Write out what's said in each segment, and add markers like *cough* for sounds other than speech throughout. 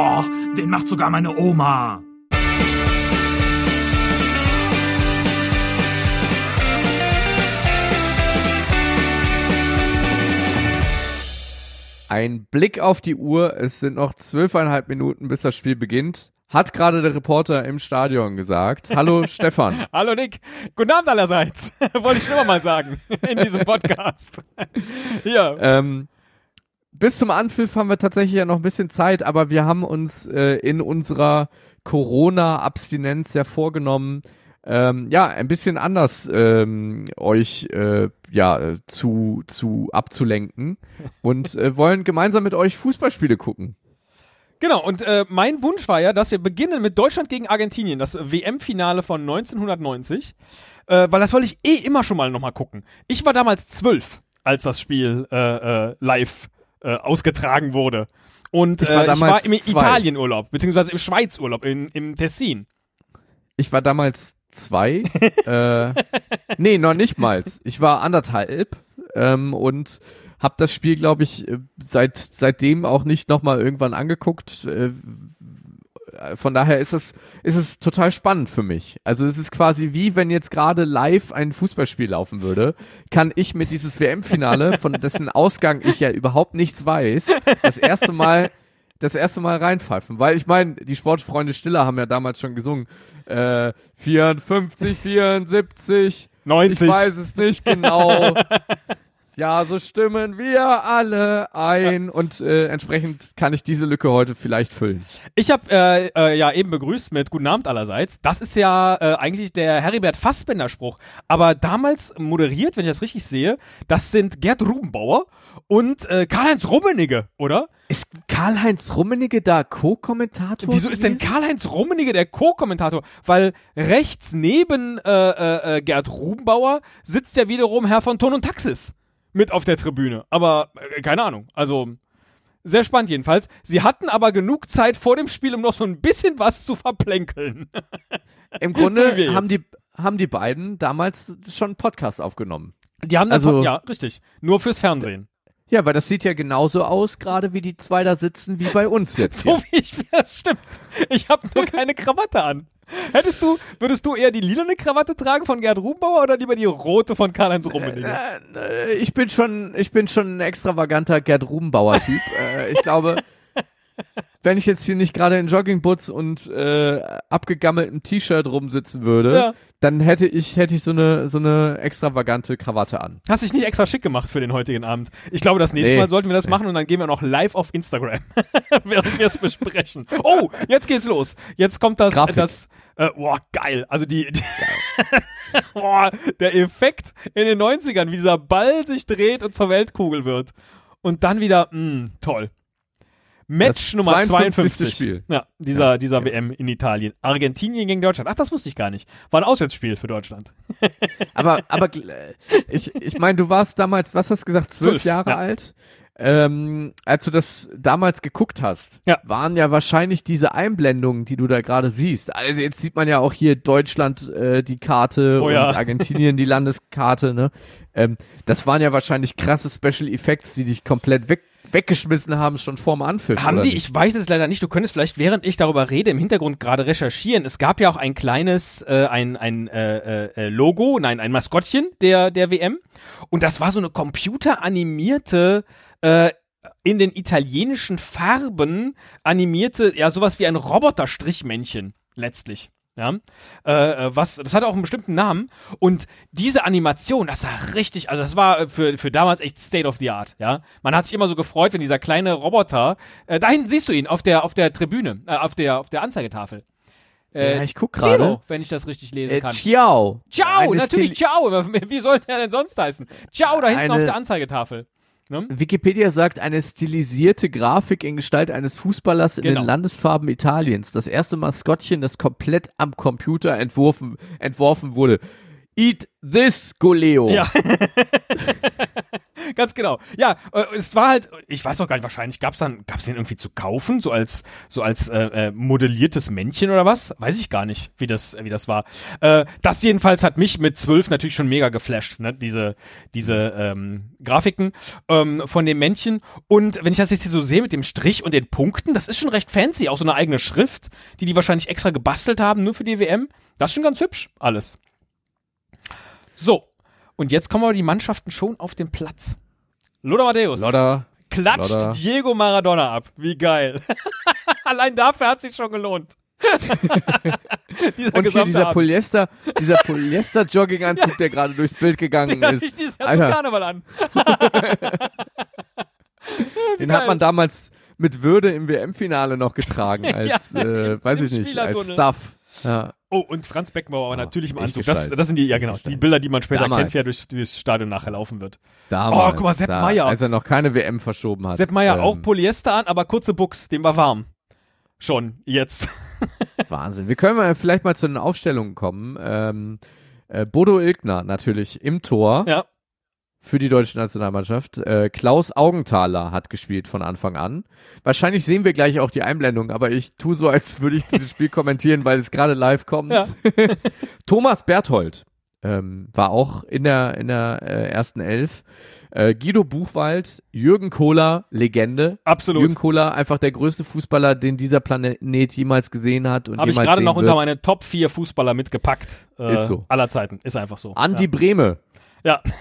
Oh, den macht sogar meine Oma. Ein Blick auf die Uhr, es sind noch zwölfeinhalb Minuten, bis das Spiel beginnt. Hat gerade der Reporter im Stadion gesagt. Hallo *laughs* Stefan. Hallo Nick. Guten Abend allerseits. *laughs* Wollte ich schon immer mal sagen in diesem Podcast. *laughs* ja. Ähm, bis zum Anpfiff haben wir tatsächlich ja noch ein bisschen Zeit, aber wir haben uns äh, in unserer Corona-Abstinenz ja vorgenommen, ähm, ja, ein bisschen anders ähm, euch äh, ja zu, zu abzulenken *laughs* und äh, wollen gemeinsam mit euch Fußballspiele gucken. Genau, und äh, mein Wunsch war ja, dass wir beginnen mit Deutschland gegen Argentinien, das WM-Finale von 1990, äh, weil das wollte ich eh immer schon mal nochmal gucken. Ich war damals zwölf, als das Spiel äh, äh, live äh, ausgetragen wurde. Und ich war, äh, ich war im. Italienurlaub, beziehungsweise im Schweizurlaub, in, im Tessin. Ich war damals zwei. äh, *laughs* nee, noch nicht mal. Ich war anderthalb ähm, und habe das Spiel, glaube ich, äh, seit seitdem auch nicht nochmal irgendwann angeguckt. Äh, von daher ist es, ist es total spannend für mich. Also es ist quasi wie wenn jetzt gerade live ein Fußballspiel laufen würde, kann ich mir dieses WM-Finale, von dessen Ausgang ich ja überhaupt nichts weiß, das erste Mal das erste Mal reinpfeifen. Weil ich meine, die Sportfreunde Stiller haben ja damals schon gesungen, äh, 54, 74, 90. Ich weiß es nicht genau. Ja, so stimmen wir alle ein und äh, entsprechend kann ich diese Lücke heute vielleicht füllen. Ich habe äh, äh, ja eben begrüßt mit Guten Abend allerseits. Das ist ja äh, eigentlich der Heribert Fassbender Spruch, aber damals moderiert, wenn ich das richtig sehe, das sind Gerd Rubenbauer und äh, Karl-Heinz Rummenigge, oder? Ist Karl-Heinz Rummenigge da Co-Kommentator? Wieso ist denn Karl-Heinz Rummenigge der Co-Kommentator? Weil rechts neben äh, äh, äh, Gerd Rubenbauer sitzt ja wiederum Herr von Ton und Taxis mit auf der Tribüne. Aber äh, keine Ahnung. Also sehr spannend jedenfalls. Sie hatten aber genug Zeit vor dem Spiel, um noch so ein bisschen was zu verplänkeln. *laughs* Im Grunde haben die, haben die beiden damals schon einen Podcast aufgenommen. Die haben also, ja, richtig. Nur fürs Fernsehen. Ja, weil das sieht ja genauso aus, gerade wie die zwei da sitzen, wie bei uns jetzt. *laughs* so wie ich, das stimmt. Ich habe nur keine Krawatte an. Hättest du, würdest du eher die lilane Krawatte tragen von Gerd Rubenbauer oder lieber die rote von Karl-Heinz Rummenigge? Äh, äh, ich bin schon, ich bin schon ein extravaganter Gerd Rubenbauer-Typ. *laughs* äh, ich glaube, wenn ich jetzt hier nicht gerade in Joggingboots und äh, abgegammeltem T-Shirt rumsitzen würde, ja. Dann hätte ich hätte ich so eine so eine extravagante Krawatte an. Hast dich nicht extra schick gemacht für den heutigen Abend? Ich glaube, das nächste nee. Mal sollten wir das nee. machen und dann gehen wir noch live auf Instagram, *laughs* während wir es besprechen. Oh, jetzt geht's los. Jetzt kommt das Grafik. das äh, boah, geil. Also die, die *laughs* boah, der Effekt in den 90ern, wie dieser Ball sich dreht und zur Weltkugel wird. Und dann wieder, mh, mm, toll. Match Nummer 52. Spiel. Ja, dieser, ja, dieser ja. WM in Italien. Argentinien gegen Deutschland. Ach, das wusste ich gar nicht. War ein Auswärtsspiel für Deutschland. *laughs* aber, aber äh, ich, ich meine, du warst damals, was hast du gesagt, zwölf, zwölf Jahre ja. alt? Ähm, als du das damals geguckt hast, ja. waren ja wahrscheinlich diese Einblendungen, die du da gerade siehst. Also jetzt sieht man ja auch hier Deutschland äh, die Karte oh, und ja. Argentinien die *laughs* Landeskarte, ne? Ähm, das waren ja wahrscheinlich krasse Special Effects, die dich komplett weg weggeschmissen haben schon vorm Anpfiff. Haben die? Ich weiß es leider nicht. Du könntest vielleicht, während ich darüber rede, im Hintergrund gerade recherchieren. Es gab ja auch ein kleines, äh, ein, ein äh, äh, Logo, nein, ein Maskottchen der, der WM. Und das war so eine computeranimierte, äh, in den italienischen Farben animierte, ja, sowas wie ein Roboter-Strichmännchen letztlich. Ja, äh, äh, was, das hatte auch einen bestimmten Namen und diese Animation, das war richtig, also das war äh, für, für damals echt State of the Art, ja. Man hat sich immer so gefreut, wenn dieser kleine Roboter, äh, da hinten siehst du ihn auf der, auf der Tribüne, äh, auf der, auf der Anzeigetafel. Äh, ja, ich guck gerade. wenn ich das richtig lesen äh, kann. Ciao. Ciao, natürlich Ciao. *laughs* Wie sollte er denn sonst heißen? Ciao da hinten Eine auf der Anzeigetafel. Ne? Wikipedia sagt, eine stilisierte Grafik in Gestalt eines Fußballers in genau. den Landesfarben Italiens. Das erste Maskottchen, das komplett am Computer entworfen, entworfen wurde. Eat this, Goleo. Ja. *laughs* Ganz genau. Ja, äh, es war halt, ich weiß auch gar nicht, wahrscheinlich gab's dann, gab's den irgendwie zu kaufen, so als, so als äh, äh, modelliertes Männchen oder was? Weiß ich gar nicht, wie das, wie das war. Äh, das jedenfalls hat mich mit zwölf natürlich schon mega geflasht, ne? Diese, diese ähm, Grafiken ähm, von dem Männchen. Und wenn ich das jetzt hier so sehe mit dem Strich und den Punkten, das ist schon recht fancy, auch so eine eigene Schrift, die die wahrscheinlich extra gebastelt haben, nur für die WM. Das ist schon ganz hübsch, alles. So, und jetzt kommen aber die Mannschaften schon auf den Platz. Lothar Matthäus Lodder. klatscht Lodder. Diego Maradona ab. Wie geil. *laughs* Allein dafür hat sich schon gelohnt. *laughs* dieser Und hier dieser Abend. Polyester, dieser Polyester-Jogginganzug, der gerade durchs Bild gegangen Ja, ist. ich dieses Jahr Alter. zum Karneval an. *laughs* Den hat man damals mit Würde im WM-Finale noch getragen, als, Ja, äh, weiß ich nicht, als. Stuff. Ja. Oh, und Franz Beckenbauer Ah, natürlich im Anzug. Das, das sind die, ja genau, die Bilder, die man später Damals. kennt, wie er durchs, durchs Stadion nachher laufen wird. Damals, Oh, guck mal, Sepp da, Meier. Als er noch keine WM verschoben hat. Sepp Meier Ähm, auch Polyester an, aber kurze Buchs, dem war warm. Schon, jetzt. *laughs* Wahnsinn. Wir können mal vielleicht mal zu den Aufstellungen kommen. Ähm, äh, Bodo Ilgner natürlich im Tor Ja. Für die deutsche Nationalmannschaft. Äh, Klaus Augenthaler hat gespielt von Anfang an. Wahrscheinlich sehen wir gleich auch die Einblendung, aber ich tue so, als würde ich dieses Spiel *laughs* kommentieren, weil es gerade live kommt. Ja. *laughs* Thomas Berthold ähm, war auch in der, in der äh, ersten Elf. Äh, Guido Buchwald, Jürgen Kohler, Legende. Absolut. Jürgen Kohler, einfach der größte Fußballer, den dieser Planet jemals gesehen hat und Habe ich gerade noch wird. unter meine Top 4 Fußballer mitgepackt. Äh, Ist so. Aller Zeiten. Ist einfach so. Andi Brehme. Ja. *laughs*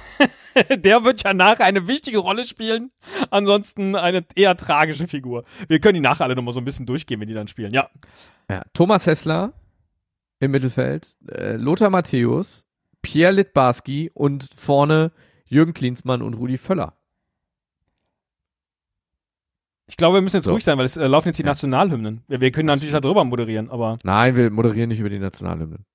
Der wird ja nachher eine wichtige Rolle spielen. Ansonsten eine eher tragische Figur. Wir können die nachher alle nochmal so ein bisschen durchgehen, wenn die dann spielen. Ja. Ja, Thomas Hessler im Mittelfeld, äh, Lothar Matthäus, Pierre Litbarski und vorne Jürgen Klinsmann und Rudi Völler. Ich glaube, wir müssen jetzt So. ruhig sein, weil es äh, laufen jetzt die Ja. Nationalhymnen. Wir, wir können natürlich darüber moderieren, aber Nein, wir moderieren nicht über die Nationalhymnen.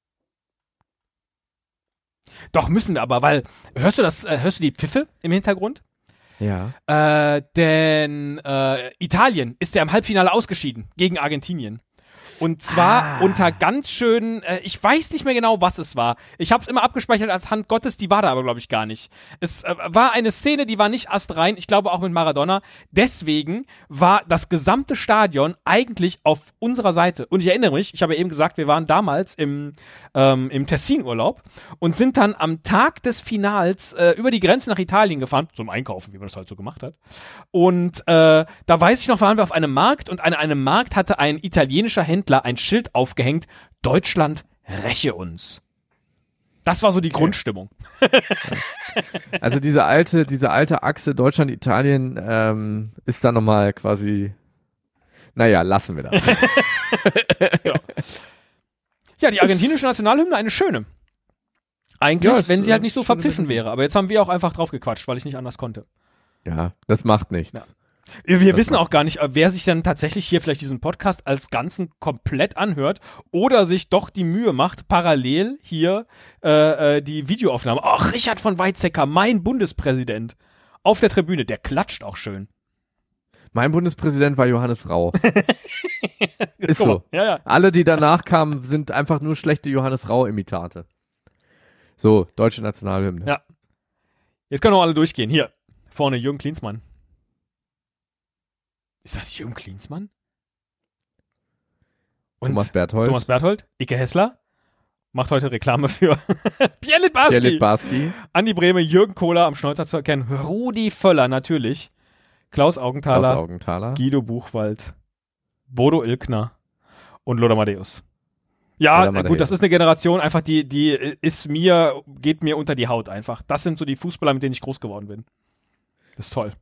Doch müssen wir aber, weil hörst du das, äh, hörst du die Pfiffe im Hintergrund? Ja. Äh, denn äh, Italien ist ja im Halbfinale ausgeschieden gegen Argentinien. Und zwar Ah. unter ganz schön, äh, ich weiß nicht mehr genau, was es war. Ich habe es immer abgespeichert als Hand Gottes, die war da aber, glaube ich, gar nicht. Es äh, war eine Szene, die war nicht astrein, ich glaube auch mit Maradona. Deswegen war das gesamte Stadion eigentlich auf unserer Seite. Und ich erinnere mich, ich habe ja eben gesagt, wir waren damals im, ähm, im Tessin-Urlaub und sind dann am Tag des Finals äh, über die Grenze nach Italien gefahren, zum Einkaufen, wie man das halt so gemacht hat. Und äh, da weiß ich noch, waren wir auf einem Markt und an einem Markt hatte ein italienischer Händler ein Schild aufgehängt, Deutschland räche uns. Das war so die Grundstimmung. *laughs* Also diese alte, diese alte Achse Deutschland-Italien ähm, ist da nochmal quasi. Naja, lassen wir das. *laughs* Ja, die argentinische Nationalhymne, eine schöne. Eigentlich, Ja, wenn sie halt nicht so verpfiffen wäre. Aber jetzt haben wir auch einfach drauf gequatscht, weil ich nicht anders konnte. ja, das macht nichts. Ja. Wir, wir wissen auch gar nicht, äh, wer sich dann tatsächlich hier vielleicht diesen Podcast als Ganzen komplett anhört oder sich doch die Mühe macht, parallel hier äh, äh, die Videoaufnahme. Ach, Richard von Weizsäcker, mein Bundespräsident, auf der Tribüne, der klatscht auch schön. Mein Bundespräsident war Johannes Rau. *laughs* ist so. Ja, ja. Alle, die danach kamen, sind einfach nur schlechte Johannes Rau-Imitate. So, deutsche Nationalhymne. Ja. Jetzt können wir alle durchgehen. Hier, vorne Jürgen Klinsmann. Ist das Jürgen Klinsmann? Und Thomas Berthold, Thomas Berthold, Ike Hessler, macht heute Reklame für *laughs* Pierre Litbarski. Pierre Litbarski, Andi Brehme, Jürgen Kohler am Schnäuzer zu erkennen, Rudi Völler natürlich, Klaus Klaus Augenthaler, Augenthaler. Guido Buchwald, Bodo Ilkner und Lothar Matthäus. Ja, Lothar gut, das ist eine Generation einfach, die, die ist mir, geht mir unter die Haut einfach. Das sind so die Fußballer, mit denen ich groß geworden bin. Das ist toll.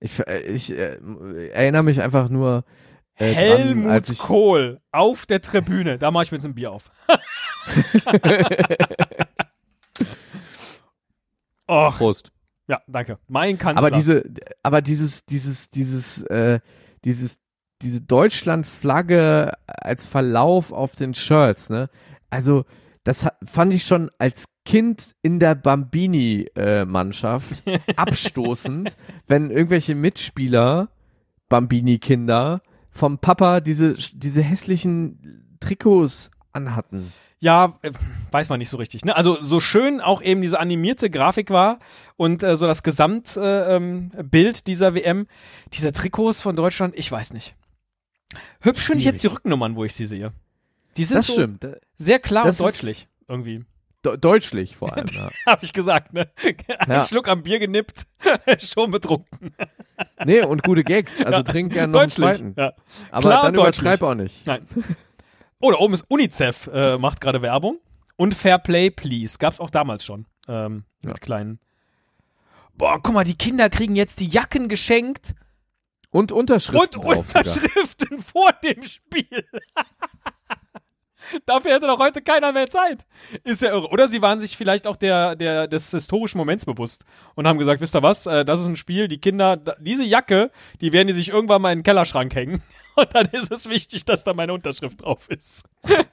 Ich, äh, ich äh, erinnere mich einfach nur äh, Helmut dran, als ich Kohl auf der Tribüne. Da mache ich mir jetzt ein Bier auf. *laughs* Och, Prost. ja, danke. Mein Kanzler. Aber diese, aber dieses, dieses, dieses, äh, dieses, diese Deutschland-Flagge als Verlauf auf den Shirts, ne? Also, das fand ich schon als Kind in der Bambini-Mannschaft *laughs* abstoßend, wenn irgendwelche Mitspieler, Bambini-Kinder, vom Papa diese, diese hässlichen Trikots anhatten. Ja, äh, weiß man nicht so richtig. Ne? Also so schön auch eben diese animierte Grafik war und äh, so das Gesamtbild äh, ähm, dieser WM, diese Trikots von Deutschland, ich weiß nicht. Hübsch finde ich jetzt die Rückennummern, wo ich sie sehe. Die sind Das so stimmt. sehr klar Das und deutlich irgendwie. De deutschlich vor allem. *laughs* Ja. Habe ich gesagt, ne? Ein Ja. Schluck am Bier genippt, *laughs* schon betrunken. Nee, und gute Gags. Also Ja. trink gerne noch einen zweiten. Ja. Aber Klar dann übertreib auch nicht. Nein. Oh, da oben ist UNICEF, äh, macht gerade Werbung. Und Fair Play Please. Gab's auch damals schon. Ähm, mit Ja. kleinen. Boah, guck mal, die Kinder kriegen jetzt die Jacken geschenkt Und Unterschriften und. Unterschriften *laughs* vor dem Spiel. Dafür hätte doch heute keiner mehr Zeit. Ist ja irre. Oder sie waren sich vielleicht auch der, der, des historischen Moments bewusst und haben gesagt, wisst ihr was, äh, das ist ein Spiel, die Kinder, diese Jacke, die werden die sich irgendwann mal in den Kellerschrank hängen. *laughs* Und dann ist es wichtig, dass da meine Unterschrift drauf ist. *laughs*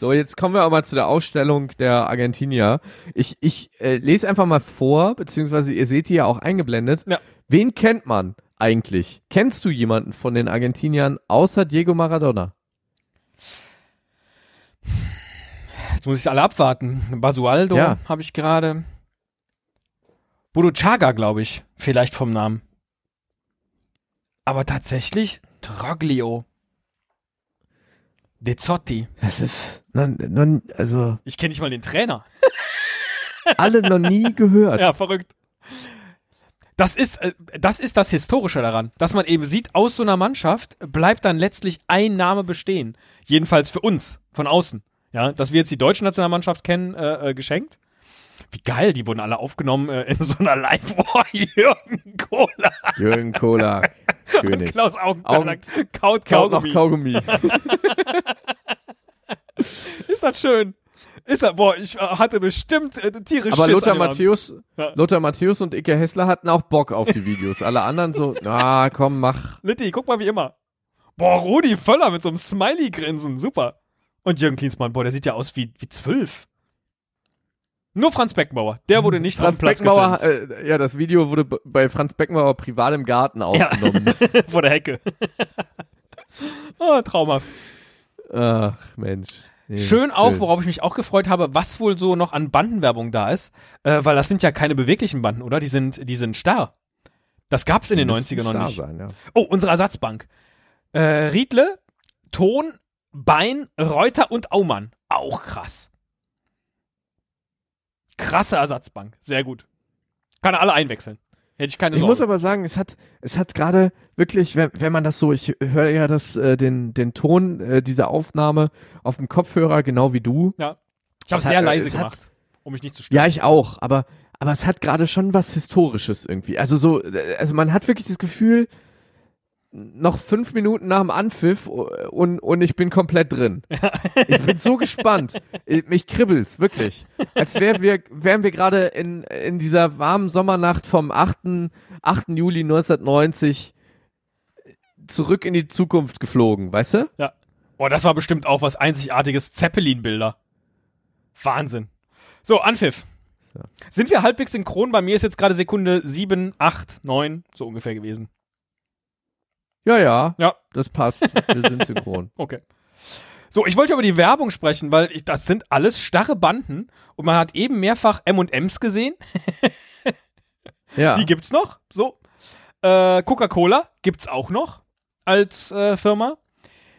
So, jetzt kommen wir aber mal zu der Ausstellung der Argentinier. Ich, ich äh, lese einfach mal vor, beziehungsweise ihr seht die ja auch eingeblendet. Ja. Wen kennt man eigentlich? Kennst du jemanden von den Argentiniern außer Diego Maradona? Jetzt muss ich alle abwarten. Basualdo Ja. habe ich gerade. Bodo Chaga, glaube ich. Vielleicht vom Namen. Aber tatsächlich Troglio. De Zotti. Das ist, noch, noch, also, Ich kenne nicht mal den Trainer. *laughs* alle noch nie gehört. Ja, verrückt. Das ist, äh, das ist das Historische daran, dass man eben sieht, aus so einer Mannschaft bleibt dann letztlich ein Name bestehen. Jedenfalls für uns, von außen. Ja, dass wir jetzt die deutsche Nationalmannschaft kennen, äh, äh, geschenkt. Wie geil, die wurden alle aufgenommen äh, in so einer Live-War. *laughs* Jürgen Kohler Jürgen Kohler, *laughs* und König. Klaus Augenthaler kaut Kaut noch Kaugummi. Kaugummi. *laughs* Ist das schön? Ist das, boah, ich äh, hatte bestimmt äh, tierisch Aber Schiss Lothar. Matthäus, Ja. Lothar Matthäus und Ike Hessler hatten auch Bock auf die Videos. Alle anderen so, ah, komm, mach. Litti, guck mal wie immer. Boah, Rudi Völler mit so einem Smiley-Grinsen. Super. Und Jürgen Klinsmann, boah, der sieht ja aus wie, wie zwölf. Nur Franz Beckenbauer. Der wurde nicht Franz gefilmt. äh, ja, das Video wurde bei Franz Beckenbauer privat im Garten aufgenommen. *laughs* Vor der Hecke. oh, *laughs* traumhaft. Ach, Mensch. Nee, Schön auch, worauf ich mich auch gefreut habe, was wohl so noch an Bandenwerbung da ist. Äh, weil das sind ja keine beweglichen Banden, oder? Die sind, die sind starr. Das gab's in den Müssten 90ern noch nicht. Sein, ja. Oh, unsere Ersatzbank. Äh, Riedle, Ton, Bein, Reuter und Aumann. Auch krass. Krasse Ersatzbank. Sehr gut. Kann er alle einwechseln. Hätte ich keine Ich Sorge. muss aber sagen, es hat, es hat gerade wirklich, wenn, wenn man das so, ich höre ja das, äh, den, den Ton äh, dieser Aufnahme auf dem Kopfhörer, genau wie du. ja. Ich habe es hat- sehr leise es hat- gemacht, um mich nicht zu stören. Ja, ich auch, aber, aber es hat gerade schon was Historisches irgendwie. Also so, äh, also man hat wirklich das Gefühl, noch fünf Minuten nach dem Anpfiff und, und ich bin komplett drin. Ich bin so gespannt. *laughs* Ich- Mich kribbelt's, wirklich. Als wär wir, wären wir gerade in, in dieser warmen Sommernacht vom 8. 8. Juli 1990 zurück in die Zukunft geflogen, weißt du? Ja. Oh, das war bestimmt auch was einzigartiges. Zeppelin-Bilder. Wahnsinn. So, Anpfiff. Ja. Sind wir halbwegs synchron? Bei mir ist jetzt gerade Sekunde 7, 8, 9, so ungefähr gewesen. Ja, ja, Ja. das passt. Wir sind synchron. *laughs* Okay. So, ich wollte über die Werbung sprechen, weil ich, das sind alles starre Banden und man hat eben mehrfach M&M's gesehen. Ja. Die gibt's noch. So. Äh, Coca-Cola gibt's auch noch als äh, Firma.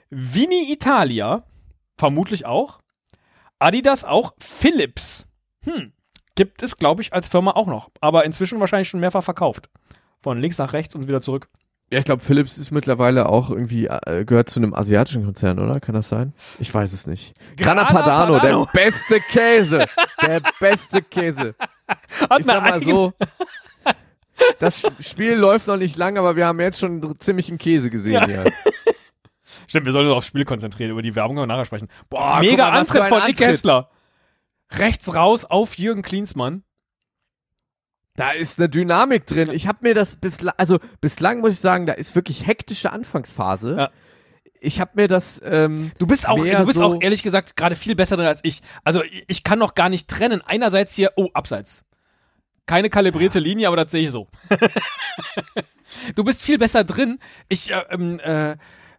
Vini Italia vermutlich auch. Adidas auch. Philips. Hm. Gibt es, glaube ich, als Firma auch noch. Aber inzwischen wahrscheinlich schon mehrfach verkauft. Von links nach rechts und wieder zurück. Ja, ich glaube, Philips ist mittlerweile auch irgendwie, äh, gehört zu einem asiatischen Konzern, oder? Kann das sein? Ich weiß es nicht. Grana, Grana Padano, Padano. der beste Käse. Der beste Käse. Hat Ich sag mal so, das Spiel läuft noch nicht lang, aber wir haben jetzt schon ziemlich einen Käse gesehen Ja. hier. *laughs* Stimmt, wir sollen uns aufs Spiel konzentrieren. Über die Werbung können wir nachher sprechen. Boah, mega mal, Antritt von Antritt. Hessler. Rechts raus auf Jürgen Klinsmann. Da ist eine Dynamik drin. Ich habe mir das bislang, also bislang muss ich sagen, da ist wirklich hektische Anfangsphase. Ja. Ich habe mir das, ähm, Du bist auch, du bist so- auch ehrlich gesagt gerade viel besser drin als ich. Also ich- kann noch gar nicht trennen. Einerseits hier, oh, abseits. Keine kalibrierte Linie, aber das sehe ich so. *laughs* du bist viel besser drin. Ich, äh, ähm, äh,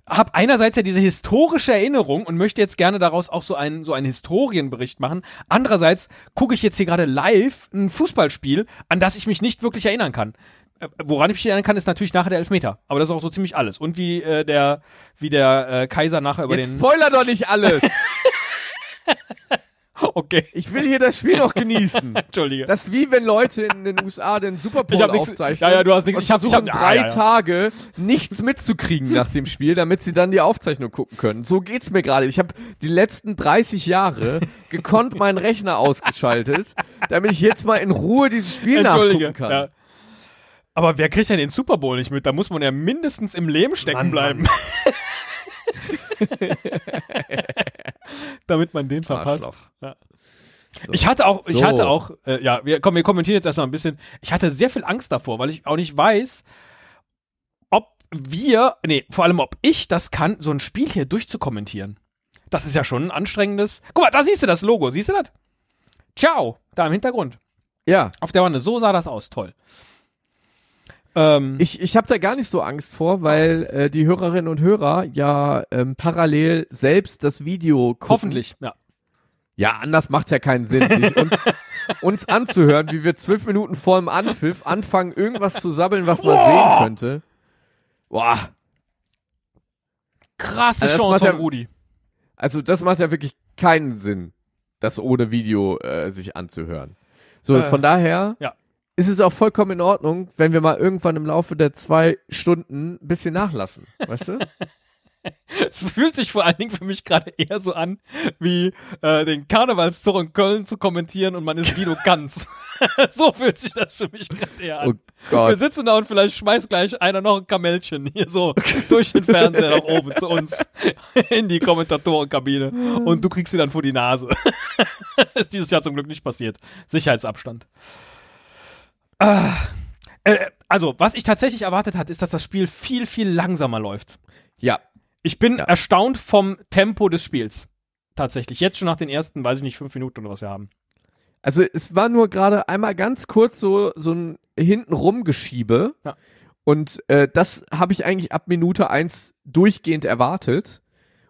habe einerseits ja diese historische Erinnerung und möchte jetzt gerne daraus auch so einen so einen Historienbericht machen. Andererseits gucke ich jetzt hier gerade live ein Fußballspiel, an das ich mich nicht wirklich erinnern kann. Äh, woran ich mich erinnern kann, ist natürlich nachher der Elfmeter. Aber das ist auch so ziemlich alles. Und wie äh, der wie der äh, Kaiser nachher über Jetzt den. spoiler doch nicht alles. *laughs* *laughs* Okay, Ich will hier das Spiel noch genießen. *laughs* entschuldige. Das ist wie wenn Leute in den USA den Super Bowl Ich hab nix- aufzeichnen. Ja, ja, du hast nix- und ich hab- ich versuchen hab- drei ja, ja. Tage nichts mitzukriegen nach dem Spiel, damit sie dann die Aufzeichnung gucken können. So geht's mir gerade. Ich habe die letzten 30 Jahre gekonnt meinen Rechner ausgeschaltet, damit ich jetzt mal in Ruhe dieses Spiel Entschuldige. nachgucken kann. Ja. Aber wer kriegt denn den Super Bowl nicht mit? Da muss man ja mindestens im Leben stecken Mann, bleiben. *laughs* *laughs* Damit man den verpasst. Ja. Ich hatte auch, ich So. hatte auch, äh, ja, wir, komm, wir kommentieren jetzt erstmal ein bisschen. Ich hatte sehr viel Angst davor, weil ich auch nicht weiß, ob wir, nee, vor allem ob ich das kann, so ein Spiel hier durchzukommentieren. Das ist ja schon ein anstrengendes. Guck mal, da siehst du das Logo, siehst du das? Ciao, da im Hintergrund. Ja, Auf der Wanne, so sah das aus, toll. Ähm, ich, ich habe da gar nicht so Angst vor, weil äh, die Hörerinnen und Hörer ja ähm, parallel selbst das Video gucken. hoffentlich, ja. Ja, anders macht's ja keinen Sinn, sich *laughs* uns, uns anzuhören, wie wir zwölf Minuten vor dem Anpfiff anfangen, irgendwas zu sabbeln, was man Boah! sehen könnte. Boah, Krasse Also Chance von ja- Rudi. also das macht ja wirklich keinen Sinn, das ohne Video äh, sich anzuhören. So, Äh, von daher ja. Ist es auch vollkommen in Ordnung, wenn wir mal irgendwann im Laufe der zwei Stunden ein bisschen nachlassen, weißt du? *laughs* Es fühlt sich vor allen Dingen für mich gerade eher so an, wie äh, den Karnevalszug in Köln zu kommentieren und man ist Guido Kanz. *laughs* so fühlt sich das für mich gerade eher an. Oh Wir sitzen da und vielleicht schmeißt gleich einer noch ein Kamellchen hier so durch den Fernseher nach oben zu uns *laughs* in die Kommentatorenkabine und du kriegst sie dann vor die Nase. ist dieses Jahr zum Glück nicht passiert. Sicherheitsabstand. Ah, äh, also, was ich tatsächlich erwartet hatte, ist, dass das Spiel viel, viel langsamer läuft. Ja, Ich bin Ja. erstaunt vom Tempo des Spiels. Tatsächlich. Jetzt schon nach den ersten, weiß ich nicht, fünf Minuten oder was wir haben. Also es war nur gerade einmal ganz kurz so, so ein hintenrum Geschiebe. Ja. Und äh, das habe ich eigentlich ab Minute eins durchgehend erwartet.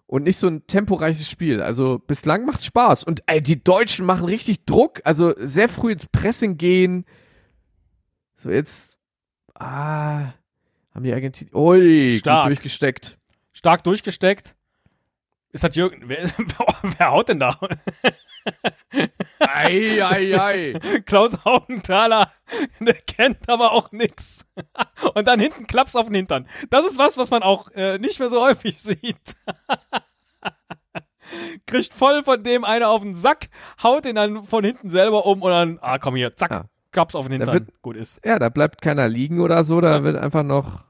Und nicht so ein temporeiches Spiel. Also bislang macht's Spaß. Und ey, die Deutschen machen richtig Druck. Also sehr früh ins Pressing gehen. So jetzt. Ah. Haben die Argentinier. Ui, Stark. durchgesteckt. Stark durchgesteckt. Ist das Jürgen? Wer, *laughs* wer haut denn da? Ei, ei, ei. *laughs* Klaus Haugenthaler, der kennt aber auch nix. *laughs* Und dann hinten Klaps auf den Hintern. Das ist was, was man auch äh, nicht mehr so häufig sieht. Kriegt voll von dem einer auf den Sack, haut ihn dann von hinten selber um und dann, ah komm hier, zack, Ja. Klaps auf den Hintern. wird- Gut ist. Ja, da bleibt keiner liegen oder so. Da Ja. wird einfach noch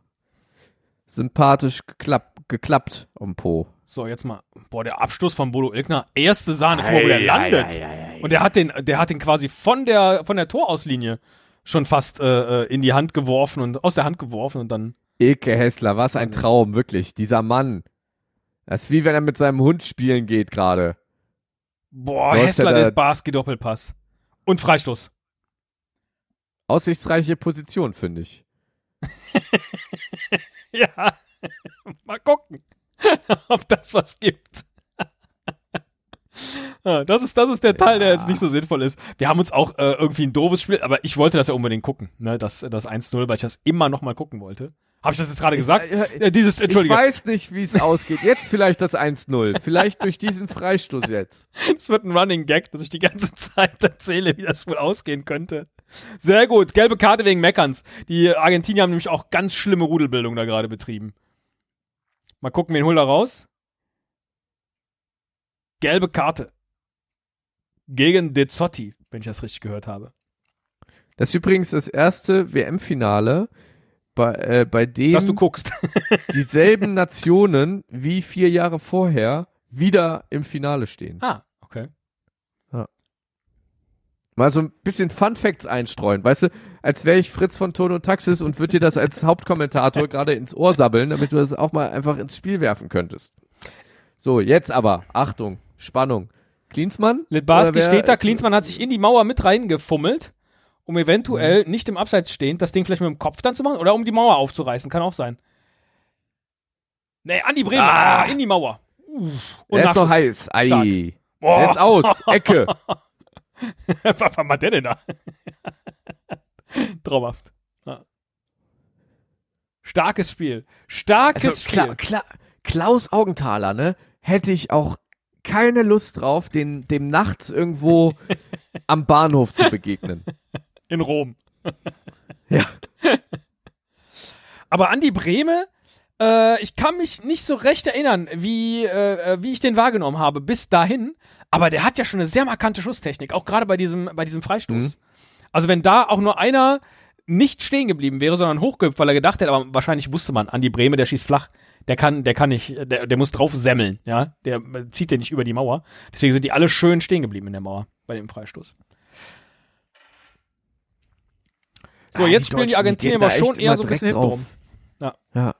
sympathisch geklapp, geklappt um Po. So, jetzt mal, boah, der Abstoß von Bodo Ilgner, erste Sahne, guck mal, wo der landet. Und der hat den, der hat den quasi von der, von der Torauslinie schon fast äh, äh, in die Hand geworfen und aus der Hand geworfen und dann. Ilke Hessler, was ein Traum, wirklich. Dieser Mann. Das ist wie wenn er mit seinem Hund spielen geht gerade. Boah, Hessler, der Baski-Doppelpass. Und Freistoß. Aussichtsreiche Position, finde ich. *laughs* Ja. Mal gucken, *laughs* ob das was gibt. *laughs* Ah, Das ist, das ist der Teil, der Ja. jetzt nicht so sinnvoll ist. Wir haben uns auch äh, irgendwie ein doofes Spiel, aber ich wollte das ja unbedingt gucken, ne? Das, das 1-0, weil ich das immer noch mal gucken wollte. Habe ich das jetzt gerade gesagt? Ich, äh, Äh, dieses, ich Entschuldige, weiß nicht, wie es ausgeht. Jetzt vielleicht das 1-0. Vielleicht durch diesen Freistoß jetzt. es wird ein Running Gag, dass ich die ganze Zeit erzähle, wie das wohl ausgehen könnte. Sehr gut, gelbe Karte wegen Meckerns. Die Argentinier haben nämlich auch ganz schlimme Rudelbildung da gerade betrieben. Mal gucken, wen holt er raus? Gelbe Karte. Gegen De Zotti, wenn ich das richtig gehört habe. Das ist übrigens das erste WM-Finale, bei, äh, bei Dass du dem guckst. *laughs* dieselben Nationen wie vier Jahre vorher wieder im Finale stehen. ah. Mal so ein bisschen Fun Facts einstreuen, weißt du, als wäre ich Fritz von Ton und Taxis und würde dir das als Hauptkommentator gerade ins Ohr sabbeln, damit du das auch mal einfach ins Spiel werfen könntest. So, jetzt aber, Achtung, Spannung. Klinsmann? Litbarski steht da, Klinsmann hat sich in die Mauer mit reingefummelt, um eventuell nicht im Abseits stehend das Ding vielleicht mit dem Kopf dann zu machen oder um die Mauer aufzureißen, kann auch sein. Nee, Andi Bremer, Ah. ah, in die Mauer. Uff. Und Er ist noch heiß. Ei. Stark. Er ist aus. Ecke. *laughs* *laughs* Was war der denn da? *laughs* Traumhaft. Ja. Starkes Spiel. Starkes Also, Kla Spiel. Kla Klaus Augenthaler, ne? Hätte ich auch keine Lust drauf, den, dem nachts irgendwo *laughs* am Bahnhof zu begegnen. In Rom. Ja. Aber Andi Brehme, äh, ich kann mich nicht so recht erinnern, wie, äh, äh, wie ich den wahrgenommen habe bis dahin. Aber der hat ja schon eine sehr markante Schusstechnik, auch gerade bei diesem, bei diesem Freistoß. Also wenn da auch nur einer nicht stehen geblieben wäre, sondern hochgehüpft, weil er gedacht hätte, aber wahrscheinlich wusste man, Andi Brehme, der schießt flach, der kann, der kann nicht, der, der muss drauf semmeln, ja, der äh, zieht den nicht über die Mauer. Deswegen sind die alle schön stehen geblieben in der Mauer bei dem Freistoß. So, Ah, jetzt spielen die Argentinier aber schon eher so ein bisschen hintenrum. drauf. Ja. Ja.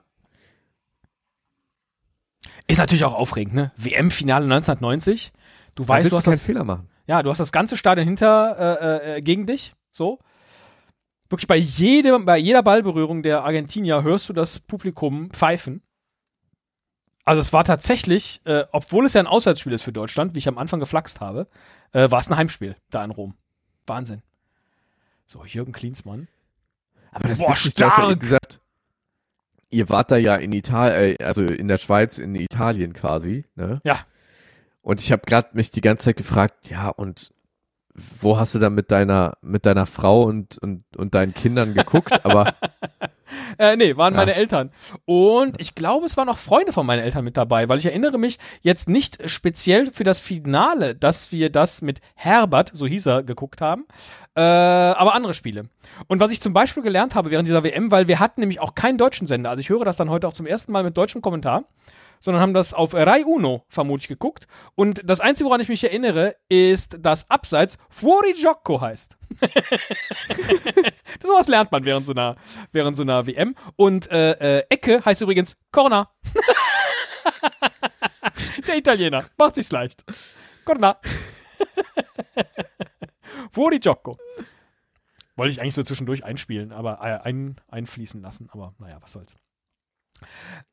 Ist natürlich auch aufregend, ne? WM-Finale 1990. Du weißt, du hast keinen das, Fehler machen. ja, du hast das ganze Stadion hinter äh, äh, gegen dich, so. Wirklich bei jedem, bei jeder Ballberührung der Argentinier hörst du das Publikum pfeifen. Also es war tatsächlich, äh, obwohl es ja ein Auswärtsspiel ist für Deutschland, wie ich am Anfang geflaxt habe, äh, war es ein Heimspiel da in Rom. Wahnsinn. So, Jürgen Klinsmann. Aber das Boah, stark. gesagt, ihr wart da ja in Italien, äh, also in der Schweiz, in Italien quasi, ne? Ja. Und ich habe gerade mich die ganze Zeit gefragt, ja, und wo hast du da mit deiner mit deiner Frau und und und deinen Kindern geguckt? Aber *laughs* Äh, nee, waren Ja. meine Eltern. Und ich glaube, es waren auch Freunde von meinen Eltern mit dabei, weil ich erinnere mich jetzt nicht speziell für das Finale, dass wir das mit Herbert, so hieß er, geguckt haben, äh, aber andere Spiele. Und was ich zum Beispiel gelernt habe während dieser WM, weil wir hatten nämlich auch keinen deutschen Sender, also ich höre das dann heute auch zum ersten Mal mit deutschem Kommentar, sondern haben das auf Rai Uno vermutlich geguckt. Und das Einzige, woran ich mich erinnere, ist, dass Abseits Fuori Gioco heißt. *laughs* Sowas lernt man während so einer, während so einer WM. Und äh, äh, Ecke heißt übrigens Corner. *laughs* Der Italiener. Macht sich's leicht. Corner. *laughs* Fuori Gioco. Wollte ich eigentlich so zwischendurch einspielen, aber äh, ein, einfließen lassen. Aber naja, was soll's.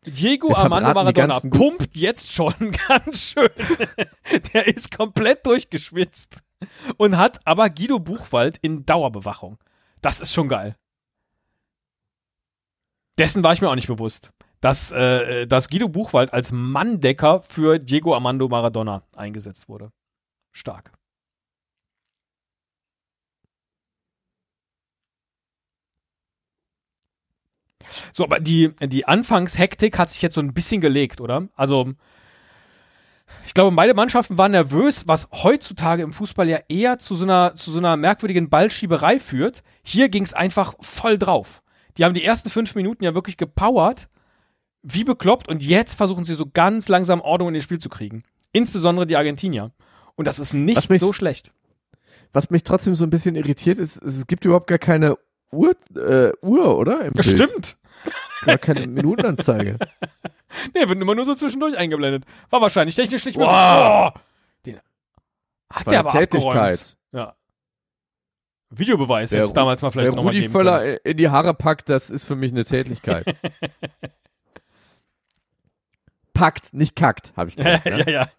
Diego Armando Maradona pumpt jetzt schon *laughs* ganz schön. Der ist komplett durchgeschwitzt und hat aber Guido Buchwald in Dauerbewachung. Das ist schon geil. Dessen war ich mir auch nicht bewusst, dass, äh, dass Guido Buchwald als Manndecker für Diego Armando Maradona eingesetzt wurde. Stark. So, aber die, die Anfangshektik hat sich jetzt so ein bisschen gelegt, oder? Also, ich glaube, beide Mannschaften waren nervös, was heutzutage im Fußball ja eher zu so einer, zu so einer merkwürdigen Ballschieberei führt. Hier ging es einfach voll drauf. Die haben die ersten fünf Minuten ja wirklich gepowert, wie bekloppt, und jetzt versuchen sie so ganz langsam Ordnung in ihr Spiel zu kriegen. Insbesondere die Argentinier. Und das ist nicht so schlecht. was mich trotzdem so ein bisschen irritiert ist, es gibt überhaupt gar keine Uhr, äh, Uhr oder? Im Das Bild. stimmt. Gar keine Minutenanzeige. *laughs* Nee, wird immer nur so zwischendurch eingeblendet. War wahrscheinlich technisch nicht mehr. Wow. Boah. Den hat der aber. Tätigkeit. Ja. Videobeweis Der jetzt damals mal vielleicht nochmal Rudi geben können. Völler in die Haare packt, das ist für mich eine Tätigkeit. *laughs* packt, nicht kackt, habe ich Ja, gesagt. *laughs* ne? ja, ja.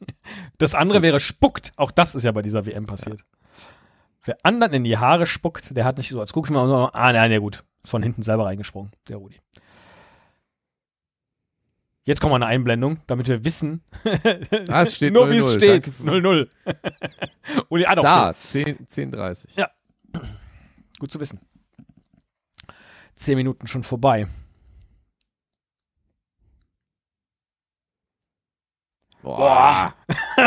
Das andere wäre spuckt. Auch das ist ja bei dieser WM passiert. Wer anderen in die Haare spuckt, der hat nicht so, als guck ich mal, so, ah, nein, ja gut. Ist von hinten selber reingesprungen, der Rudi. Jetzt kommt mal eine Einblendung, damit wir wissen, Ah, es steht nur wie es 0-0. steht. Danke für- 0-0. Und ah, doch, Da, 10, 10.30. Gut zu wissen. Zehn Minuten schon vorbei. Boah. *laughs*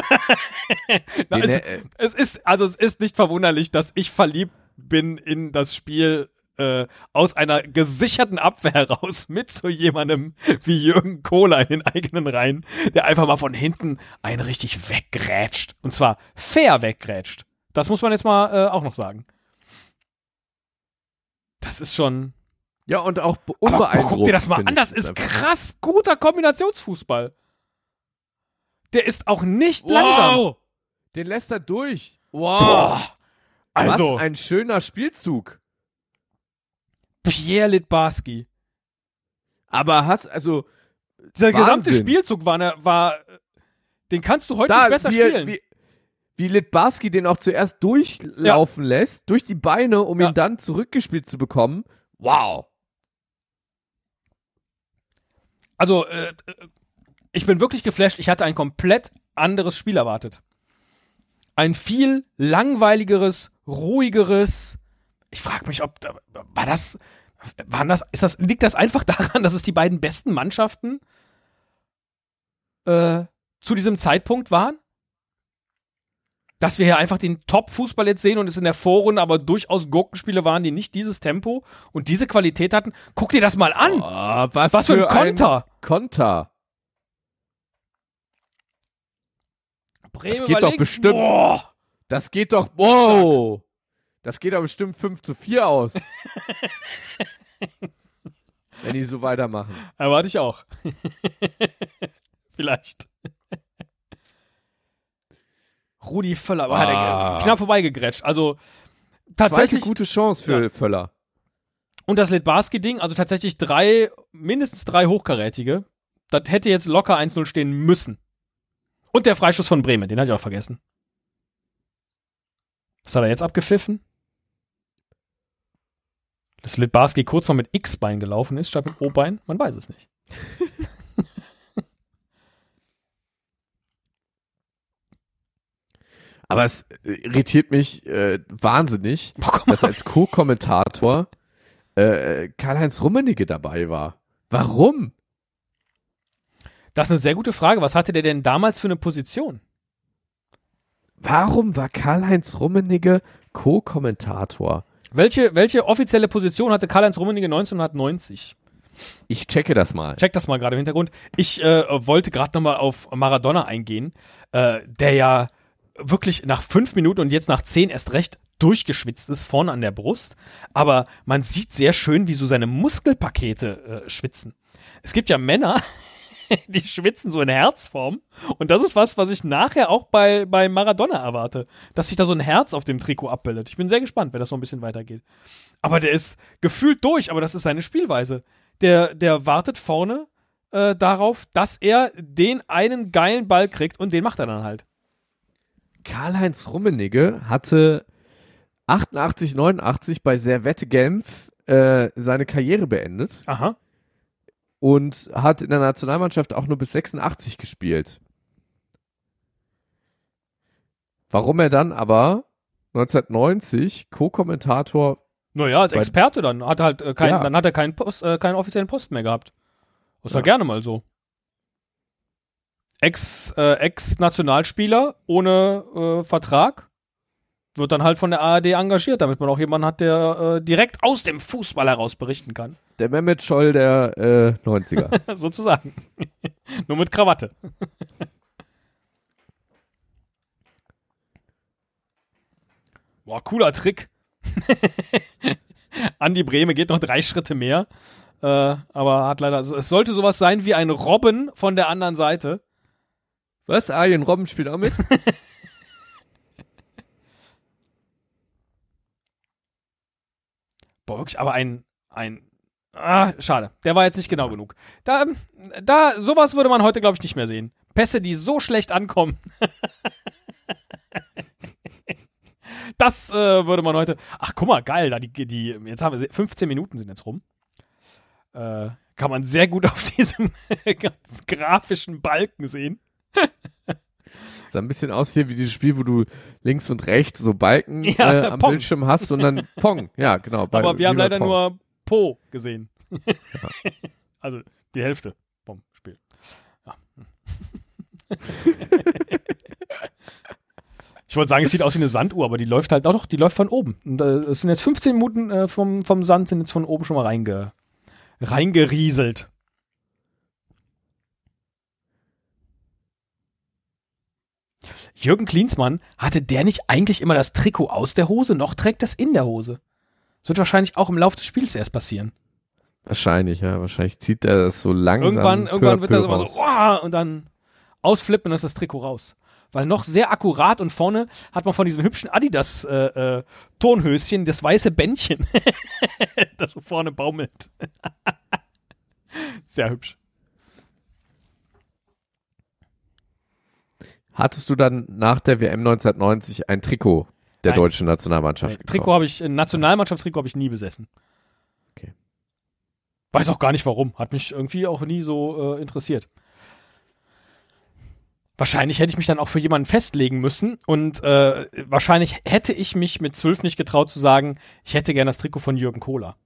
Na, also, äh, es ist, also es ist nicht verwunderlich, dass ich verliebt bin in das Spiel äh, aus einer gesicherten Abwehr heraus *laughs* mit so jemandem wie Jürgen Kohler in den eigenen Reihen, der einfach mal von hinten einen richtig weggrätscht. Und zwar fair weggrätscht. Das muss man jetzt mal äh, auch noch sagen. Das ist schon. ja, und auch be- Aber unbeeindruckend. guck dir das mal an, das ist krass guter Kombinationsfußball. Der ist auch nicht langsam. Wow! Den lässt er durch. Wow! Boah. Also, Was ein schöner Spielzug. Pierre Litbarski. Aber hast, also, Dieser gesamte Wahnsinn. Spielzug war, ne, war, den kannst du heute Da, nicht besser wie, spielen. wie, wie Litbarski den auch zuerst durchlaufen lässt, durch die Beine, um Ja. ihn dann zurückgespielt zu bekommen. Wow. Also, äh, äh, ich bin wirklich geflasht. Ich hatte ein komplett anderes Spiel erwartet. Ein viel langweiligeres, ruhigeres. Ich frage mich, ob war das, waren das, ist das, liegt das einfach *laughs* daran, dass es die beiden besten Mannschaften äh, zu diesem Zeitpunkt waren? Dass wir hier einfach den Top-Fußball jetzt sehen und es in der Vorrunde aber durchaus Gurkenspiele waren, die nicht dieses Tempo und diese Qualität hatten. Guck dir das mal an! Oh, was, Was für ein Konter! Konter. Bremen Das geht doch bestimmt. Boah, Das geht doch. Wow. Das geht doch bestimmt 5 zu 4 aus. *laughs* Wenn die so weitermachen. erwarte ich auch. *laughs* Vielleicht. Rudi Völler war Ah. knapp vorbeigegrätscht. Also Zweite tatsächlich gute Chance für Ja. Völler. und das Litbarski-Ding, also tatsächlich drei, mindestens drei Hochkarätige. Das hätte jetzt locker 1-0 stehen müssen. Und der Freischuss von Bremen, den hatte ich auch vergessen. Was hat er jetzt abgepfiffen? Dass Litbarski kurz noch mit X-Bein gelaufen ist, statt mit O-Bein? Man weiß es nicht. *laughs* Aber es äh, irritiert mich äh, wahnsinnig, *laughs* mal. dass als Co-Kommentator äh, Karl-Heinz Rummenigge dabei war. Warum? Das ist eine sehr gute Frage. Was hatte der denn damals für eine Position? Warum war Karl-Heinz Rummenigge Co-Kommentator? Welche, welche offizielle Position hatte Karl-Heinz Rummenigge 1990? Ich checke das mal. Check das mal gerade im Hintergrund. Ich äh, wollte gerade nochmal auf Maradona eingehen, äh, der ja wirklich nach fünf Minuten und jetzt nach zehn erst recht durchgeschwitzt ist, vorne an der Brust. Aber man sieht sehr schön, wie so seine Muskelpakete äh, schwitzen. Es gibt ja Männer, *laughs* *laughs* die schwitzen so in Herzform. Und das ist was, was ich nachher auch bei, bei Maradona erwarte. Dass sich da so ein Herz auf dem Trikot abbildet. Ich bin sehr gespannt, wenn das noch ein bisschen weitergeht. Aber der ist gefühlt durch, aber das ist seine Spielweise. Der, der wartet vorne äh, darauf, dass er den einen geilen Ball kriegt und den macht er dann halt. Karl-Heinz Rummenigge hatte 88, 89 bei Servette Genf äh, seine Karriere beendet Aha. Und hat in der Nationalmannschaft auch nur bis 86 gespielt. Warum er dann aber 1990 Co-Kommentator Naja, als Experte dann. Hat er halt äh, keinen, Ja. dann hat er keinen, Post, äh, keinen offiziellen Posten mehr gehabt. Das ist ja gerne mal so. Ex, äh, Ex-Nationalspieler ohne äh, Vertrag wird dann halt von der ARD engagiert, damit man auch jemanden hat, der äh, direkt aus dem Fußball heraus berichten kann. Der Mehmet Scholl der äh, 90er. *laughs* Sozusagen. Nur mit Krawatte. Boah, cooler Trick. *laughs* Andi Breme geht noch drei Schritte mehr. Äh, aber hat leider. Es sollte sowas sein wie ein Robben von der anderen Seite. Was? Arjen Robben spielt auch mit? *laughs* Boah, wirklich, aber ein. ein ah, schade. Der war jetzt nicht genau genug. Da, da, sowas würde man heute, glaube ich, nicht mehr sehen. Pässe, die so schlecht ankommen. *laughs* das äh, würde man heute. Ach, guck mal, geil. Da die, die, jetzt haben wir 15 Minuten sind jetzt rum. Äh, kann man sehr gut *laughs* auf diesem ganz grafischen Balken sehen. *laughs* Sah ein bisschen aus hier wie dieses Spiel, wo du links und rechts so Balken Ja, äh, am Pong. Bildschirm hast und dann Pong. Ja, genau. Aber wir haben leider Pong. nur Po gesehen. *laughs* also die Hälfte vom Spiel. Ja. *laughs* ich wollte sagen, es sieht aus wie eine Sanduhr, aber die läuft halt auch doch, die läuft von oben. Und, äh, es sind jetzt 15 Minuten äh, vom, vom Sand, sind jetzt von oben schon mal reinge, reingerieselt. Jürgen Klinsmann, hatte der nicht eigentlich immer das Trikot aus der Hose, noch trägt das in der Hose? Das wird wahrscheinlich auch im Laufe des Spiels erst passieren. Wahrscheinlich, ja. Wahrscheinlich zieht er das so langsam. Irgendwann, irgendwann wird das immer so, oh, und dann ausflippen und ist das Trikot raus. Weil noch sehr akkurat und vorne hat man von diesem hübschen Adidas äh, äh, das weiße Bändchen, *laughs* das so vorne baumelt. *laughs* sehr hübsch. Hattest du dann nach der WM 1990 ein Trikot der Nein. deutschen Nationalmannschaft? Trikot gekauft? habe ich, ein Nationalmannschaftstrikot habe ich nie besessen. Okay. Weiß auch gar nicht warum. Hat mich irgendwie auch nie so äh, interessiert. Wahrscheinlich hätte ich mich dann auch für jemanden festlegen müssen und äh, wahrscheinlich hätte ich mich mit zwölf nicht getraut zu sagen, ich hätte gern das Trikot von Jürgen Kohler.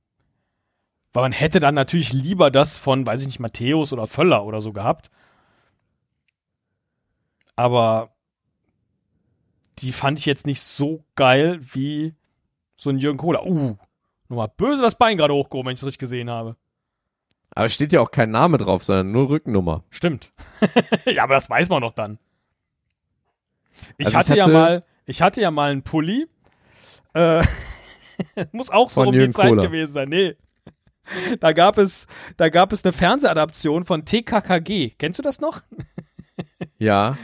Weil man hätte dann natürlich lieber das von, weiß ich nicht, Matthäus oder Völler oder so gehabt. Aber die fand ich jetzt nicht so geil wie so ein Jürgen Kohler. Uh, nochmal böse das Bein gerade hochgehoben, wenn ich es richtig gesehen habe. Aber es steht ja auch kein Name drauf, sondern nur Rückennummer. Stimmt. *laughs* ja, aber das weiß man doch dann. Ich, Also ich hatte, ja hatte- mal, ich hatte ja mal einen Pulli. Äh, *laughs* muss auch so um die Jürgen Zeit Kohler. gewesen sein. Nee. Da gab es, da gab es eine Fernsehadaption von TKKG. Kennst du das noch? Ja.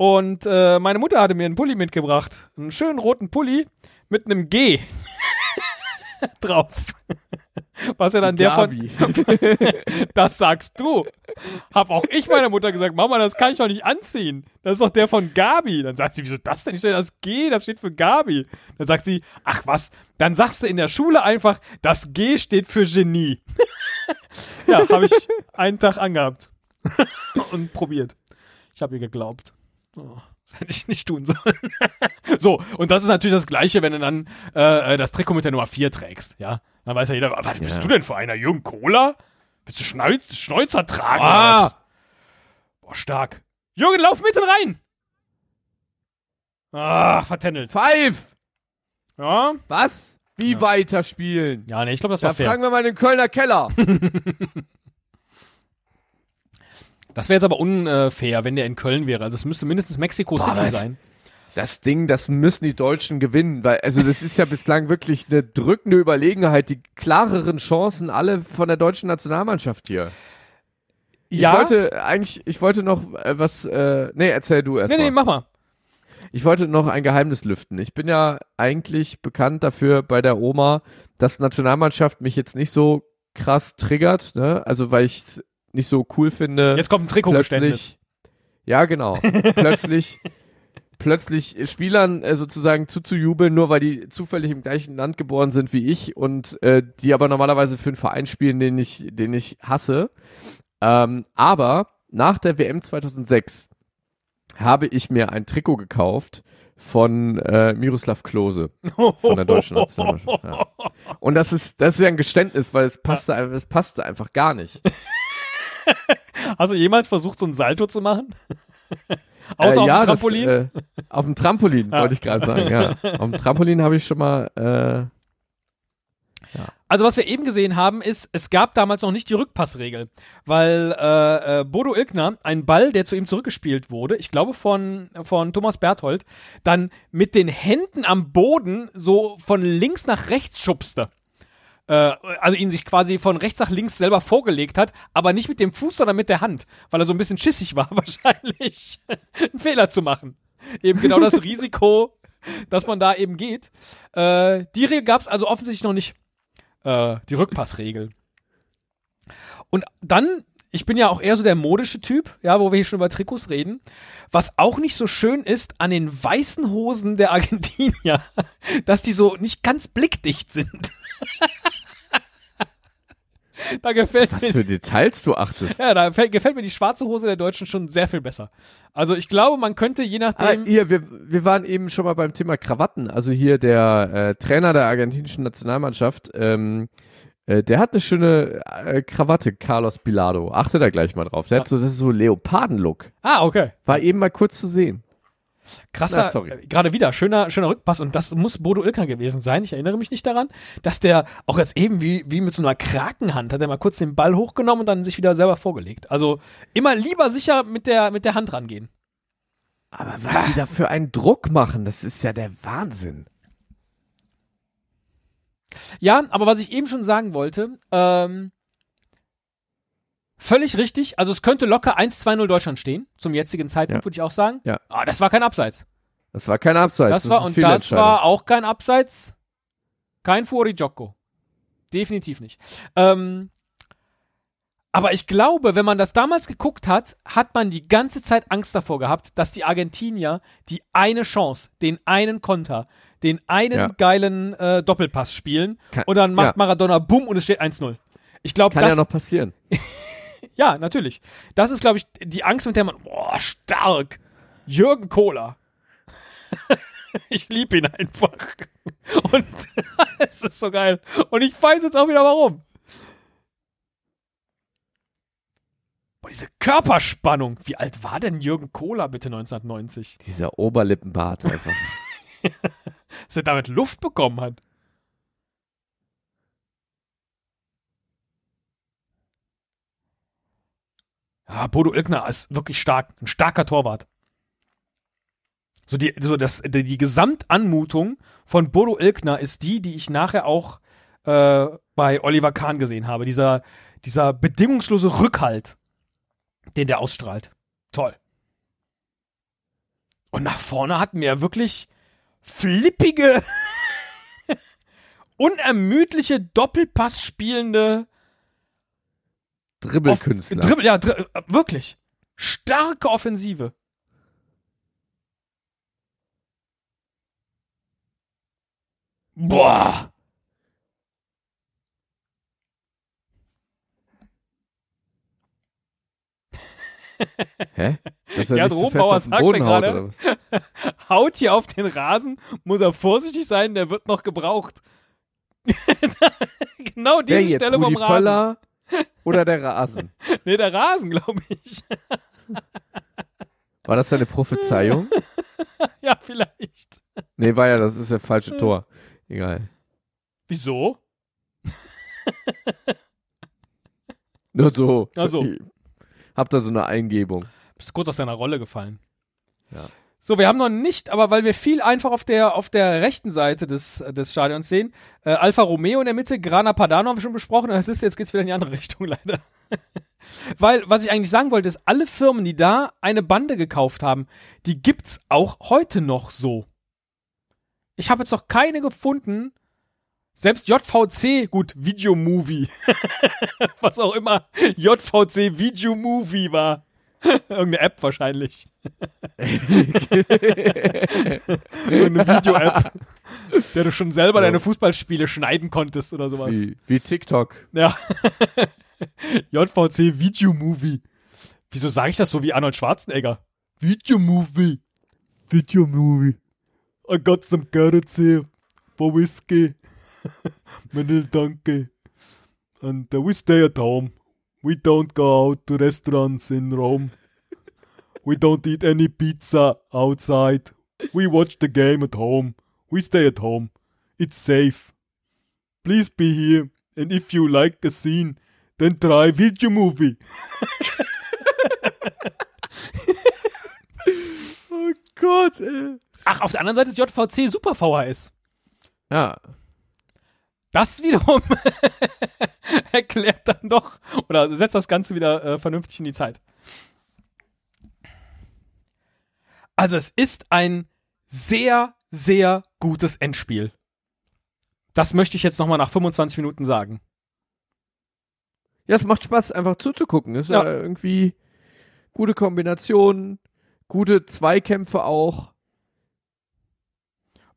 Und äh, meine Mutter hatte mir einen Pulli mitgebracht. Einen schönen roten Pulli mit einem G *laughs* drauf. Was ja dann der von, Gabi. *laughs* Das sagst du. Hab auch ich meiner Mutter gesagt, Mama, das kann ich doch nicht anziehen. Das ist doch der von Gabi. Dann sagt sie, wieso das denn? Ich so, das G, das steht für Gabi. Dann sagt sie, ach was, dann sagst du in der Schule einfach, das G steht für Genie. *laughs* ja, habe ich einen Tag angehabt. Und probiert. Ich habe ihr geglaubt. Oh, das hätte ich nicht tun sollen. *laughs* so, und das ist natürlich das Gleiche, wenn du dann äh, äh, das Trikot mit der Nummer 4 trägst, ja. Dann weiß ja jeder, was bist Ja. du denn für einer? Jürgen Kohler? Bist du Schneuz Schnäuzer tragen? Ah! Boah, stark. Jürgen, lauf mitten rein! Ah, vertändelt. Five! Ja? Was? Wie weiterspielen? Ja, nee, ich glaube, das Da war fair. fragen wir mal den Kölner Keller. *laughs* Das wäre jetzt aber unfair, wenn der in Köln wäre. Also es müsste mindestens Mexico Boah, City was? sein. Das Ding, das müssen die Deutschen gewinnen, weil, also das ist ja bislang wirklich eine drückende Überlegenheit, die klareren Chancen alle von der deutschen Nationalmannschaft hier. Ich wollte eigentlich, ich wollte noch äh, was, äh, nee, erzähl du erst nee, mal. nee, mach mal. Ich wollte noch ein Geheimnis lüften. Ich bin ja eigentlich bekannt dafür bei der Oma, dass Nationalmannschaft mich jetzt nicht so krass triggert, ne? Also weil ich nicht so cool finde. Jetzt kommt ein Trikotgeständnis. ja genau, plötzlich, *laughs* plötzlich Spielern äh, sozusagen zuzujubeln, nur weil die zufällig im gleichen Land geboren sind wie ich und äh, die aber normalerweise für einen Verein spielen, den ich, den ich hasse. Ähm, aber nach der WM 2006 habe ich mir ein Trikot gekauft von äh, Miroslav Klose von der deutschen Nationalmannschaft. Ja. *laughs* Und das ist, das ist ja ein Geständnis, weil es passte, es passte einfach gar nicht. *laughs* *laughs* Hast du jemals versucht, so ein Salto zu machen? *laughs* Außer äh, auf ja, dem Trampolin? Das, äh, auf dem Trampolin, Ja. wollte ich gerade sagen, ja. *laughs* Auf dem Trampolin habe ich schon mal, äh, Also was wir eben gesehen haben, ist, es gab damals noch nicht die Rückpassregel, weil äh, äh, Bodo Ilgner einen Ball, der zu ihm zurückgespielt wurde, ich glaube von, von Thomas Berthold, dann mit den Händen am Boden so von links nach rechts schubste. Äh, also ihn sich quasi von rechts nach links selber vorgelegt hat, aber nicht mit dem Fuß, sondern mit der Hand, weil er so ein bisschen schissig war, *laughs* wahrscheinlich einen Fehler zu machen. Eben genau das *laughs* Risiko, dass man da eben geht. Äh, die Regel gab es also offensichtlich noch nicht äh, die Rückpassregel. Und dann, ich bin ja auch eher so der modische Typ, ja, wo wir hier schon über Trikots reden. Was auch nicht so schön ist an den weißen Hosen der Argentinier, *laughs* dass die so nicht ganz blickdicht sind. *laughs* da gefällt was mir. für Details du achtest. Ja, da fällt, gefällt mir die schwarze Hose der Deutschen schon sehr viel besser. Also ich glaube, man könnte je Ah, nachdem. hier, wir, wir waren eben schon mal beim Thema Krawatten. Also hier der äh, Trainer der argentinischen Nationalmannschaft, ähm, äh, der hat eine schöne äh, Krawatte, Carlos Bilardo. Achte da gleich mal drauf. Der hat so, das ist so Leoparden-Look. ah, okay. War eben mal kurz zu sehen. Krasser, Na, sorry. äh, gerade wieder, schöner, schöner Rückpass und das muss Bodo Ilkner gewesen sein. Ich erinnere mich nicht daran, dass der auch jetzt eben wie, wie mit so einer Krakenhand hat er mal kurz den Ball hochgenommen und dann sich wieder selber vorgelegt. Also immer lieber sicher mit der, mit der Hand rangehen. Aber was die da für einen Druck machen, das ist ja der Wahnsinn. Ja, aber was ich eben schon sagen wollte, ähm, völlig richtig. Also es könnte locker 1-2-0 Deutschland stehen, zum jetzigen Zeitpunkt, Ja. würde ich auch sagen. Ja. Aber das war kein Abseits. Das war kein Abseits. Das ist war, und das war auch kein Abseits. Kein Fuori Gioco. Definitiv nicht. Ähm, Aber ich glaube, wenn man das damals geguckt hat, hat man die ganze Zeit Angst davor gehabt, dass die Argentinier die eine Chance, den einen Konter, den einen Ja. geilen äh, Doppelpass spielen Kann- und dann macht ja. Maradona bumm und es steht 1-0. Ich glaube, Kann das ja noch passieren. *laughs* ja, natürlich. Das ist glaube ich die Angst, mit der man boah, stark. Jürgen Kohler. *laughs* ich liebe ihn einfach. *laughs* Und es ist so geil. Und ich weiß jetzt auch wieder warum. Boah, diese Körperspannung. Wie alt war denn Jürgen Kohler bitte 1990? Dieser Oberlippenbart einfach. Dass er damit Luft bekommen hat. Ja, Bodo Ilgner ist wirklich stark. Ein starker Torwart. So die, so das, die, die Gesamtanmutung von Bodo Ilgner ist die, die ich nachher auch äh, bei Oliver Kahn gesehen habe. Dieser, dieser bedingungslose Rückhalt, den der ausstrahlt. Toll. Und nach vorne wir ja wirklich flippige, *laughs* unermüdliche Doppelpass spielende Dribbelkünstler. Dribbel, ja, dri äh, wirklich. Starke Offensive. Boah. Hä? Dass er Gerd sagte Boden haut, gerade-? *laughs* Haut hier auf den Rasen, muss er vorsichtig sein, der wird noch gebraucht. *laughs* genau diese jetzt? Stelle vom Rudi Rasen. Völler *laughs* oder der Rasen? Nee, der Rasen, glaube ich. War das deine Prophezeiung? ja, vielleicht. Nee, war ja, das ist das falsche Tor. Egal. Wieso? Nur so. Ach so. Ich hab da so eine Eingebung. Bist kurz aus deiner Rolle gefallen. Ja. So, wir haben noch nicht, aber weil wir viel einfach auf der, auf der rechten Seite des, des Stadions sehen, äh, Alfa Romeo in der Mitte, Grana Padano haben wir schon besprochen, das ist, jetzt geht's wieder in die andere *laughs* Richtung leider. weil, was ich eigentlich sagen wollte, ist, alle Firmen, die da eine Bande gekauft haben, die gibt's auch heute noch so. Ich habe jetzt noch keine gefunden, selbst JVC, gut, Videomovie, *laughs* was auch immer JVC Videomovie war. *laughs* Irgendeine App wahrscheinlich. *laughs* Irgendeine Video-App, der du schon selber Ja. deine Fußballspiele schneiden konntest oder sowas. Wie, wie TikTok. Ja. JVC Videomovie. Wieso sage ich das so wie Arnold Schwarzenegger? Videomovie. Video-Movie. I got some carrots here for whiskey. *laughs* Many danke. And uh, we stay at home. We don't go out to restaurants in Rome. We don't eat any pizza outside. We watch the game at home. We stay at home. It's safe. Please be here. And if you like a scene, then try video movie. *laughs* Oh Gott, ey. Ach, auf der anderen Seite ist JVC Super VHS. Ja, Das wiederum *laughs* erklärt dann doch oder setzt das Ganze wieder äh, vernünftig in die Zeit. Also es ist ein sehr, sehr gutes Endspiel. Das möchte ich jetzt nochmal nach 25 Minuten sagen. Ja, es macht Spaß, einfach zuzugucken. Ist ja, Ja. irgendwie gute Kombination, gute Zweikämpfe auch.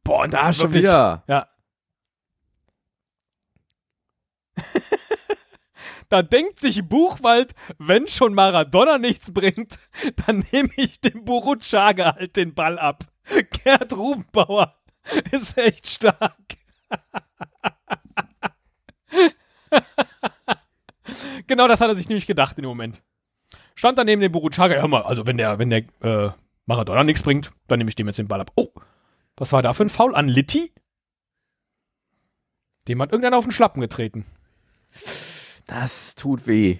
Boah, und Da schon wirklich- wieder. Ja. *laughs* da denkt sich Buchwald, wenn schon Maradona nichts bringt, *laughs* dann nehme ich dem Buruchaga halt den Ball ab. *laughs* Gerd Rubenbauer ist echt stark. genau das hat er sich nämlich gedacht dem Moment. Stand dann neben dem Buruchaga, hör mal, also wenn der, wenn der äh, Maradona nichts bringt, dann nehme ich dem jetzt den Ball ab. Oh, was war da für ein Foul an Litti? Dem hat irgendeiner auf den Schlappen getreten. Das tut weh.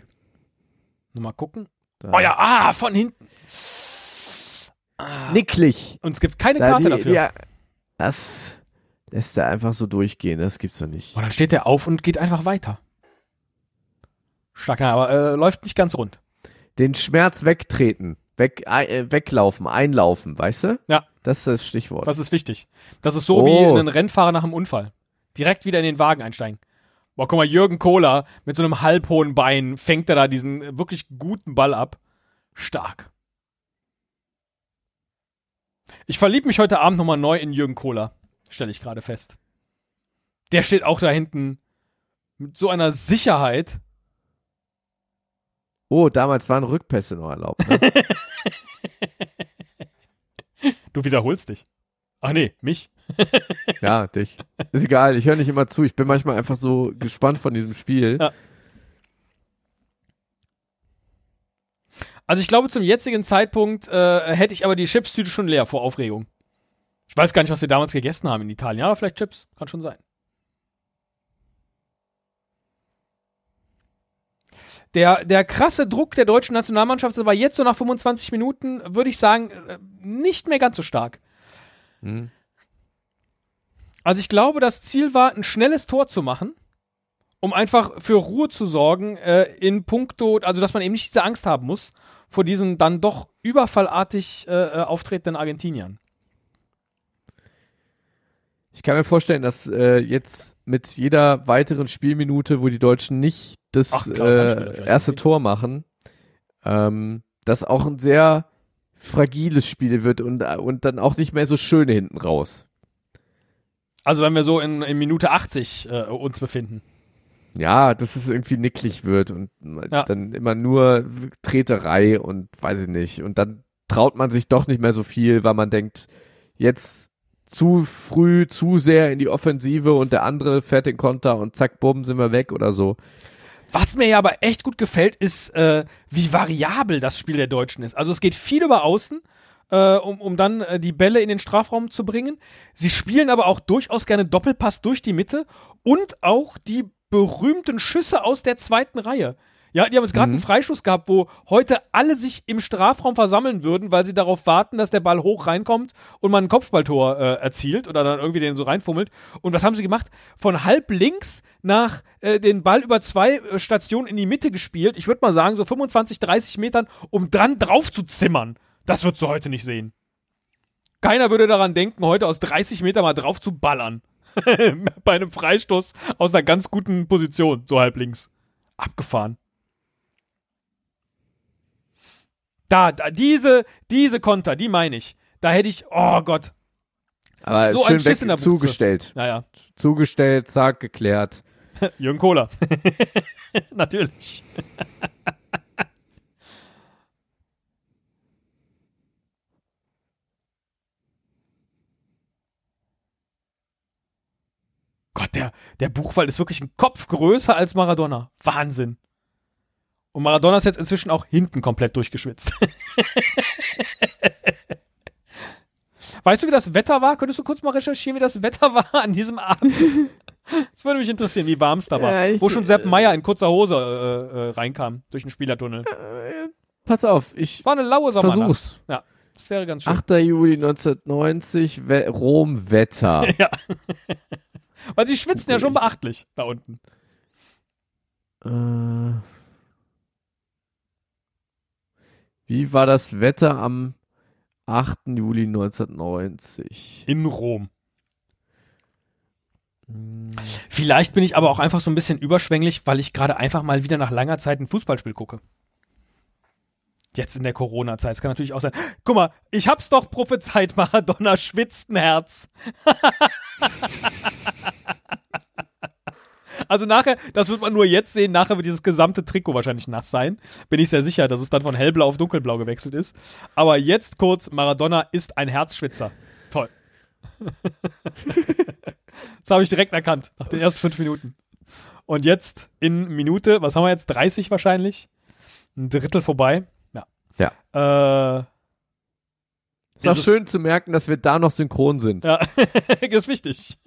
Nur mal gucken. Da. Oh ja, ah, von hinten. Nicklig. Und es gibt keine Da Karte die, dafür. Ja, das lässt er einfach so durchgehen. Das gibt's doch nicht. Und dann steht er auf und geht einfach weiter. Stark, aber äh, läuft nicht ganz rund. Den Schmerz wegtreten. Weg, äh, weglaufen, einlaufen, weißt du? Ja. Das ist das Stichwort. Das ist wichtig. Das ist so Oh. wie ein Rennfahrer nach einem Unfall. Direkt wieder in den Wagen einsteigen. Boah, guck mal, Jürgen Kohler mit so einem halbhohen Bein fängt er da diesen wirklich guten Ball ab. Stark. Ich verliebe mich heute Abend nochmal neu in Jürgen Kohler, stelle ich gerade fest. Der steht auch da hinten mit so einer Sicherheit. Oh, damals waren Rückpässe noch erlaubt. Ne? *laughs* *laughs* Du wiederholst dich. Ach nee, mich. ja, dich. Ist egal, ich höre nicht immer zu. Ich bin manchmal einfach so gespannt von diesem Spiel. Ja. Also ich glaube, zum jetzigen Zeitpunkt äh, hätte ich aber die Chipstüte schon leer vor Aufregung. Ich weiß gar nicht, was sie damals gegessen haben in Italien. Ja, vielleicht Chips. Kann schon sein. Der, der krasse Druck der deutschen Nationalmannschaft ist aber jetzt so nach 25 Minuten, würde ich sagen, äh, nicht mehr ganz so stark. Hm. Also ich glaube, das Ziel war, ein schnelles Tor zu machen, um einfach für Ruhe zu sorgen äh, in puncto, also dass man eben nicht diese Angst haben muss vor diesen dann doch überfallartig äh, äh auftretenden Argentiniern. Ich kann mir vorstellen, dass äh, jetzt mit jeder weiteren Spielminute, wo die Deutschen nicht das Ach, klar, äh, erste Tor machen, ähm, das auch ein sehr fragiles Spiel wird und, und dann auch nicht mehr so schön hinten raus. Also wenn wir so in, in Minute 80 äh, uns befinden. Ja, dass es irgendwie nicklig wird und Ja. dann immer nur Treterei und weiß ich nicht. Und dann traut man sich doch nicht mehr so viel, weil man denkt, jetzt zu früh, zu sehr in die Offensive und der andere fährt den Konter und zack, bumm, sind wir weg oder so. Was mir ja aber echt gut gefällt, ist, äh, wie variabel das Spiel der Deutschen ist. Also es geht viel über Außen, äh, um, um dann äh, die Bälle in den Strafraum zu bringen. Sie spielen aber auch durchaus gerne Doppelpass durch die Mitte und auch die berühmten Schüsse aus der zweiten Reihe. Ja, die haben jetzt gerade Mhm. einen Freischuss gehabt, wo heute alle sich im Strafraum versammeln würden, weil sie darauf warten, dass der Ball hoch reinkommt und man ein Kopfballtor äh, erzielt oder dann irgendwie den so reinfummelt. Und was haben sie gemacht? Von halb links nach äh, den Ball über zwei äh, Stationen in die Mitte gespielt. Ich würde mal sagen, so 25, 30 Metern, um dran drauf zu zimmern. Das würdest du heute nicht sehen. Keiner würde daran denken, heute aus 30 Meter mal drauf zu ballern. *laughs* Bei einem Freistoß aus einer ganz guten Position, so halb links. Abgefahren. Da, da, diese, diese Konter, die meine ich. Da hätte ich, oh Gott, Aber So ein schön Schiss in der Buchse. zugestellt. naja, Zugestellt, zack, geklärt. *laughs* Jürgen Kohler. *laughs* Natürlich. *laughs* Gott, der, der Buchwald ist wirklich ein Kopf größer als Maradona. Wahnsinn. Und Maradona ist jetzt inzwischen auch hinten komplett durchgeschwitzt. *laughs* weißt du, wie das Wetter war? Könntest du kurz mal recherchieren, wie das Wetter war an diesem Abend? Das würde mich interessieren, wie warm es da war. Ja, ich- Wo schon Sepp Meier in kurzer Hose äh, äh, reinkam durch den Spielertunnel. Pass auf, ich War eine laue Sommernacht. versuch's. Ja, das wäre ganz schön. 8. Juli 1990, We Rom-Wetter. *laughs* Ja. Weil sie schwitzen ja schon beachtlich da unten. Äh, wie war das Wetter am 8. Juli 1990? In Rom. Hm, Vielleicht bin ich aber auch einfach so ein bisschen überschwänglich, weil ich gerade einfach mal wieder nach langer Zeit ein Fußballspiel gucke. Jetzt in der Corona-Zeit. Das kann natürlich auch sein. Guck mal, ich hab's doch prophezeit, *laughs* Maradona schwitzt ein Herz. *laughs* also nachher, das wird man nur jetzt sehen, nachher wird dieses gesamte Trikot wahrscheinlich nass sein. Bin ich sehr sicher, dass es dann von hellblau auf dunkelblau gewechselt ist. Aber jetzt kurz, Maradona ist ein Herzschwitzer. Toll. *laughs* das habe ich direkt erkannt, nach den ersten fünf Minuten. Und jetzt in Minute, was haben wir jetzt? 30 wahrscheinlich? Ein Drittel vorbei. Ja. Ja. Äh, Ist es- schön zu merken, dass wir da noch synchron sind. ja, *laughs* ist wichtig.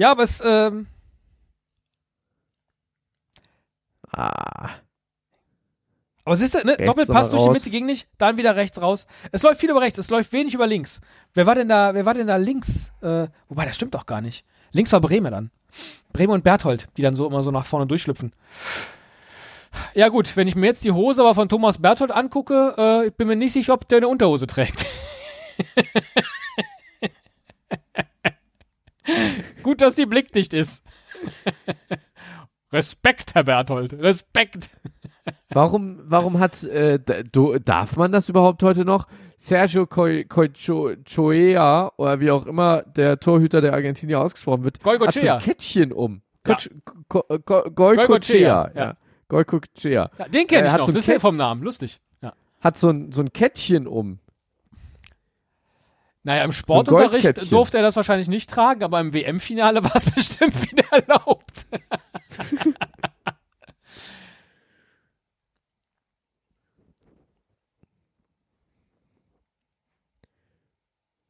Ja, aber es, ähm, Ah, aber siehst du, ne, Doppelpass durch die. Mitte ging nicht, dann wieder rechts raus. Es läuft viel über rechts, es läuft wenig über links. Wer war denn da, wer war denn da links? Äh, wobei, das stimmt doch gar nicht. Links war Bremer dann. Bremer und Berthold, die dann so immer so nach vorne durchschlüpfen. Ja gut, wenn ich mir jetzt die Hose aber von Thomas Berthold angucke, äh, ich bin mir nicht sicher, ob der eine Unterhose trägt. *laughs* gut, dass die blickdicht ist. Respekt, Herr Berthold, Respekt. Warum, warum hat, äh, d- du, darf man das überhaupt heute noch? Sergio Coechea oder wie auch immer der Torhüter der Argentinier ausgesprochen wird, hat so ein Kettchen um. Ja. Coach- Go- Go- Goicoechea, Goicoechea, ja. ja. Goicoechea. Ja, den kenne ich noch, so das ist ja vom Namen, lustig. Ja. Hat so ein, so ein Kettchen um. Naja, im Sportunterricht Goldkettchen. durfte er das wahrscheinlich nicht tragen, aber im WM-Finale *laughs* war es bestimmt wieder erlaubt. *laughs*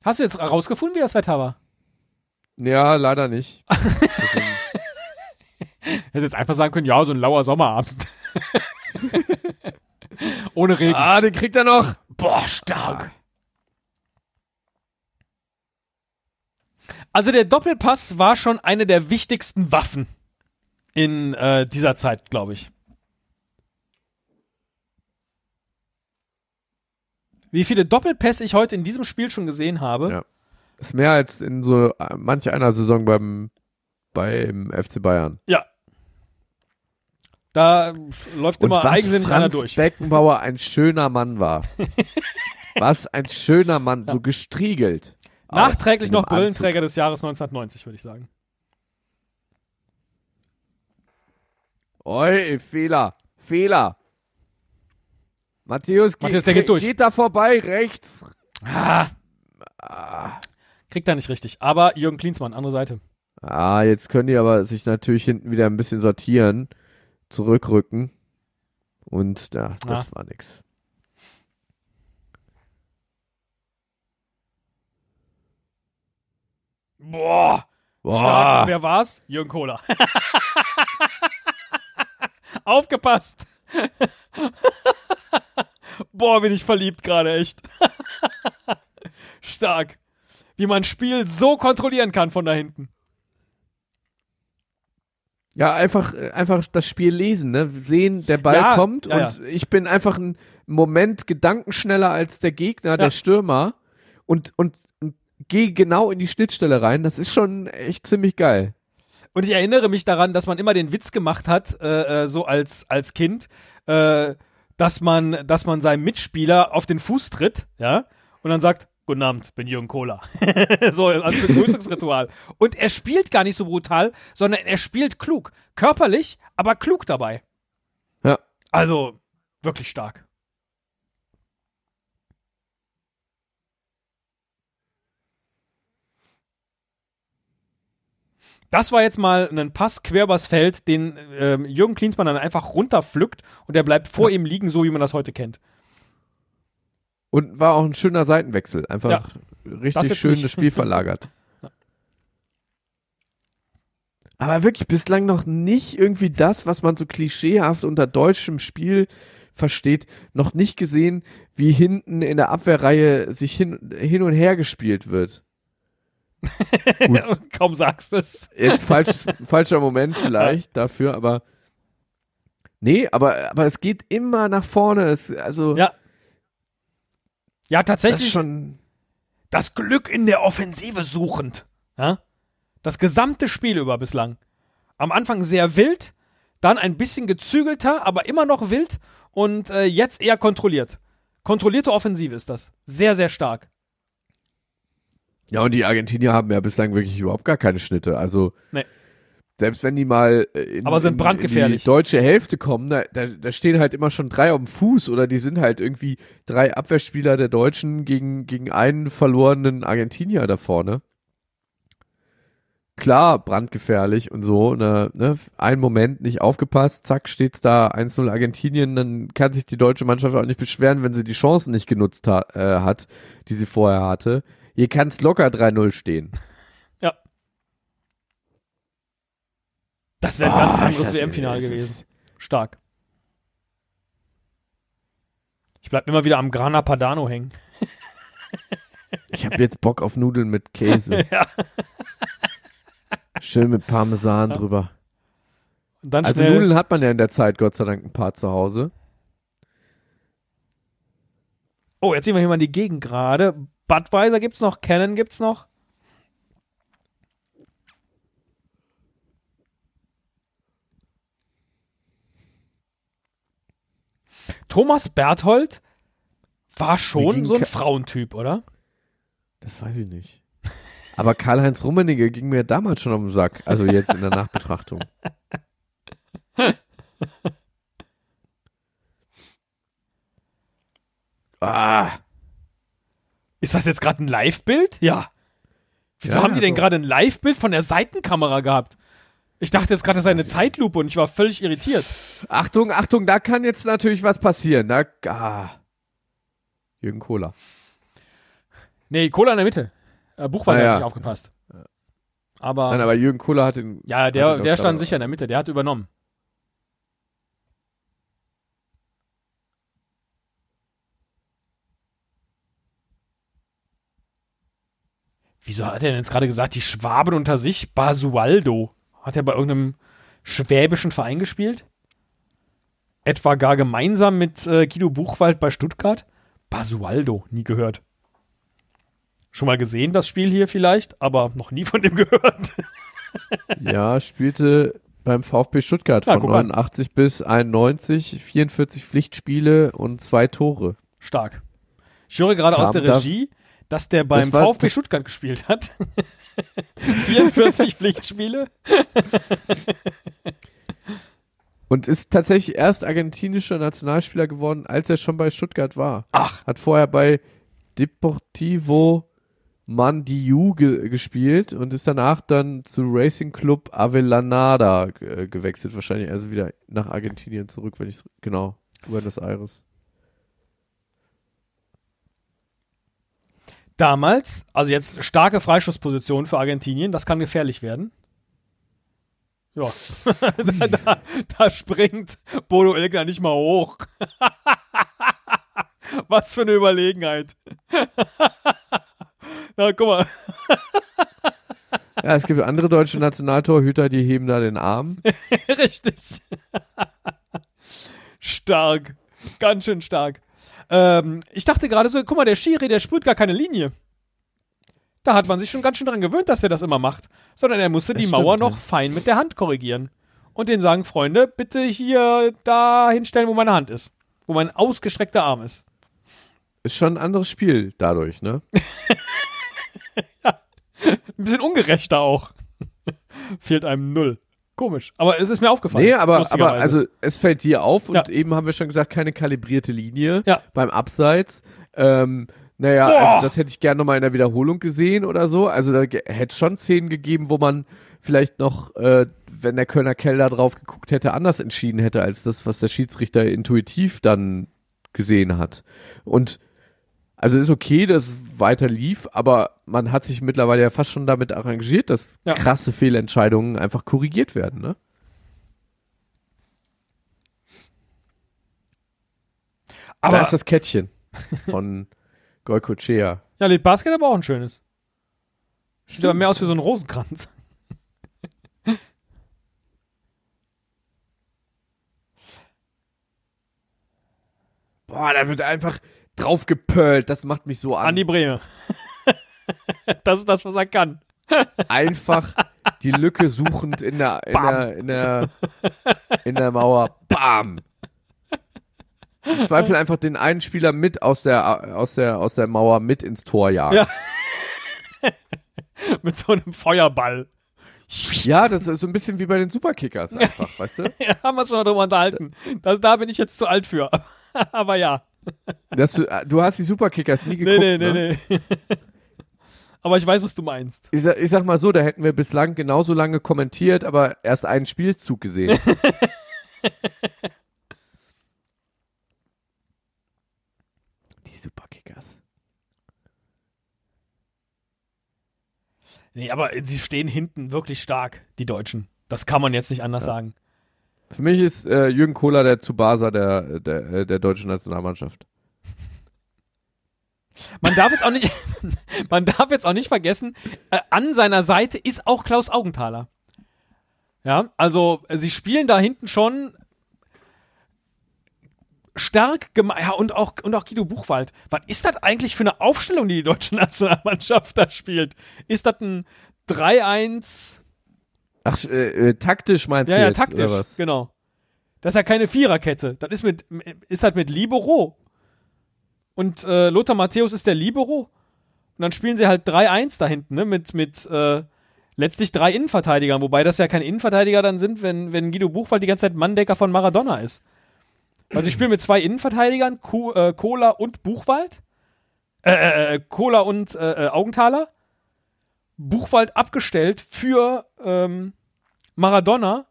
Hast du jetzt rausgefunden, wie das Wetter war? Ja, leider nicht. *laughs* Hätte jetzt einfach sagen können, ja, so ein lauer Sommerabend. Ohne Regen. ah, den kriegt er noch. Boah, stark. Also der Doppelpass war schon eine der wichtigsten Waffen in äh, dieser Zeit, glaube ich. Wie viele Doppelpässe ich heute in diesem Spiel schon gesehen habe. Ja. Ist mehr als in so äh, manch einer Saison beim, beim FC Bayern. Ja. Da läuft Und immer eigensinnig Franz einer durch. Beckenbauer ein schöner Mann war. *laughs* was ein schöner Mann, so gestriegelt. Nachträglich noch Brillenträger des Jahres 1990, würde ich sagen. Anzug. Oi, Fehler, Fehler. Matthäus, ge- Matthäus, der geht durch. geht da vorbei, rechts. Ah. Kriegt er nicht richtig. Aber Jürgen Klinsmann, andere Seite. Ah, jetzt können die aber sich natürlich hinten wieder ein bisschen sortieren, zurückrücken. Und ja, das Ah. war nix. Boah. Stark. Boah, Und wer war's? Jürgen Kohler. *laughs* Aufgepasst. *laughs* Boah, bin ich verliebt gerade, echt. *laughs* Stark. Wie man ein Spiel so kontrollieren kann von da hinten. Ja, einfach, einfach das Spiel lesen, ne? Sehen, der Ball Ja, kommt ja, und ich bin einfach einen Moment gedankenschneller als der Gegner, Ja. der Stürmer und, und, gehe genau in die Schnittstelle rein. Das ist schon echt ziemlich geil. Und ich erinnere mich daran, dass man immer den Witz gemacht hat, äh, äh, so als, als Kind, äh, dass man, dass man seinem Mitspieler auf den Fuß tritt, ja, und dann sagt, Guten Abend, bin Jürgen Kohler. *laughs* so als Begrüßungsritual. Und er spielt gar nicht so brutal, sondern er spielt klug. Körperlich, aber klug dabei. Ja. Also, wirklich stark. Das war jetzt mal ein Pass quer übers Feld, den ähm, Jürgen Klinsmann dann einfach runterpflückt und der bleibt vor ihm liegen, so wie man das heute kennt. Und war auch ein schöner Seitenwechsel. Einfach Ja. Richtig schön nicht. das Spiel verlagert. *laughs* Aber wirklich bislang noch nicht irgendwie das, was man so klischeehaft unter deutschem Spiel versteht, noch nicht gesehen, wie hinten in der Abwehrreihe sich hin, hin und her gespielt wird. Gut, *laughs* Kaum sagst es. jetzt falsch, *laughs* falscher Moment vielleicht dafür, aber nee, aber, aber es geht immer nach vorne. Es, also, Ja. Ja, das tatsächlich schon, das Glück in der Offensive suchend. Ja? Das gesamte Spiel über bislang. Am Anfang sehr wild, dann ein bisschen gezügelter, aber immer noch wild und äh, jetzt eher kontrolliert. Kontrollierte Offensive ist das. Sehr, sehr stark. Ja, und die Argentinier haben ja bislang wirklich überhaupt gar keine Schnitte. Also Nee. selbst wenn die mal äh, in, Aber sind in, brandgefährlich. in die deutsche Hälfte kommen, da, da, da stehen halt immer schon drei auf dem Fuß oder die sind halt irgendwie drei Abwehrspieler der Deutschen gegen, gegen einen verlorenen Argentinier da vorne. Klar, brandgefährlich und so, ne, ne, ein Moment nicht aufgepasst, zack, steht's da 1-0 Argentinien, dann kann sich die deutsche Mannschaft auch nicht beschweren, wenn sie die Chancen nicht genutzt ha äh, hat, die sie vorher hatte. Hier kann's locker 3-0 stehen. Ja. Das wäre ein ganz Ah, anderes WM-Finale gewesen. Stark. Ich bleib immer wieder am Grana Padano hängen. *laughs* Ich habe jetzt Bock auf Nudeln mit Käse. *laughs* Ja. Schön mit Parmesan drüber. Und dann Also. Nudeln hat man ja in der Zeit Gott sei Dank ein paar zu Hause. Oh, jetzt sehen wir hier mal die Gegend gerade. Budweiser gibt's noch, Canon gibt's noch. Thomas Berthold war schon so ein ke- Frauentyp, oder? Das weiß ich nicht. Aber Karl-Heinz Rummenigge ging mir damals schon auf den Sack. Also jetzt in der Nachbetrachtung. *laughs* ah, Ist das jetzt gerade ein Live-Bild? Ja. Wieso Ja, haben die denn gerade ein Live-Bild von der Seitenkamera gehabt? Ich dachte jetzt gerade, das sei eine Zeitlupe und ich war völlig irritiert. Achtung, Achtung, da kann jetzt natürlich was passieren. Da, ah. Jürgen Kohler. Nee, Cola in der Mitte. Äh, Buchwald Ah, hat ja. nicht aufgepasst. Aber, Nein, aber Jürgen Kohler hat den. ja, hat der, der stand sicher in der Mitte, der hat übernommen. Wieso hat er denn jetzt gerade gesagt, die Schwaben unter sich? Basualdo. Hat er bei irgendeinem schwäbischen Verein gespielt? Etwa gar gemeinsam mit äh, Guido Buchwald bei Stuttgart? Basualdo, nie gehört. Schon mal gesehen, das Spiel hier vielleicht, aber noch nie von dem *laughs* gehört. Ja, spielte beim VfB Stuttgart Ja, von guck an. 89 bis 91, 44 Pflichtspiele und zwei Tore. Stark. Ich höre gerade aus der Regie, dass der beim Das VfB Stuttgart gespielt hat. *laughs* 44 Pflichtspiele. Und ist tatsächlich erst argentinischer Nationalspieler geworden, als er schon bei Stuttgart war. Ach, Hat vorher bei Deportivo Mandiu ge gespielt und ist danach dann zu Racing Club Avellaneda äh, gewechselt, wahrscheinlich also wieder nach Argentinien zurück, wenn ich genau, Buenos Aires. Damals, also jetzt starke Freischussposition für Argentinien, das kann gefährlich werden. Ja, *laughs* da, da, da springt Bodo Ilgner nicht mal hoch. *laughs* Was für eine Überlegenheit. *laughs* Na, guck mal. Ja, es gibt andere deutsche Nationaltorhüter, die heben da den Arm. Richtig. stark. Ganz schön stark. Ähm, ich dachte gerade so, guck mal, der Schiri, der sprüht gar keine Linie. Da hat man sich schon ganz schön dran gewöhnt, dass er das immer macht. Sondern er musste Das die stimmt, Mauer ja. noch fein mit der Hand korrigieren. Und denen sagen, Freunde, bitte hier da hinstellen, wo meine Hand ist. Wo mein ausgestreckter Arm ist. Ist schon ein anderes Spiel dadurch, ne? *laughs* Ein bisschen ungerechter auch. *laughs* Fehlt einem null. Komisch. Aber es ist mir aufgefallen. Nee, aber, aber also es fällt dir auf und Ja. eben haben wir schon gesagt, keine kalibrierte Linie Ja. beim Abseits. Ähm, naja, also das hätte ich gerne nochmal in der Wiederholung gesehen oder so. Also da hätte es schon Szenen gegeben, wo man vielleicht noch, äh, wenn der Kölner Keller drauf geguckt hätte, anders entschieden hätte, als das, was der Schiedsrichter intuitiv dann gesehen hat. Und also ist okay, dass es weiter lief, aber man hat sich mittlerweile ja fast schon damit arrangiert, dass Ja. krasse Fehlentscheidungen einfach korrigiert werden, ne? aber da ist das Kettchen von *laughs* Goikochea. ja, Lied Basket aber auch ein schönes. Sieht aber mehr aus wie so ein Rosenkranz. *laughs* Boah, da wird einfach drauf gepölt. Das macht mich so an. An die Breme. *laughs* das ist das, was er kann. einfach die Lücke suchend in der, in der, in der, in der Mauer. Bam! Im Zweifel einfach den einen Spieler mit aus der, aus der, aus der Mauer mit ins Tor jagen. Ja. *laughs* Mit so einem Feuerball. Ja, das ist so ein bisschen wie bei den Superkickers einfach, weißt du? *laughs* Ja, haben wir uns schon mal drüber unterhalten. Das, da bin ich jetzt zu alt für. aber ja. Dass du, hast die Superkickers nie Nee, geguckt, nee, nee, ne? nee. *laughs* aber ich weiß, was du meinst. Ich sag, ich sag mal so, da hätten wir bislang genauso lange kommentiert, aber erst einen Spielzug gesehen. *laughs* Die Superkickers. Nee, aber sie stehen hinten wirklich stark, die Deutschen. Das kann man jetzt nicht anders sagen. Für mich ist äh, Jürgen Kohler der Tsubasa der, der, äh, der deutschen Nationalmannschaft. Man darf jetzt auch nicht, *laughs* man darf jetzt auch nicht vergessen, äh, an seiner Seite ist auch Klaus Augenthaler. Ja, also äh, sie spielen da hinten schon stark gemacht. Ja, und auch, und auch Guido Buchwald. Was ist das eigentlich für eine Aufstellung, die die deutsche *laughs* Nationalmannschaft da spielt? Ist das ein 3-1? Ach, äh, äh, taktisch meinst Ja, du ja, jetzt, taktisch, oder was? genau. Das ist ja keine Viererkette. Das ist mit, ist halt mit Libero. Und äh, Lothar Matthäus ist der Libero. Und dann spielen sie halt 3-1 da hinten, ne? Mit, mit äh, letztlich drei Innenverteidigern, wobei das ja keine Innenverteidiger dann sind, wenn, wenn Guido Buchwald die ganze Zeit Manndecker von Maradona ist. Also sie spielen mit zwei Innenverteidigern, Ku, äh, Kohler und Buchwald. Äh, äh, Kohler und äh, äh, Augenthaler. Buchwald abgestellt für ähm, Maradona.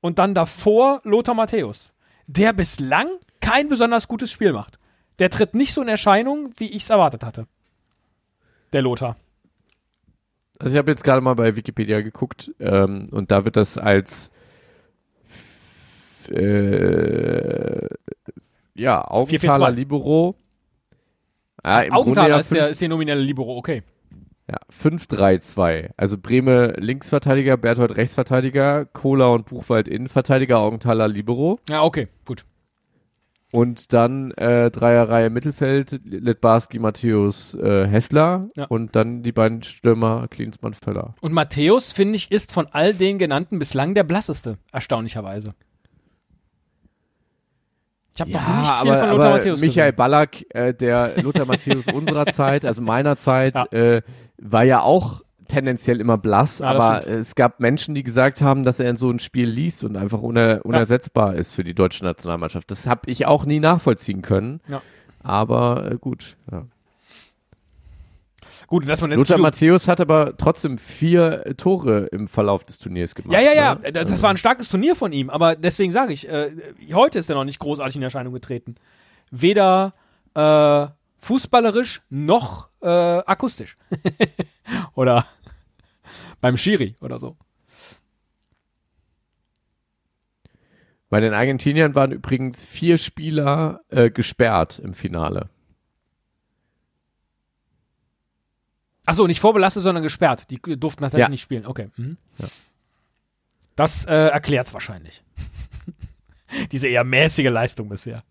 Und dann davor Lothar Matthäus, der bislang kein besonders gutes Spiel macht. Der tritt nicht so in Erscheinung, wie ich es erwartet hatte. Der Lothar. Also ich habe jetzt gerade mal bei Wikipedia geguckt ähm, und da wird das als äh, ja, Augenthaler 4-4-2. Libero. Grunde Augenthaler ja ist, der, ist der nominelle Libero, okay. Ja, 5-3-2. Also Breme Linksverteidiger, Berthold Rechtsverteidiger, Kohler und Buchwald Innenverteidiger, Augenthaler Libero. Ja, okay, gut. Und dann äh, Dreierreihe Mittelfeld, Litbarski, Matthäus, äh, Hessler. Ja. Und dann die beiden Stürmer, Klinsmann, Völler. Und Matthäus, finde ich, ist von all den genannten bislang der blasseste, erstaunlicherweise. Ich habe noch nicht viel aber, von Lothar Matthäus Michael gesehen. Ballack, äh, der Lothar Matthäus unserer *laughs* Zeit, also meiner Zeit, Ja. äh, war ja auch tendenziell immer blass, Ja, aber stimmt. es gab Menschen, die gesagt haben, dass er in so ein Spiel liest und einfach uner unersetzbar ist für die deutsche Nationalmannschaft. Das habe ich auch nie nachvollziehen können. Ja. Aber äh, gut. Ja. Gut, dass man jetzt Lothar Matthäus hat aber trotzdem vier äh, Tore im Verlauf des Turniers gemacht. Ja, ja, ja, Ne? das, das war ein starkes Turnier von ihm, aber deswegen sage ich, äh, heute ist er noch nicht großartig in Erscheinung getreten. Weder äh, fußballerisch noch äh, akustisch. *laughs* oder beim Schiri oder so. Bei den Argentiniern waren übrigens vier Spieler äh, gesperrt im Finale. Achso, nicht vorbelastet, sondern gesperrt. Die durften tatsächlich Ja. nicht spielen. Okay. Mhm. Das äh, erklärt's wahrscheinlich. *laughs* Diese eher mäßige Leistung bisher.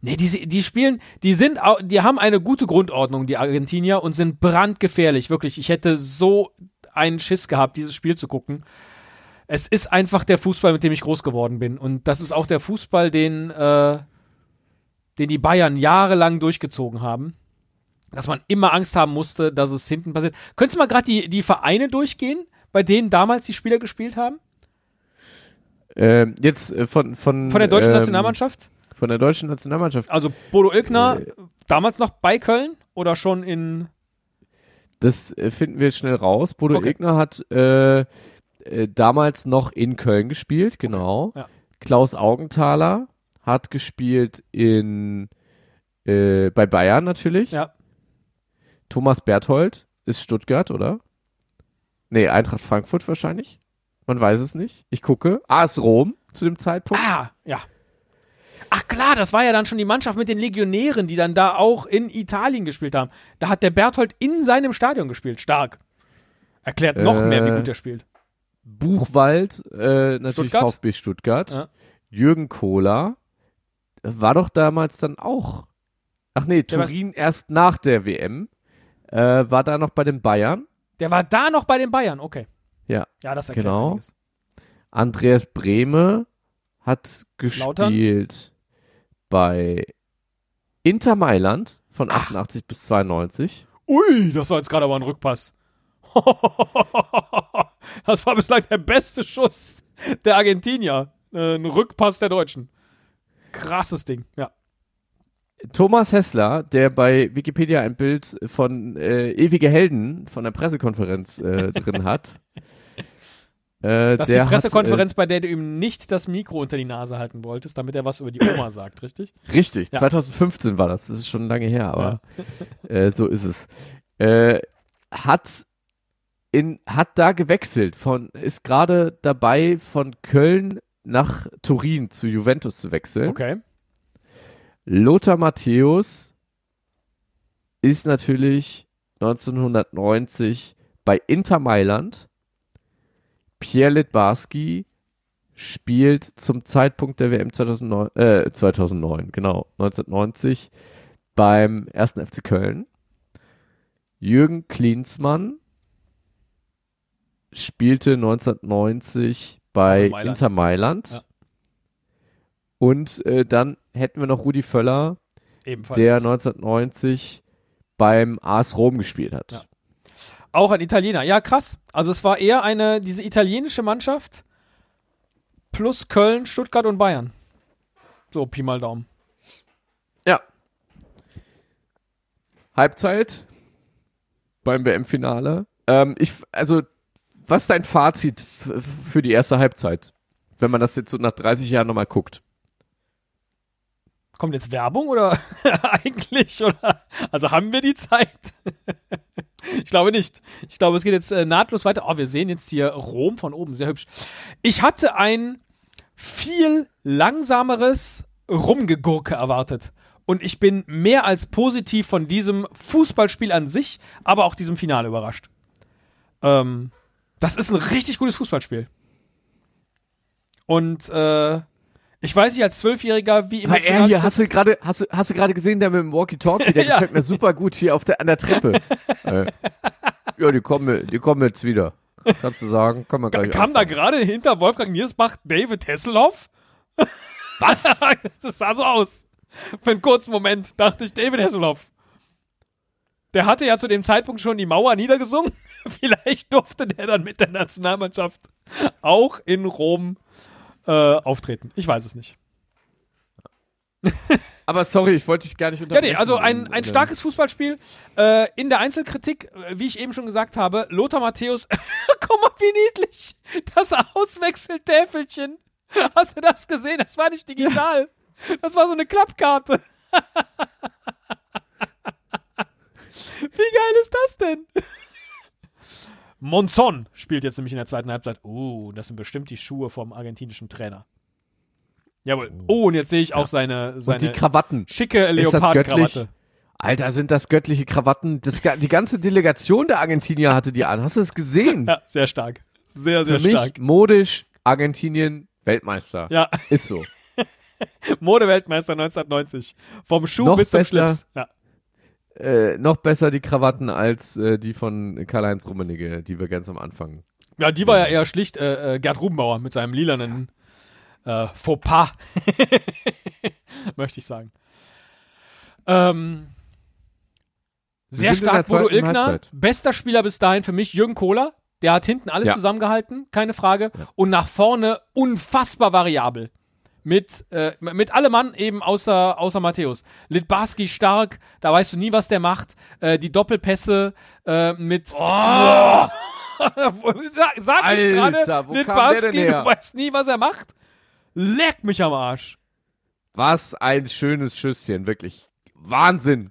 Nee, die, die spielen, die sind, die haben eine gute Grundordnung, die Argentinier, und sind brandgefährlich, wirklich. Ich hätte so einen Schiss gehabt, dieses Spiel zu gucken. Es ist einfach der Fußball, mit dem ich groß geworden bin. Und das ist auch der Fußball, den, äh, den die Bayern jahrelang durchgezogen haben. Dass man immer Angst haben musste, dass es hinten passiert. Könntest du mal gerade die, die Vereine durchgehen, bei denen damals die Spieler gespielt haben? Ähm, jetzt äh, von, von, Von der deutschen ähm, Nationalmannschaft? Von der deutschen Nationalmannschaft. Also Bodo Ilgner, Äh. damals noch bei Köln oder schon in. Das äh, finden wir schnell raus. Bodo Okay. Egner hat äh, äh, damals noch in Köln gespielt, genau. ja. Klaus Augenthaler hat gespielt in äh, bei Bayern natürlich. Ja. Thomas Berthold ist Stuttgart, oder? Nee, Eintracht Frankfurt wahrscheinlich. Man weiß es nicht. Ich gucke. AS Rom zu dem Zeitpunkt. Ah, ja. Ach klar, das war ja dann schon die Mannschaft mit den Legionären, die dann da auch in Italien gespielt haben. Da hat der Berthold in seinem Stadion gespielt. Stark. Erklärt noch Äh, mehr, wie gut er spielt. Buchwald, äh, natürlich Stuttgart? VfB Stuttgart. Ja. Jürgen Kohler war doch damals dann auch. Ach nee, Der Turin erst nach der WM. Äh, war da noch bei den Bayern. Der war da noch bei den Bayern, okay. Ja, Ja, das erklärt genau. einiges. Andreas Brehme hat Lautern? gespielt bei Inter Mailand von Ach. 88 bis 92. Ui, das war jetzt gerade aber ein Rückpass. *laughs* das war bislang der beste Schuss der Argentinier. Ein Rückpass der Deutschen. Krasses Ding, ja. Thomas Hessler, der bei Wikipedia ein Bild von äh, Ewige Helden von der Pressekonferenz äh, drin hat. *laughs* Äh, Das ist die Pressekonferenz, Hat, bei der du ihm nicht das Mikro unter die Nase halten wolltest, damit er was über die Oma sagt, richtig? äh, richtig, Ja. 2015 war das. Das ist schon lange her, aber äh, so ist es. Äh, hat in hat da gewechselt von ist gerade dabei von Köln nach Turin zu Juventus zu wechseln. Okay. Lothar Matthäus ist natürlich 1990 bei Inter Mailand. Pierre Litbarski spielt zum Zeitpunkt der WM 2009, äh, 2009, genau, 1990 beim 1. FC Köln. Jürgen Klinsmann spielte 1990 bei Mailand. Inter Mailand. Ja. Und äh, dann hätten wir noch Rudi Völler, Ebenfalls. der 1990 beim AS Rom gespielt hat. Ja. Auch ein Italiener. Ja, krass. Also es war eher eine, diese italienische Mannschaft plus Köln, Stuttgart und Bayern. So, Pi mal Daumen. Ja. Halbzeit beim WM-Finale. Ähm, ich, also, was ist dein Fazit für die erste Halbzeit? Wenn man das jetzt so nach 30 Jahren nochmal guckt. Kommt jetzt Werbung oder *laughs* eigentlich? Oder? Also haben wir die Zeit? *laughs* ich glaube nicht. Ich glaube, es geht jetzt äh, nahtlos weiter. Oh, wir sehen jetzt hier Rom von oben. Sehr hübsch. Ich hatte ein viel langsameres Rumgegurke erwartet. Und ich bin mehr als positiv von diesem Fußballspiel an sich, aber auch diesem Finale überrascht. Ähm, das ist ein richtig gutes Fußballspiel. Und äh, ich weiß nicht, als Zwölfjähriger, wie Aber emotional er ich hier, hast du gerade, hast du, hast du gerade gesehen, der mit dem Walkie-Talkie, der *laughs* Ja. gefällt mir super gut hier auf der, an der Treppe. *laughs* äh, ja, die kommen, die kommen jetzt wieder. Kannst du sagen, kann man gleich Kam da anfangen. gerade hinter Wolfgang Niersbach David Hasselhoff? *laughs* Was? das sah so aus. Für einen kurzen Moment dachte ich David Hasselhoff. Der hatte ja zu dem Zeitpunkt schon die Mauer niedergesungen. Vielleicht durfte der dann mit der Nationalmannschaft auch in Rom äh, auftreten. Ich weiß es nicht. *laughs* Aber sorry, ich wollte dich gar nicht Ja, unterbrechen. nee, also ein, ein Oder- starkes Fußballspiel. Äh, in der Einzelkritik, äh, wie ich eben schon gesagt habe, Lothar Matthäus, *laughs* guck mal, wie niedlich. Das Auswechseltäfelchen. Hast du das gesehen? Das war nicht digital. Das war so eine Klappkarte. *laughs* wie geil ist das denn? Monzon spielt jetzt nämlich in der zweiten Halbzeit. Uh, das sind bestimmt die Schuhe vom argentinischen Trainer. Jawohl. Oh, und jetzt sehe ich auch seine, Und seine die Krawatten. schicke? Leopardkrawatte. Alter, sind das göttliche Krawatten. Das, die ganze Delegation der Argentinier hatte die an. Hast du es gesehen? *laughs* Ja, sehr stark. Sehr, sehr Für mich stark. modisch Argentinien Weltmeister. Ja, Ist so. *laughs* Modeweltmeister 1990. Vom Schuh Noch bis zum besser. Schlips. Ja. Äh, noch besser die Krawatten als äh, die von Karl-Heinz Rummenigge, die wir ganz am Anfang. ja, die war ja eher schlicht äh, äh, Gerd Rubenbauer mit seinem lilanen äh, Fauxpas. *laughs* Möchte ich sagen. Ähm, sehr stark Bodo Ilgner. Halbzeit. Bester Spieler bis dahin für mich Jürgen Kohler. Der hat hinten alles Ja. zusammengehalten, keine Frage. Und nach vorne unfassbar variabel. Mit, äh, mit allem Mann eben außer, außer Matthäus. Litbarski stark, da weißt du nie, was der macht. Äh, die Doppelpässe äh, mit. Oh! *laughs* sag sag ich Alter, gerade, kam der Litbarski, du weißt nie, was er macht. Leck mich am Arsch. Was ein schönes Schüsschen, wirklich. Wahnsinn.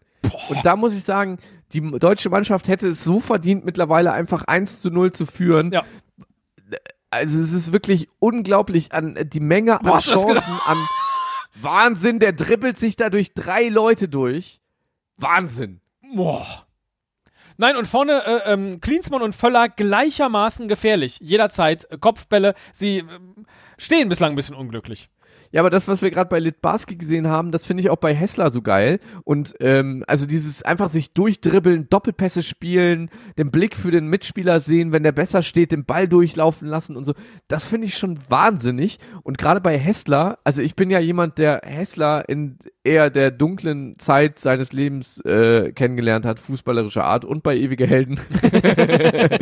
Und da muss ich sagen, die deutsche Mannschaft hätte es so verdient, mittlerweile einfach 1 zu 0 zu führen. Ja. Also es ist wirklich unglaublich an äh, die Menge an Chancen, an Wahnsinn, der dribbelt sich da durch drei Leute durch. Wahnsinn. Boah. Nein, und vorne äh, ähm, Klinsmann und Völler gleichermaßen gefährlich. Jederzeit äh, Kopfbälle. Sie ähm, stehen bislang ein bisschen unglücklich. Ja, aber das, was wir gerade bei Litbarski gesehen haben, das finde ich auch bei Hessler so geil. Und ähm, also dieses einfach sich durchdribbeln, Doppelpässe spielen, den Blick für den Mitspieler sehen, wenn der besser steht, den Ball durchlaufen lassen und so. Das finde ich schon wahnsinnig. Und gerade bei Hessler, also ich bin ja jemand, der Hessler in eher der dunklen Zeit seines Lebens äh, kennengelernt hat, fußballerischer Art und bei ewige Helden. *laughs*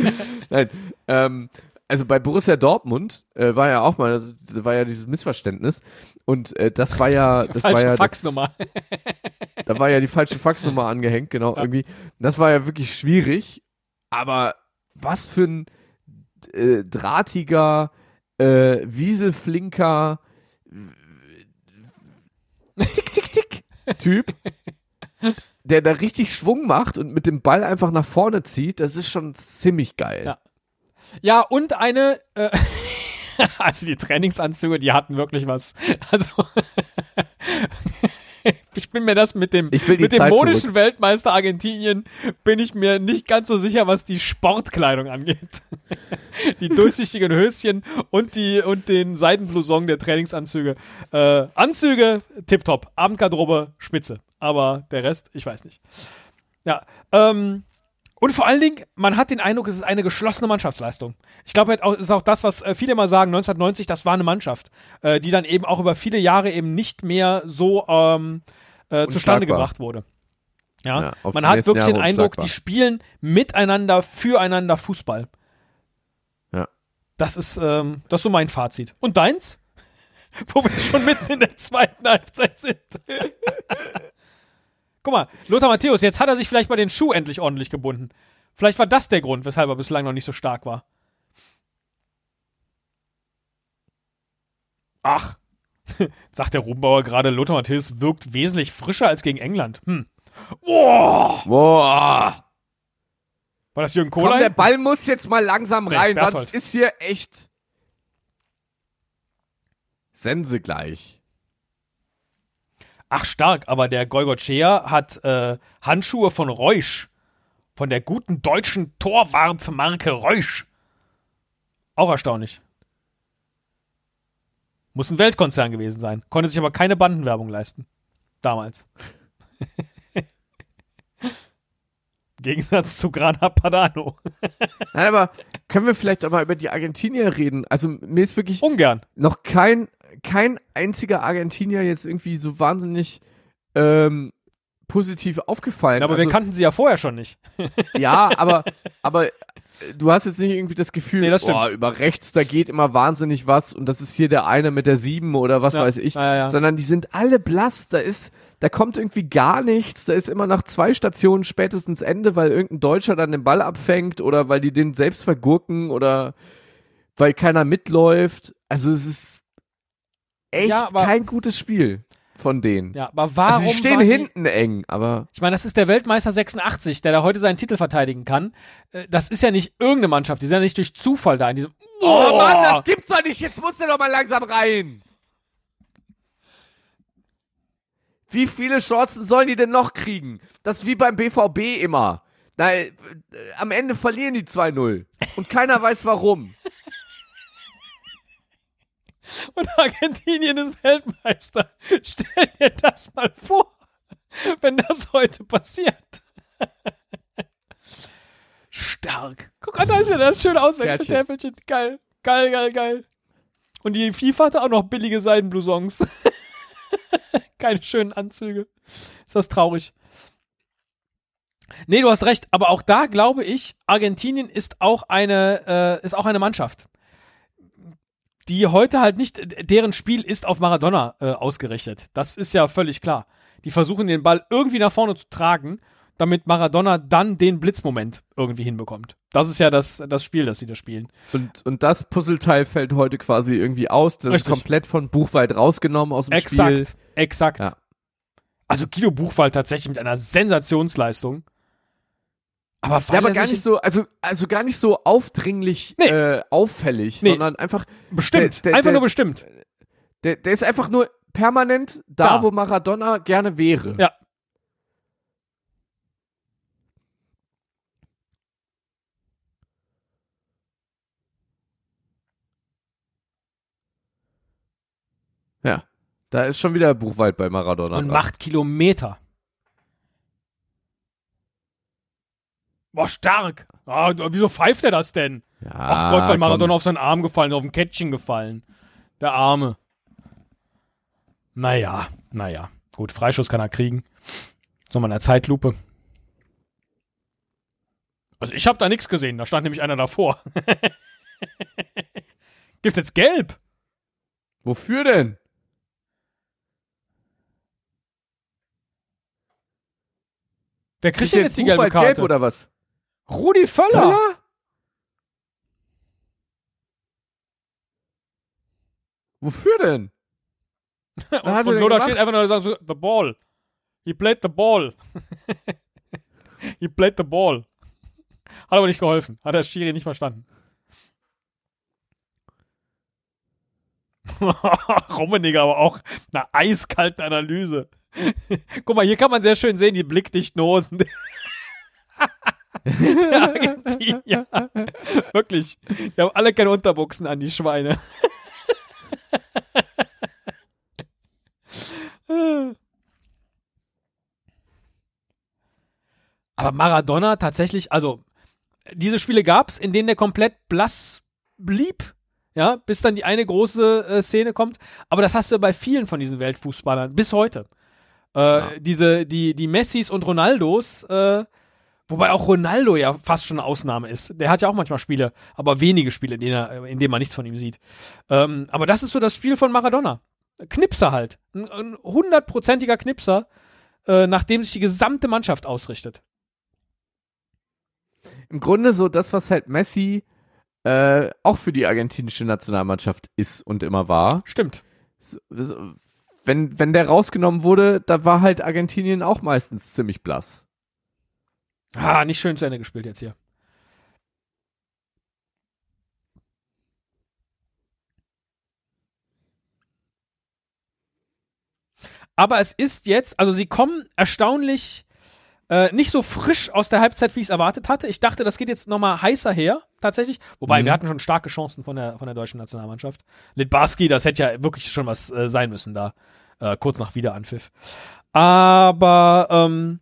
Nein, ähm, also bei Borussia Dortmund äh, war ja auch mal, da war ja dieses Missverständnis und äh, das war ja, *laughs* das Falsche war ja Faxnummer. Das, *laughs* da war ja die falsche Faxnummer angehängt, genau Ja. irgendwie. Das war ja wirklich schwierig, aber was für ein äh, drahtiger, äh, wieselflinker tick tick tick Typ. Der da richtig Schwung macht und mit dem Ball einfach nach vorne zieht, das ist schon ziemlich geil. Ja. Ja, und eine, äh, *laughs* also die Trainingsanzüge, die hatten wirklich was. Also, *laughs* ich bin mir das mit dem, mit dem Zeit modischen zurück. Weltmeister Argentinien bin ich mir nicht ganz so sicher, was die Sportkleidung angeht. *laughs* die durchsichtigen Höschen und die und den Seidenblouson der Trainingsanzüge. Äh, Anzüge, tipptopp. Abendgarderobe, spitze. Aber der Rest, ich weiß nicht. Ja, ähm, und vor allen Dingen, man hat den Eindruck, es ist eine geschlossene Mannschaftsleistung. Ich glaube, es ist auch das, was äh, viele mal sagen, 1990, das war eine Mannschaft, äh, die dann eben auch über viele Jahre eben nicht mehr so ähm, äh, zustande gebracht wurde. Ja, Ja, man hat wirklich den Eindruck, die spielen miteinander, füreinander Fußball. Ja. Das ist, ähm, das ist so mein Fazit. Und deins? *laughs* Wo wir schon mitten in der zweiten Halbzeit sind. *laughs* Guck mal, Lothar Matthäus, jetzt hat er sich vielleicht mal den Schuh endlich ordentlich gebunden. Vielleicht war das der Grund, weshalb er bislang noch nicht so stark war. Ach, *laughs* sagt der Rubenbauer gerade, Lothar Matthäus wirkt wesentlich frischer als gegen England. Hm. Boah, Boah. war das Jürgen Komm, der? Ball muss jetzt mal langsam Nee, rein, Berthold. sonst ist hier echt Sense gleich. Ach, stark, aber der Golgotschea hat äh, Handschuhe von Reusch. Von der guten deutschen Torwartmarke Reusch. Auch erstaunlich. Muss ein Weltkonzern gewesen sein. Konnte sich aber keine Bandenwerbung leisten. Damals. Im *laughs* Gegensatz zu Grana Padano. Nein, aber können wir vielleicht auch mal über die Argentinier reden? Also mir ist wirklich Ungern. noch kein, kein einziger Argentinier jetzt irgendwie so wahnsinnig ähm, positiv aufgefallen. Aber also, wir kannten sie ja vorher schon nicht. *laughs* Ja, aber, aber äh, du hast jetzt nicht irgendwie das Gefühl, Nee, das boah, über rechts, da geht immer wahnsinnig was und das ist hier der eine mit der sieben oder was Ja, weiß ich. ja, ja, ja. Sondern die sind alle blass, da ist, da kommt irgendwie gar nichts, da ist immer nach zwei Stationen spätestens Ende, weil irgendein Deutscher dann den Ball abfängt oder weil die den selbst vergurken oder weil keiner mitläuft. Also es ist echt Ja, aber- kein gutes Spiel von denen. Ja, aber warum also sie stehen waren die- hinten eng, aber Ich meine, das ist der Weltmeister 86, der da heute seinen Titel verteidigen kann. Äh, Das ist ja nicht irgendeine Mannschaft, die sind ja nicht durch Zufall da in diesem. Oh, Mann, das gibt's doch nicht. Jetzt muss der doch mal langsam rein. Wie viele Chancen sollen die denn noch kriegen? Das ist wie beim BVB immer. Äh, äh, am Ende verlieren die 2-0. Und keiner weiß warum. Und Argentinien ist Weltmeister. Stell dir das mal vor, wenn das heute passiert. Stark. Guck an, da ist mir das schön Auswechseltäfelchen. Geil, geil, geil, geil. Und die FIFA hatte auch noch billige Seidenblousons. *laughs* Keine schönen Anzüge. Ist das traurig. Nee, du hast recht, aber auch da glaube ich, Argentinien ist auch eine, äh, ist auch eine Mannschaft die heute halt nicht, deren Spiel ist auf Maradona äh, ausgerichtet. Das ist ja völlig klar. Die versuchen den Ball irgendwie nach vorne zu tragen, damit Maradona dann den Blitzmoment irgendwie hinbekommt. Das ist ja das, das Spiel, das sie da spielen. Und, und das Puzzleteil fällt heute quasi irgendwie aus. Das Richtig. ist komplett von Buchweit rausgenommen aus dem Exakt, Spiel. exakt. Ja. Also Guido Buchwald tatsächlich mit einer Sensationsleistung. Aber, Ja, aber er gar nicht so, also, also gar nicht so aufdringlich Nee. äh, auffällig, Nee. sondern einfach, bestimmt, der- der- einfach nur bestimmt. der, der ist einfach nur permanent da, Da. wo Maradona gerne wäre. Ja. Ja. Da ist schon wieder Buchwald bei Maradona. Und dran. macht Kilometer. Boah, stark. Ah, wieso pfeift er das denn? Ja, Ach Gott, weil komm. Maradona auf seinen Arm gefallen, auf ein Kettchen gefallen. Der Arme. Naja, naja. Gut, Freischuss kann er kriegen. So mal in der Zeitlupe. Also ich habe da nichts gesehen, da stand nämlich einer davor. *laughs* Gibt's jetzt gelb? Wofür denn? Wer kriegt denn jetzt die gelbe Karte? gelb oder was? Rudi Völler. Völler? Wofür denn? *laughs* Und, er und Lothar gemacht? steht einfach nur so, the ball. He played the ball. *laughs* He played the ball. Hat aber nicht geholfen. Hat der Schiri nicht verstanden. *laughs* Rummeniger aber auch eine eiskalte Analyse. Guck mal, hier kann man sehr schön sehen, die blickdichten Hosen. *laughs* Der Argentinier. Wirklich. Die haben alle keine Unterbuchsen an, die Schweine. *laughs* Aber Maradona tatsächlich, also diese Spiele gab's, in denen der komplett blass blieb, ja, bis dann die eine große äh, Szene kommt. Aber das hast du ja bei vielen von diesen Weltfußballern bis heute. Äh, Ja. Diese, die, die Messis und Ronaldos, äh, wobei auch Ronaldo ja fast schon eine Ausnahme ist. Der hat ja auch manchmal Spiele, aber wenige Spiele, in denen, er, in denen man nichts von ihm sieht. Ähm, aber das ist so das Spiel von Maradona. Knipser halt. Ein- hundertprozentiger Knipser, äh, nachdem sich die gesamte Mannschaft ausrichtet. Im Grunde so das, was halt Messi äh, auch für die argentinische Nationalmannschaft ist und immer war. Stimmt. So, so, wenn, wenn der rausgenommen wurde, da war halt Argentinien auch meistens ziemlich blass. Ah, nicht schön zu Ende gespielt jetzt hier. Aber es ist jetzt, also sie kommen erstaunlich äh, nicht so frisch aus der Halbzeit, wie ich es erwartet hatte. Ich dachte, das geht jetzt nochmal heißer her, tatsächlich. Wobei, Mhm. wir hatten schon starke Chancen von der, von der deutschen Nationalmannschaft. Litbarski, das hätte ja wirklich schon was äh, sein müssen da, äh, kurz nach Wiederanpfiff. Aber ähm,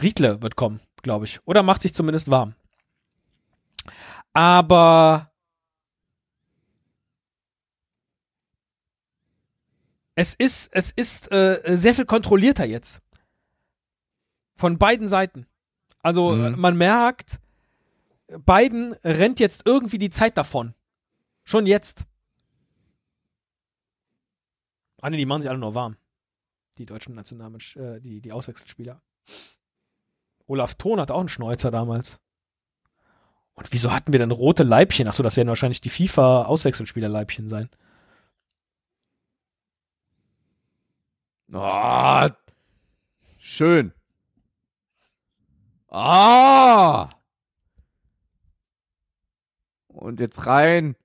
Riedle wird kommen, glaube ich. Oder macht sich zumindest warm. Aber es ist, es ist äh, sehr viel kontrollierter jetzt. Von beiden Seiten. Also Mhm. äh, man merkt, Biden rennt jetzt irgendwie die Zeit davon. Schon jetzt. Ah, nee, die machen sich alle nur warm. Die deutschen Nationalmensch, äh, die, die Auswechselspieler. Olaf Thon hatte auch einen Schnäuzer damals. Und wieso hatten wir denn rote Leibchen? Achso, das werden wahrscheinlich die FIFA-Auswechselspielerleibchen sein. Oh, schön. Ah! Und jetzt rein.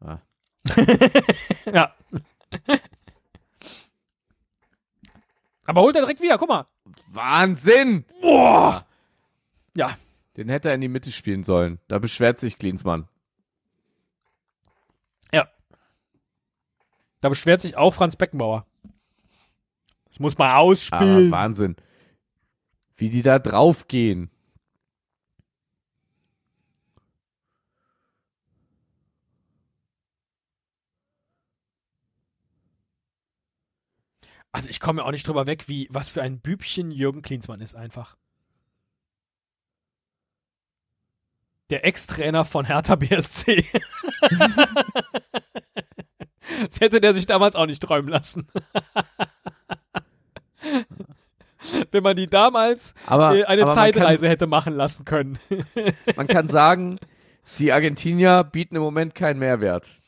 *laughs* ja. *laughs* Aber holt er direkt wieder, guck mal. Wahnsinn! Boah! Ja, Den hätte er in die Mitte spielen sollen. Da beschwert sich Klinsmann. ja. Da beschwert sich auch Franz Beckenbauer. Das muss man Aber ausspielen. Wahnsinn. Wie die da draufgehen. Also ich komme ja auch nicht drüber weg, wie was für ein Bübchen Jürgen Klinsmann ist einfach. Der Ex-Trainer von Hertha BSC. *laughs* das hätte der sich damals auch nicht träumen lassen. *laughs* Wenn man die damals Aber, äh, eine aber Zeitreise hätte machen lassen können. Kann, *laughs* man kann sagen, die Argentinier bieten im Moment keinen Mehrwert.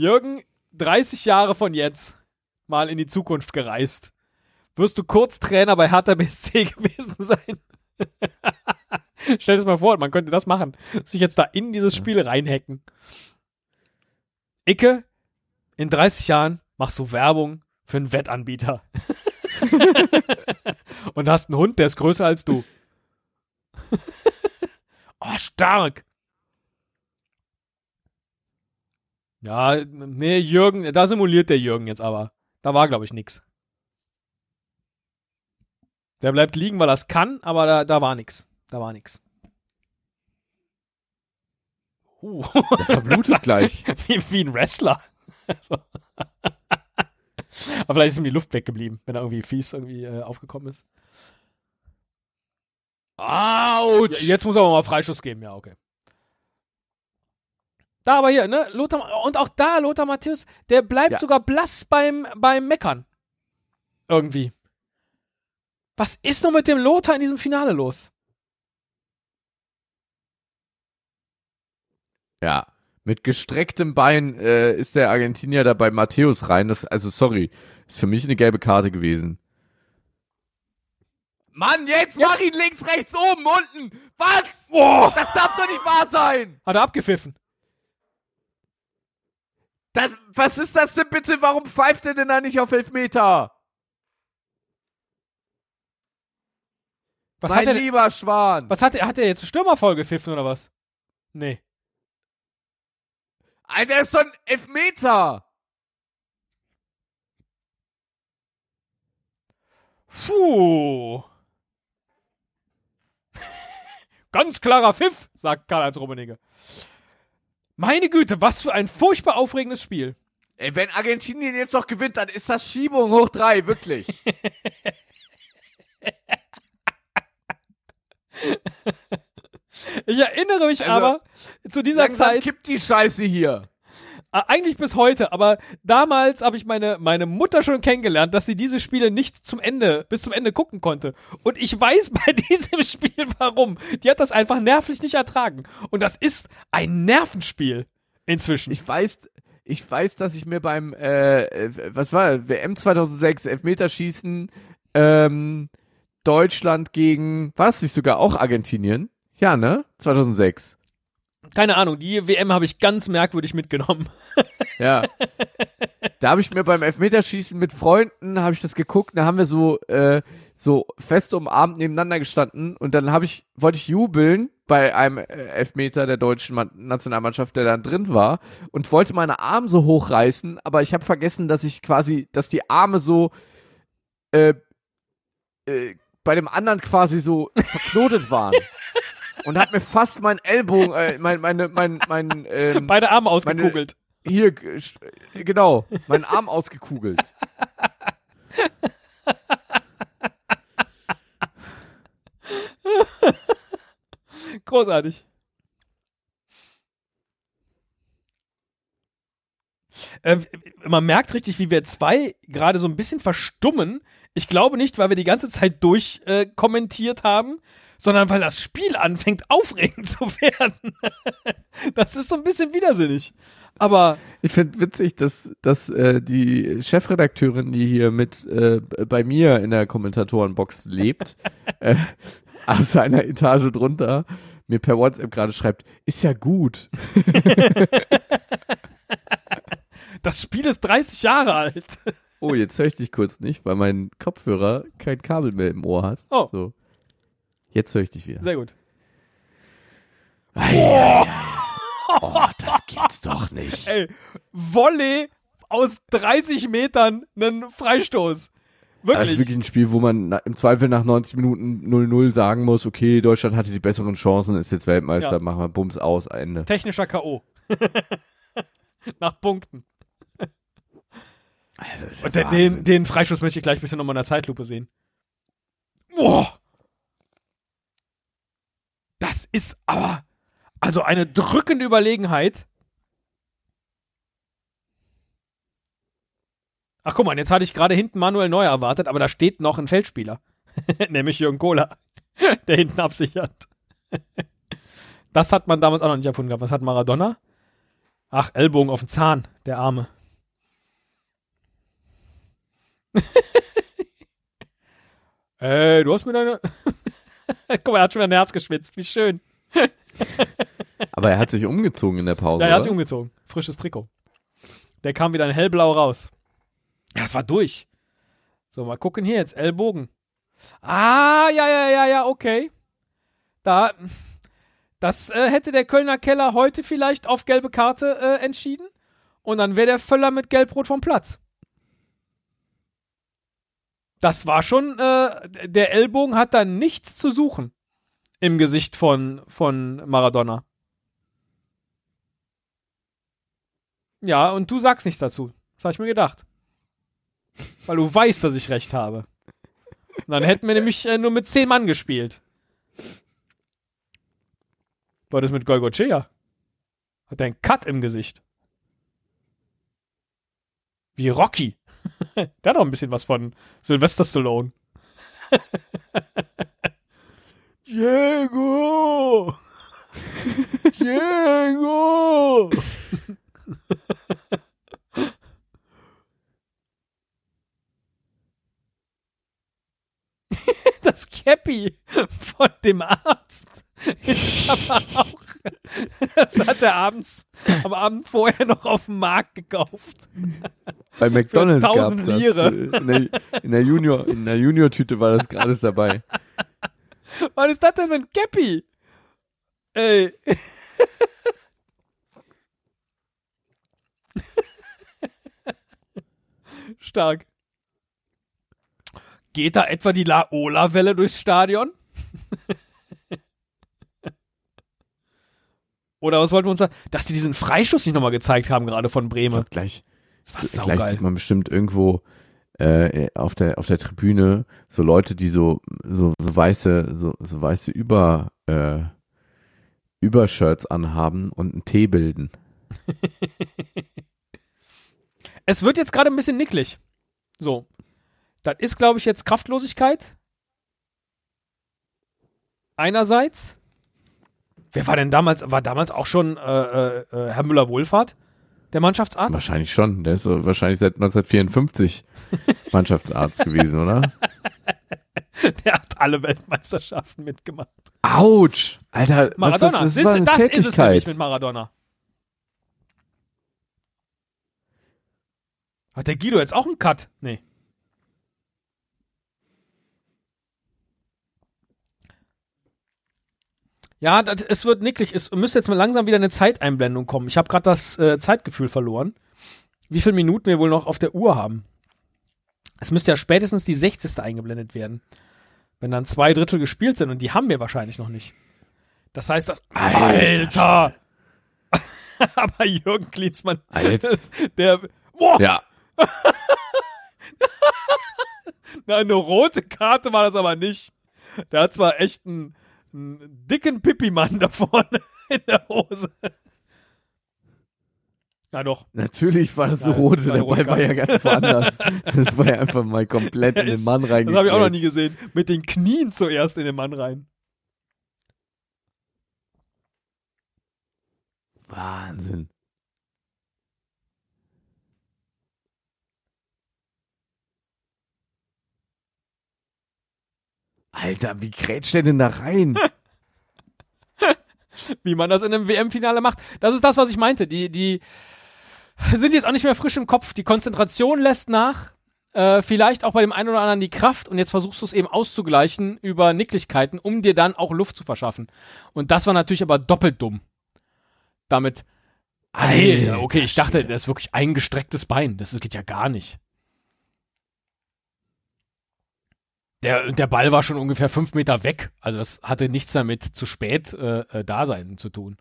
Jürgen, 30 Jahre von jetzt, mal in die Zukunft gereist. Wirst du kurz Trainer bei Hertha BSC *laughs* gewesen sein? *laughs* Stell dir das mal vor, man könnte das machen. Sich jetzt da in dieses Spiel reinhacken. Icke, in 30 Jahren machst du Werbung für einen Wettanbieter. *laughs* Und hast einen Hund, der ist größer als du. oh, stark. Ja, nee, Jürgen, da simuliert der Jürgen jetzt aber. Da war, glaube ich, nix. Der bleibt liegen, weil er es kann, aber da, da war nix. Da war nix. Uh, Der verblutet *laughs* gleich. wie, wie ein Wrestler. Also. aber vielleicht ist ihm die Luft weggeblieben, wenn er irgendwie fies irgendwie äh, aufgekommen ist. Autsch! Ja, jetzt muss er aber mal Freischuss geben, ja, okay. Da aber hier, ne, Lothar, und auch da, Lothar Matthäus, der bleibt Ja. sogar blass beim, beim Meckern. Irgendwie. Was ist nur mit dem Lothar in diesem Finale los? Ja, mit gestrecktem Bein äh, ist der Argentinier da bei Matthäus rein. Das, also sorry, ist für mich eine gelbe Karte gewesen. Mann, jetzt, mach ihn links, rechts, oben, unten. Was? Boah! Das darf doch nicht wahr sein. Hat er abgepfiffen. Das, was ist das denn bitte? Warum pfeift er denn da nicht auf Elfmeter? Was mein hat er, lieber Schwan. was hat er, hat er jetzt Stürmerfolge gepfiffen oder was? Nee. Alter, ist doch ein Elfmeter. Puh. *laughs* Ganz klarer Pfiff, sagt Karl-Heinz Rummenigge. Meine Güte, was für ein furchtbar aufregendes Spiel. Ey, wenn Argentinien jetzt noch gewinnt, dann ist das Schiebung hoch drei, wirklich. *laughs* Ich erinnere mich Also, aber zu dieser Zeit, kippt die Scheiße hier. Eigentlich bis heute, aber damals habe ich meine, meine Mutter schon kennengelernt, dass sie diese Spiele nicht zum Ende, bis zum Ende gucken konnte. Und ich weiß *laughs* bei diesem Spiel warum. Die hat das einfach nervlich nicht ertragen. Und das ist ein Nervenspiel inzwischen. Ich weiß, ich weiß, dass ich mir beim, äh, äh, was war, WM 2006, Elfmeterschießen, ähm, Deutschland gegen, war das nicht sogar auch Argentinien? Ja, ne? 2006. Keine Ahnung, die WM habe ich ganz merkwürdig mitgenommen. *laughs* Ja. da habe ich mir beim Elfmeterschießen mit Freunden, habe ich das geguckt, da haben wir so, äh, so fest umarmt nebeneinander gestanden und dann habe ich, wollte ich jubeln bei einem äh, Elfmeter der deutschen Man Nationalmannschaft, der dann drin war und wollte meine Arme so hochreißen, aber ich habe vergessen, dass ich quasi, dass die Arme so, äh, äh, bei dem anderen quasi so verknotet waren. *laughs* Und hat mir fast mein Ellbogen, äh, mein, meine, mein, mein, ähm, Beide Arme ausgekugelt. hier, g- sch- genau, meinen Arm ausgekugelt. Großartig. Äh, man merkt richtig, wie wir zwei gerade so ein bisschen verstummen. Ich glaube nicht, weil wir die ganze Zeit durch äh, haben, sondern weil das Spiel anfängt aufregend *laughs* zu werden. das ist so ein bisschen widersinnig. Aber Ich finde witzig, dass, dass äh, die Chefredakteurin, die hier mit äh, bei mir in der Kommentatorenbox lebt, *laughs* äh, aus einer Etage drunter, mir per WhatsApp gerade schreibt, ist ja gut. *laughs* das Spiel ist 30 Jahre alt. Oh, jetzt höre ich dich kurz nicht, weil mein Kopfhörer kein Kabel mehr im Ohr hat. Oh. So. Jetzt höre ich dich wieder. Sehr gut. Oh, das gibt's doch nicht. Ey, Volley aus 30 Metern einen Freistoß. Das Wirklich. ist wirklich ein Spiel, wo man im Zweifel nach 90 Minuten 0-0 sagen muss, okay, Deutschland hatte die besseren Chancen, ist jetzt Weltmeister, Ja. machen wir Bums aus, Ende. Technischer K.O. *laughs* Nach Punkten. Also, das Und den, den Freistoß möchte ich gleich bitte nochmal in der Zeitlupe sehen. Boah! Das ist aber also eine drückende Überlegenheit. Ach guck mal, jetzt hatte ich gerade hinten Manuel Neuer erwartet, aber da steht noch ein Feldspieler. *laughs* Nämlich Jürgen Kohler, *laughs* der hinten absichert. *laughs* das hat man damals auch noch nicht erfunden gehabt. Was hat Maradona? Ach, Ellbogen auf den Zahn, der Arme. Ey, du hast mir deine. *laughs* Guck mal, er hat schon wieder ein Herz geschwitzt. Wie schön. *laughs* Aber er hat sich umgezogen in der Pause. Ja, er hat sich umgezogen. Frisches Trikot. Der kam wieder in hellblau raus. Ja, das war durch. So, mal gucken hier jetzt. Ellbogen. Ah, ja, ja, ja, ja, okay. Da. Das äh, hätte der Kölner Keller heute vielleicht auf gelbe Karte äh, entschieden. Und dann wäre der Völler mit Gelbrot vom Platz. Das war schon, äh, der Ellbogen hat da nichts zu suchen im Gesicht von, von Maradona. Ja, und du sagst nichts dazu. Das habe ich mir gedacht. Weil du weißt, dass ich recht habe. Und dann hätten wir nämlich äh, nur mit zehn Mann gespielt. War das mit Golgochea? Hat er einen Cut im Gesicht. Wie Rocky. *laughs* Der hat auch ein bisschen was von Sylvester Stallone. *laughs* Diego! *laughs* Diego! das Cappy von dem Arzt ist aber auch *laughs* Das hat er abends, am Abend vorher noch auf dem Markt gekauft. Bei McDonalds Für gab's 1000 das. Lire. In der, in der Junior, in der Junior-Tüte war das gerade dabei. Was ist das denn für ein Käppi? Ey. *laughs* Stark. Geht da etwa die Laola-Welle durchs Stadion? *laughs* Oder was wollten wir uns sagen? Dass die diesen Freischuss nicht nochmal gezeigt haben, gerade von Bremen. glaub, gleich, Das war gleich saugeil. sieht man bestimmt irgendwo äh, auf der auf der Tribüne so Leute, die so so, so weiße so, so weiße über äh, Übershirts anhaben und einen Tee bilden. *laughs* Es wird jetzt gerade ein bisschen nicklig. So. Das ist, glaube ich, jetzt Kraftlosigkeit. Einerseits. Wer war denn damals? War damals auch schon äh, äh, äh, Herr Müller-Wohlfahrt? Der Mannschaftsarzt? Wahrscheinlich schon. Der ist so wahrscheinlich seit 1954 *laughs* Mannschaftsarzt gewesen, oder? *laughs* Der hat alle Weltmeisterschaften mitgemacht. Autsch! Alter, Maradona. was, das, das, eine das ist es nämlich mit Maradona. Hat der Guido jetzt auch einen Cut? Nee. Ja, das, es wird nicklig. Es müsste jetzt mal langsam wieder eine Zeiteinblendung kommen. Ich habe gerade das äh, Zeitgefühl verloren. Wie viele Minuten wir wohl noch auf der Uhr haben. Es müsste ja spätestens die 60. eingeblendet werden. Wenn dann zwei Drittel gespielt sind und die haben wir wahrscheinlich noch nicht. Das heißt, das. Alter *laughs* Aber Jürgen Klinsmann, Ah, jetzt, *laughs* der. Boah, ja, na, *laughs* eine rote Karte war das aber nicht. Der hat zwar echt einen, einen dicken Pippi-Mann da vorne *laughs* in der Hose. Na doch. natürlich war das so Nein, rot. das war Der Ball war ja ganz woanders. Das war ja einfach mal komplett in *laughs* den Mann Das reingekriegt. habe ich auch noch nie gesehen. Mit den Knien zuerst in den Mann rein. Wahnsinn. Alter, wie grätscht der denn da rein? *laughs* wie man das in einem WM-Finale macht. Das ist das, was ich meinte. Die, die sind jetzt auch nicht mehr frisch im Kopf. Die Konzentration lässt nach. Äh, vielleicht auch bei dem einen oder anderen die Kraft und jetzt versuchst du es eben auszugleichen über Nicklichkeiten, um dir dann auch Luft zu verschaffen. Und das war natürlich aber doppelt dumm. Damit. Alter okay, ich dachte, das ist wirklich ein gestrecktes Bein. Das geht ja gar nicht. Der, der Ball war schon ungefähr fünf Meter weg. Also das hatte nichts damit zu spät äh, äh, da sein zu tun.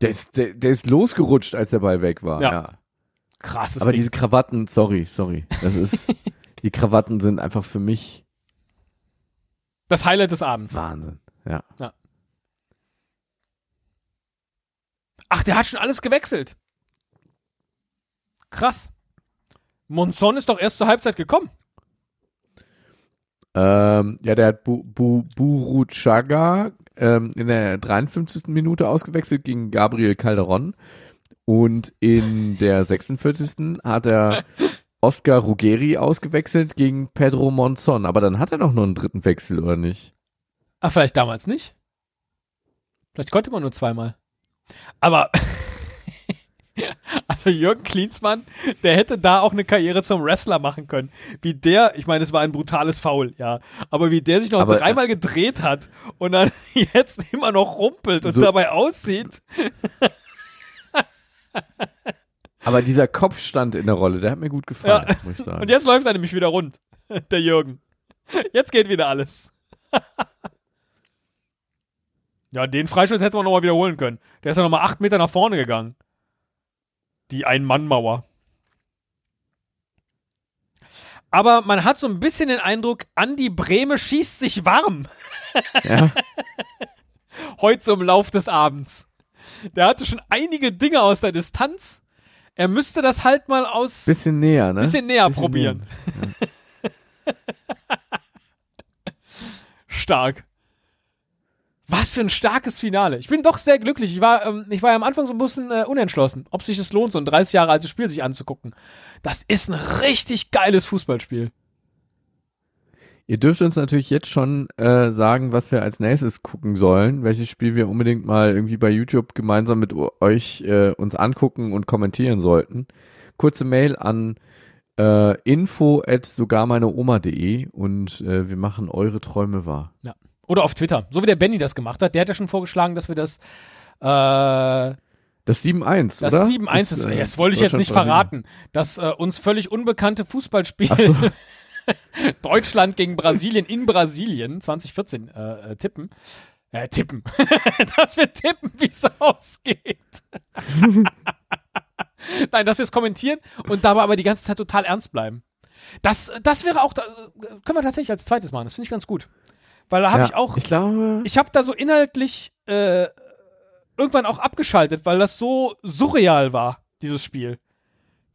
Der ist, der, der ist losgerutscht, als der Ball weg war. Ja. Ja. Krasses Aber Ding. diese Krawatten, sorry, sorry. Das ist, *laughs* die Krawatten sind einfach für mich Das Highlight des Abends. Wahnsinn. Ja. Ach, der hat schon alles gewechselt. Krass. Monson ist doch erst zur Halbzeit gekommen. Ähm, ja, der hat Bu, Bu, Buruchaga ähm, in der 53. Minute ausgewechselt gegen Gabriel Calderon. Und in der 46. hat er Oscar Ruggeri ausgewechselt gegen Pedro Monzon. Aber dann hat er doch nur einen dritten Wechsel, oder nicht? Ach, vielleicht damals nicht. Vielleicht konnte man nur zweimal. Aber *laughs* *laughs* also Jürgen Klinsmann, der hätte da auch eine Karriere zum Wrestler machen können. Wie der, ich meine, es war ein brutales Foul, ja, aber wie der sich noch Aber- dreimal gedreht hat und dann *laughs* jetzt immer noch rumpelt und So- dabei aussieht. *laughs* Aber dieser Kopf stand in der Rolle, der hat mir gut gefallen, Ja. muss ich sagen. Und jetzt läuft er nämlich wieder rund, der Jürgen. Jetzt geht wieder alles. ja, den Freistoß hätten wir nochmal wiederholen können. Der ist ja nochmal acht Meter nach vorne gegangen. Die Ein-Mann-Mauer. Aber man hat so ein bisschen den Eindruck, Andi Breme schießt sich warm ja? *laughs* heute so im Lauf des Abends. Der hatte schon einige Dinge aus der Distanz. Er müsste das halt mal aus Bisschen näher, ne? bisschen näher Bisschen probieren. *laughs* Stark. Was für ein starkes Finale. Ich bin doch sehr glücklich. Ich war, ähm, ich war ja am Anfang so ein bisschen äh, unentschlossen, ob sich das lohnt, so ein 30 Jahre altes Spiel sich anzugucken. Das ist ein richtig geiles Fußballspiel. Ihr dürft uns natürlich jetzt schon äh, sagen, was wir als nächstes gucken sollen, welches Spiel wir unbedingt mal irgendwie bei YouTube gemeinsam mit euch äh, uns angucken und kommentieren sollten. Kurze Mail an äh, info at sogar meine Oma.de und äh, wir machen eure Träume wahr. Ja. Oder auf Twitter. So wie der Benny das gemacht hat. Der hat ja schon vorgeschlagen, dass wir das äh, das 7-1, oder? Das 7-1 ist, äh, das wollte ich jetzt nicht verraten. Das äh, uns völlig unbekannte Fußballspiel so. *laughs* Deutschland gegen Brasilien in Brasilien 2014 äh, äh, tippen. Äh, tippen. *laughs* dass wir tippen, wie es ausgeht. *laughs* Nein, dass wir es kommentieren und dabei aber die ganze Zeit total ernst bleiben. Das, das wäre auch, können wir tatsächlich als zweites machen. Das finde ich ganz gut. Weil da habe ja, ich auch, ich glaube, ich habe da so inhaltlich äh, irgendwann auch abgeschaltet, weil das so surreal war, dieses Spiel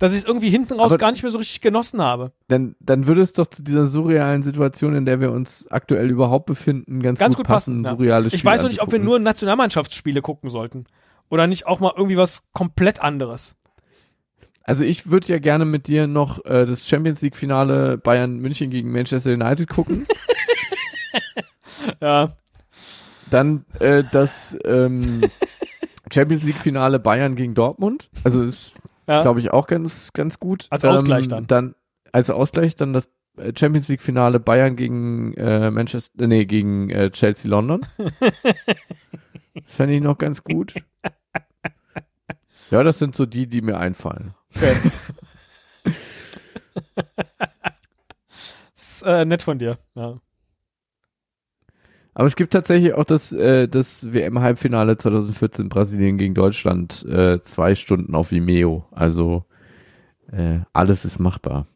dass ich es irgendwie hinten raus Aber gar nicht mehr so richtig genossen habe. Dann, dann würde es doch zu dieser surrealen Situation, in der wir uns aktuell überhaupt befinden, ganz, ganz gut, gut passen, passen ja. Ich weiß noch nicht, ob wir nur Nationalmannschaftsspiele gucken sollten. Oder nicht auch mal irgendwie was komplett anderes. Also ich würde ja gerne mit dir noch äh, das Champions League Finale Bayern München gegen Manchester United gucken. *laughs* *laughs* ja. Dann äh, das ähm, Champions League Finale Bayern gegen Dortmund. Also es ja. glaube ich, auch ganz, ganz gut. Als Ausgleich ähm, dann. Dann als Ausgleich dann das äh, Champions League Finale Bayern gegen äh, Manchester, nee, gegen äh, Chelsea London. *laughs* das fände ich noch ganz gut. Ja, das sind so die, die mir einfallen. Okay. ist *laughs* äh, nett von dir, ja. Aber es gibt tatsächlich auch das, äh, das WM-Halbfinale 2014 Brasilien gegen Deutschland äh, zwei Stunden auf Vimeo. Also äh, alles ist machbar.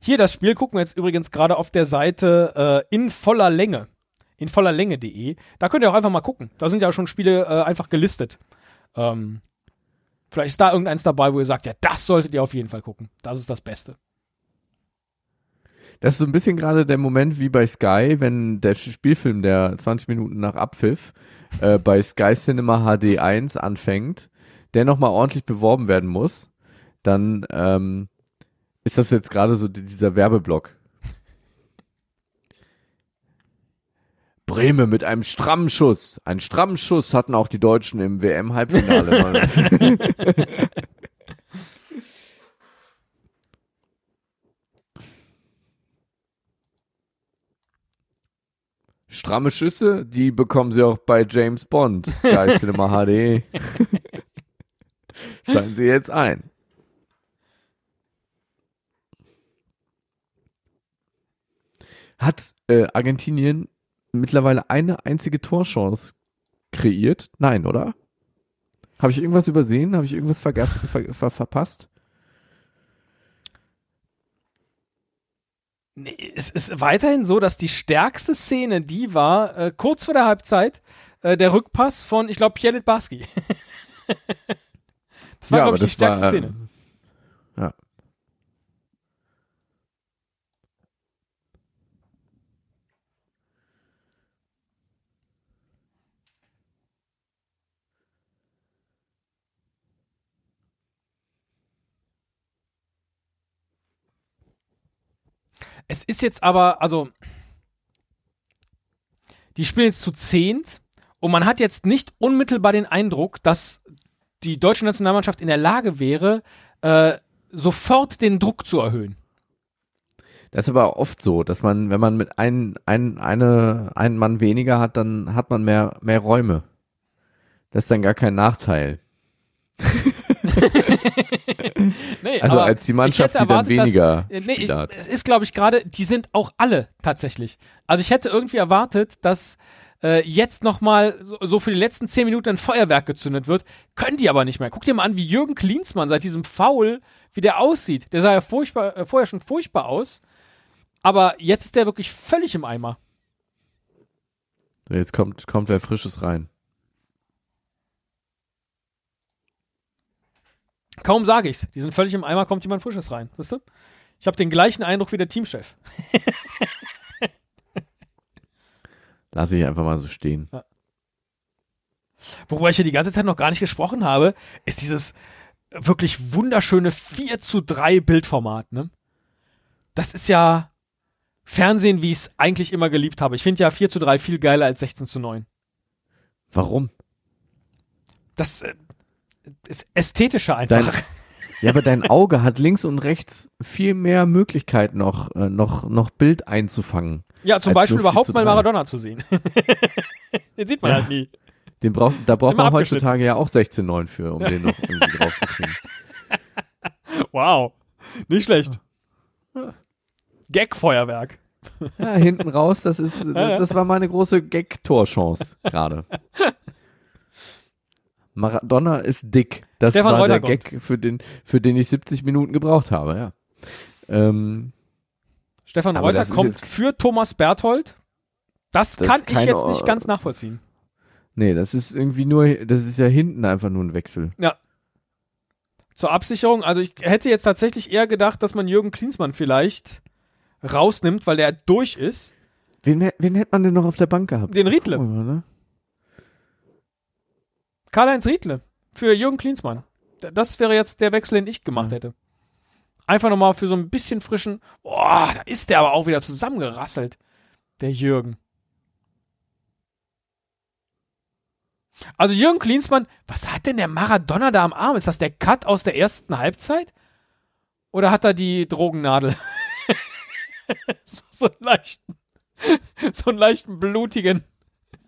Hier, das Spiel gucken wir jetzt übrigens gerade auf der Seite äh, in voller Länge. In voller Länge.de. Da könnt ihr auch einfach mal gucken. Da sind ja schon Spiele äh, einfach gelistet. Ähm, vielleicht ist da irgendeins dabei, wo ihr sagt, ja, das solltet ihr auf jeden Fall gucken. Das ist das Beste. Das ist so ein bisschen gerade der Moment wie bei Sky, wenn der Spielfilm, der 20 Minuten nach Abpfiff, äh, bei Sky Cinema HD 1 anfängt, der nochmal ordentlich beworben werden muss, dann ähm, ist das jetzt gerade so dieser Werbeblock. Breme mit einem strammen Schuss. Einen strammen Schuss hatten auch die Deutschen im WM-Halbfinale. *laughs* *laughs* Stramme Schüsse, die bekommen sie auch bei James Bond, Sky *laughs* Cinema HD. Schalten sie jetzt ein. Hat äh, Argentinien mittlerweile eine einzige Torchance kreiert? Nein, oder? Habe ich irgendwas übersehen? Habe ich irgendwas ver, ver, verpasst? Nee, es ist weiterhin so, dass die stärkste Szene die war, äh, kurz vor der Halbzeit, äh, der Rückpass von, ich glaube, Pierre Barski. *laughs* das war, ja, glaube ich, die stärkste war, Szene. Es ist jetzt aber, also, die spielen jetzt zu zehnt und man hat jetzt nicht unmittelbar den Eindruck, dass die deutsche Nationalmannschaft in der Lage wäre, äh, sofort den Druck zu erhöhen. Das ist aber oft so, dass man, wenn man mit einem ein, eine, einen Mann weniger hat, dann hat man mehr, mehr Räume. Das ist dann gar kein Nachteil. *laughs* *laughs* nee, also als die Mannschaft, die dann weniger dass, nee, ich, Es ist, glaube ich, gerade, die sind auch alle tatsächlich. Also ich hätte irgendwie erwartet, dass äh, jetzt nochmal so, so für die letzten zehn Minuten ein Feuerwerk gezündet wird. Können die aber nicht mehr. Guck dir mal an, wie Jürgen Klinsmann seit diesem Foul, wie der aussieht. Der sah ja furchtbar, äh, vorher schon furchtbar aus. Aber jetzt ist der wirklich völlig im Eimer. Jetzt kommt, kommt wer Frisches rein. Kaum sage ich's. Die sind völlig im Eimer, kommt jemand Frisches rein. Siehst du? Ich habe den gleichen Eindruck wie der Teamchef. *laughs* Lass ich einfach mal so stehen. Ja. Worüber ich hier die ganze Zeit noch gar nicht gesprochen habe, ist dieses wirklich wunderschöne 4 zu 3 Bildformat, ne? das ist ja Fernsehen, wie ich es eigentlich immer geliebt habe. Ich finde ja 4 zu 3 viel geiler als 16 zu 9. Warum? Das äh, ist ästhetischer einfach. Dein, ja, aber dein Auge hat links und rechts viel mehr Möglichkeit noch, äh, noch, noch Bild einzufangen. ja, zum Beispiel nur 4 überhaupt zu mal 3. Maradona zu sehen. *laughs* Den sieht man Ja. halt nie. Den braucht, da braucht man heutzutage ja auch 16,9 für, um den noch irgendwie draufzukriegen. *laughs* Wow. Nicht schlecht. Gag-Feuerwerk. Ja, hinten raus, das ist, *laughs* das war meine große Gag-Torchance gerade. Maradona ist dick. Das Stefan war der Reutergott. Gag, für den, für den ich 70 Minuten gebraucht habe, ja. Ähm, Stefan Reuter kommt für Thomas Berthold. Das, Das kann ich jetzt nicht ganz nachvollziehen. nee, das ist irgendwie nur, das ist ja hinten einfach nur ein Wechsel. Zur Absicherung, also ich hätte jetzt tatsächlich eher gedacht, dass man Jürgen Klinsmann vielleicht rausnimmt, weil der durch ist. Wen, wen hätte man denn noch auf der Bank gehabt? Den Riedle. Mal, ne? Karl-Heinz Riedle für Jürgen Klinsmann. Das wäre jetzt der Wechsel, den ich gemacht Ja. hätte. Einfach nochmal für so ein bisschen frischen. Boah, da ist der aber auch wieder zusammengerasselt. Der Jürgen. Also Jürgen Klinsmann, was hat denn der Maradona da am Arm? Ist das der Cut aus der ersten Halbzeit? Oder hat er die Drogennadel? *laughs* so, so einen leichten, so einen leichten blutigen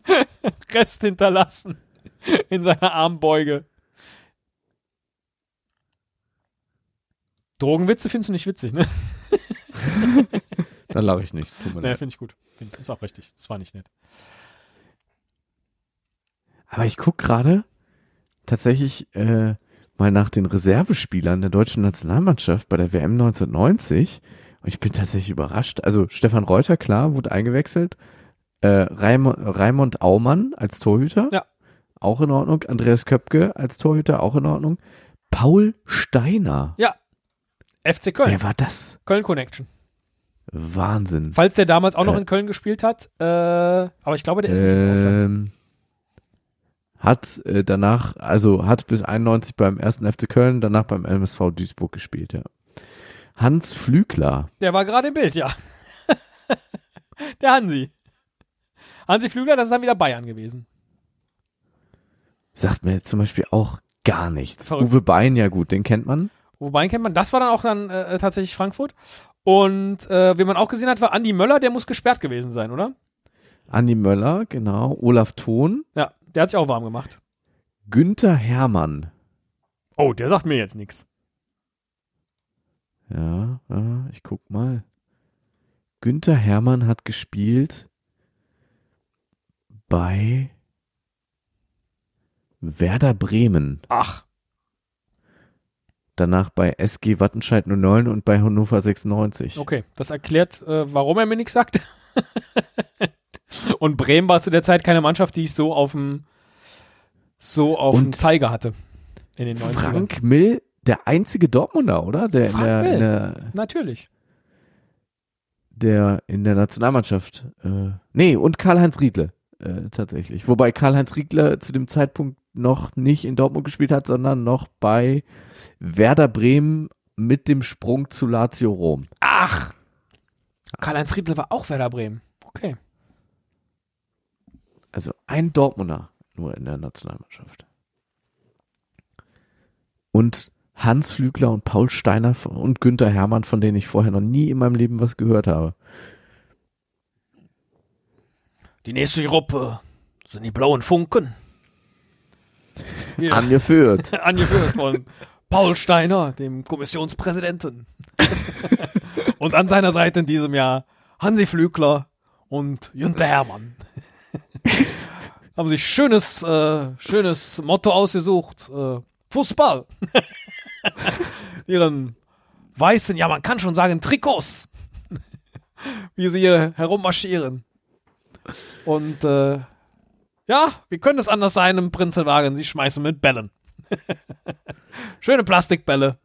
*laughs* Rest hinterlassen *laughs* in seiner Armbeuge. Drogenwitze findest du nicht witzig, ne? *laughs* Dann lache ich nicht. Tut mir leid. finde ich gut. Find, ist auch richtig. Das war nicht nett. Aber ich guck gerade tatsächlich äh, mal nach den Reservespielern der deutschen Nationalmannschaft bei der WM 1990 und ich bin tatsächlich überrascht. Also Stefan Reuter, klar, wurde eingewechselt. Äh, Raimund Aumann als Torhüter. Ja. Auch in Ordnung. Andreas Köpke als Torhüter, auch in Ordnung. Paul Steiner. FC Köln. Wer war das? Köln Connection. Wahnsinn. Falls der damals auch noch Äh. in Köln gespielt hat. Äh, aber ich glaube, der ist nicht ins Ausland. Ähm, hat äh, danach, also hat bis 91 beim ersten FC Köln, danach beim MSV Duisburg gespielt, ja. Hans Flügler. Der war gerade im Bild, ja. *laughs* der Hansi. Hansi Flügler, das ist dann wieder Bayern gewesen. Sagt mir zum Beispiel auch gar nichts. Verrückt. Uwe Bein, ja gut, den kennt man. Wobei kennt man, das war dann auch dann äh, tatsächlich Frankfurt. Und äh, wie man auch gesehen hat, war Andi Möller, der muss gesperrt gewesen sein, oder? Andi Möller, genau. Olaf Thon. Ja, der hat sich auch warm gemacht. Günther Hermann. Oh, der sagt mir jetzt nichts. Ja, ja, ich guck mal. Günther Hermann hat gespielt bei Werder Bremen. Ach, Danach bei SG Wattenscheid 09 und bei Hannover 96. okay. Das erklärt, äh, warum er mir nichts sagt. Und Bremen war zu der Zeit keine Mannschaft, die ich so auf dem so auf dem Und Zeiger hatte. In den 90ern. Frank Mill, der einzige Dortmunder, oder? Der in Frank der, Mill. der, Natürlich. der in der Nationalmannschaft. Äh, nee, und Karl-Heinz Riedle äh, tatsächlich. Wobei Karl-Heinz Riedle zu dem Zeitpunkt noch nicht in Dortmund gespielt hat, sondern noch bei Werder Bremen mit dem Sprung zu Lazio Rom. Ach. Karl-Heinz Riedle war auch Werder Bremen. Okay. Also ein Dortmunder nur in der Nationalmannschaft. Und Hans Flügler und Paul Steiner und Günther Hermann, von denen ich vorher noch nie in meinem Leben was gehört habe. Die nächste Gruppe sind die blauen Funken. Ja. Angeführt. *laughs* Angeführt von Paul Steiner, dem Kommissionspräsidenten. *laughs* und an seiner Seite in diesem Jahr Hansi Flügler und Günther Hermann. *laughs* Haben sich schönes, äh, schönes Motto ausgesucht. Äh, Fußball. Ihren weißen, ja man kann schon sagen, Trikots. Wie sie hier herummarschieren. Und äh, ja, wie könnte es anders sein im Prinzelwagen? Sie schmeißen mit Bällen. *laughs* Schöne Plastikbälle.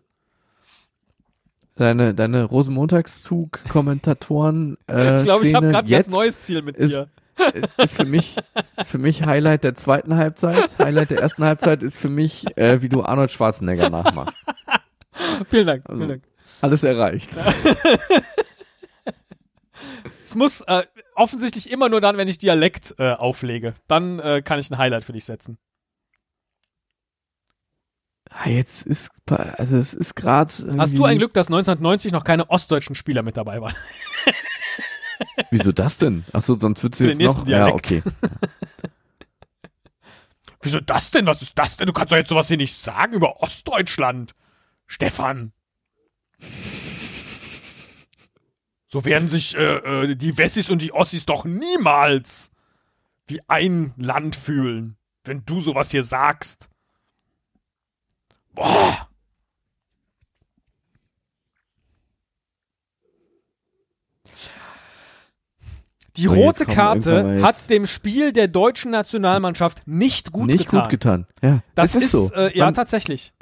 Deine, deine Rosenmontagszug-Kommentatoren. *laughs* Äh, Ich glaube, ich habe gerade jetzt jetzt neues Ziel mit ist- dir. Ist für mich, ist für mich Highlight der zweiten Halbzeit. Highlight der ersten Halbzeit ist für mich, äh, wie du Arnold Schwarzenegger nachmachst. *laughs* Vielen Dank. also- vielen Dank. Alles erreicht. Es muss äh, offensichtlich immer nur dann, wenn ich Dialekt äh, auflege. Dann äh, kann ich ein Highlight für dich setzen. Ah, jetzt ist, also es ist gerade. Hast du ein Glück, dass 1990 noch keine ostdeutschen Spieler mit dabei waren? *laughs* Wieso das denn? Achso, sonst würdest du jetzt noch. Dialekt. *laughs* Ja, okay. Wieso das denn? Was ist das denn? Du kannst doch jetzt sowas hier nicht sagen über Ostdeutschland. Stefan. So werden sich äh, äh, die Wessis und die Ossis doch niemals wie ein Land fühlen, wenn du sowas hier sagst. Boah. Die So, rote Karte hat dem Spiel der deutschen Nationalmannschaft nicht gut Nicht getan. gut getan. Ja, Das ist, ist, so. Äh, ja man, tatsächlich.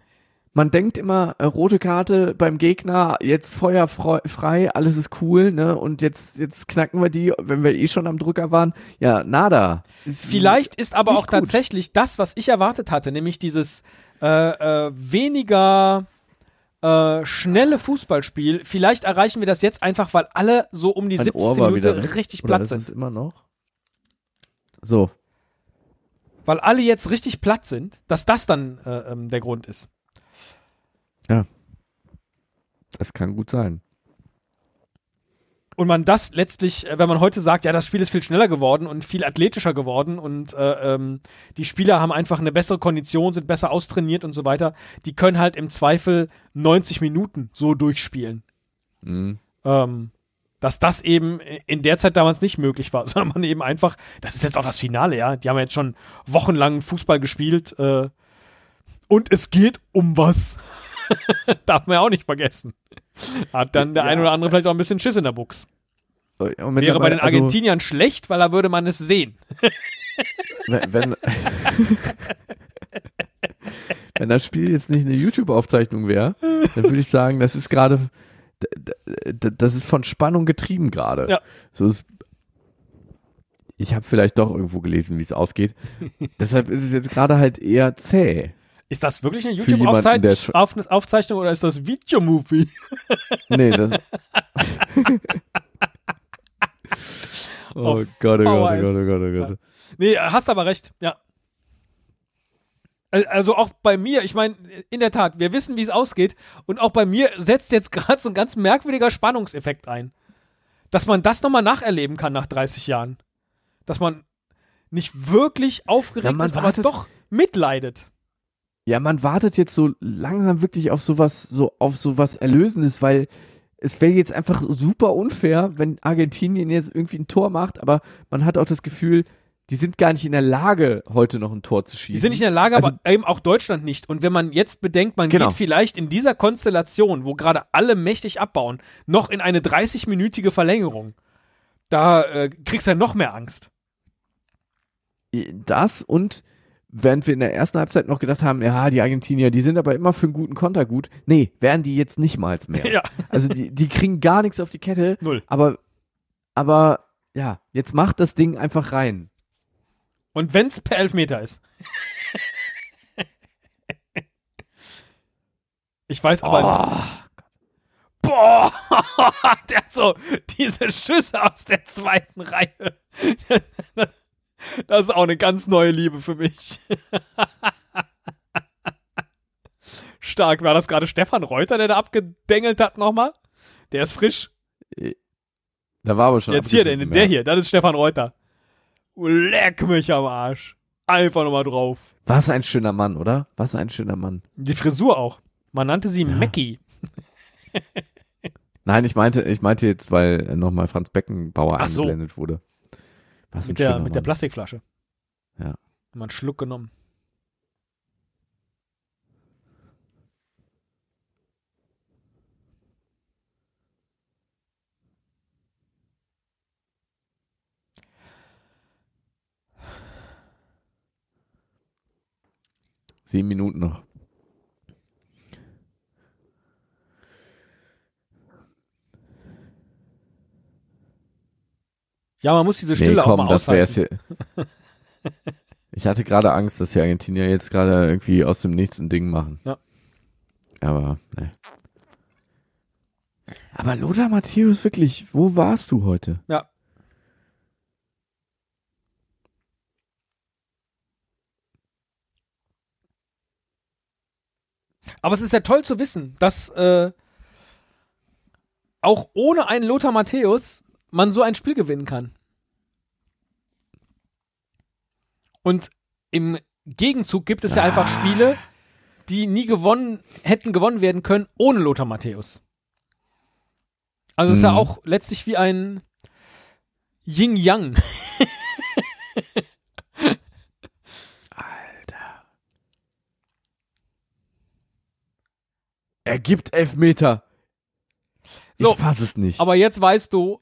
Man denkt immer, äh, rote Karte beim Gegner, jetzt Feuer frei, alles ist cool, ne? Und jetzt, jetzt knacken wir die, wenn wir eh schon am Drücker waren. Ja, nada. Ist- Vielleicht ist aber auch gut. tatsächlich das, was ich erwartet hatte, nämlich dieses äh, äh, weniger äh, schnelle Fußballspiel. Vielleicht erreichen wir das jetzt einfach, weil alle so um die Mein 70. Ohr war Minute richtig Oder platt ist es sind. immer noch? So. Weil alle jetzt richtig platt sind, dass das dann äh, ähm, der Grund ist. Das kann gut sein. Und man das letztlich, äh, wenn man heute sagt, ja, das Spiel ist viel schneller geworden und viel athletischer geworden und äh, ähm, die Spieler haben einfach eine bessere Kondition, sind besser austrainiert und so weiter, die können halt im Zweifel 90 Minuten so durchspielen. Mhm. ähm, dass das eben in der Zeit damals nicht möglich war, *laughs* sondern man eben einfach, das ist jetzt auch das Finale, ja, die haben ja jetzt schon wochenlang Fußball gespielt äh, und es geht um was. *laughs* Darf man ja auch nicht vergessen. Hat dann der Ja. ein oder andere vielleicht auch ein bisschen Schiss in der Buchs. So, Wäre bei den also, Argentiniern schlecht, weil da würde man es sehen. *laughs* wenn, wenn, wenn das Spiel jetzt nicht eine YouTube-Aufzeichnung wäre, dann würde ich sagen, das ist gerade, das ist von Spannung getrieben gerade. Ja. So ist, ich habe vielleicht doch irgendwo gelesen, wie es ausgeht. *laughs* Deshalb ist es jetzt gerade halt eher zäh. Ist das wirklich eine YouTube-Aufzeichnung Auf Aufzeichnung oder ist das Videomovie? *laughs* Nee, das. *laughs* oh Gott, oh Gott, oh. Gott, oh Gott, oh Gott. Nee, hast aber recht, ja. Al- Also auch bei mir, ich meine, in der Tat, wir wissen, wie es ausgeht. Und auch bei mir setzt jetzt *laughs* gerade so ein ganz merkwürdiger Spannungseffekt ein. Dass man das nochmal nacherleben kann nach 30 Jahren. Dass man nicht wirklich aufgeregt Ja, ist, aber wartet- doch mitleidet. Ja, man wartet jetzt so langsam wirklich auf sowas, so auf sowas Erlösendes, weil es wäre jetzt einfach super unfair, wenn Argentinien jetzt irgendwie ein Tor macht, aber man hat auch das Gefühl, die sind gar nicht in der Lage, heute noch ein Tor zu schießen. Die sind nicht in der Lage, Also- aber eben auch Deutschland nicht. Und wenn man jetzt bedenkt, man Genau. geht vielleicht in dieser Konstellation, wo gerade alle mächtig abbauen, noch in eine 30-minütige Verlängerung, da äh, kriegst du ja noch mehr Angst. das und während wir in der ersten Halbzeit noch gedacht haben, ja, die Argentinier, die sind aber immer für einen guten Konter gut. Nee, werden die jetzt nicht mal mehr. *laughs* Ja, Also die, die kriegen gar nichts auf die Kette, null. aber, aber, ja, jetzt macht das Ding einfach rein. Und wenn's per Elfmeter ist. ich weiß aber. Boah, *laughs* der hat so diese Schüsse aus der zweiten Reihe. Das ist auch eine ganz neue Liebe für mich. Stark. War das gerade Stefan Reuter, der da abgedengelt hat nochmal? Der ist frisch. Da war aber schon. Jetzt hier, der, der hier, das ist Stefan Reuter. Leck mich am Arsch. Einfach nochmal drauf. Was ein schöner Mann, oder? Was ein schöner Mann. Die Frisur auch. Man nannte sie Ja. Mackie. Nein, ich meinte, ich meinte jetzt, weil nochmal Franz Beckenbauer Ach so. eingeblendet wurde. Was Mit der, mit der. Plastikflasche. Ja. Mal einen Schluck genommen. Sieben Minuten noch. Ja, man muss diese Stille nee, komm, auch mal das wär's hier. Ich hatte gerade Angst, dass die Argentinier jetzt gerade irgendwie aus dem Nichts ein Ding machen. Ja. Aber, ne. Aber Lothar Matthäus, wirklich, wo warst du heute? Ja. Aber es ist ja toll zu wissen, dass äh, auch ohne einen Lothar Matthäus man so ein Spiel gewinnen kann. Und im Gegenzug gibt es ja einfach Spiele, die nie gewonnen, hätten gewonnen werden können ohne Lothar Matthäus. Also es ist ja Mhm. auch letztlich wie ein Yin-Yang. *laughs* Er gibt Elfmeter. So, ich fass es nicht. Aber jetzt weißt du,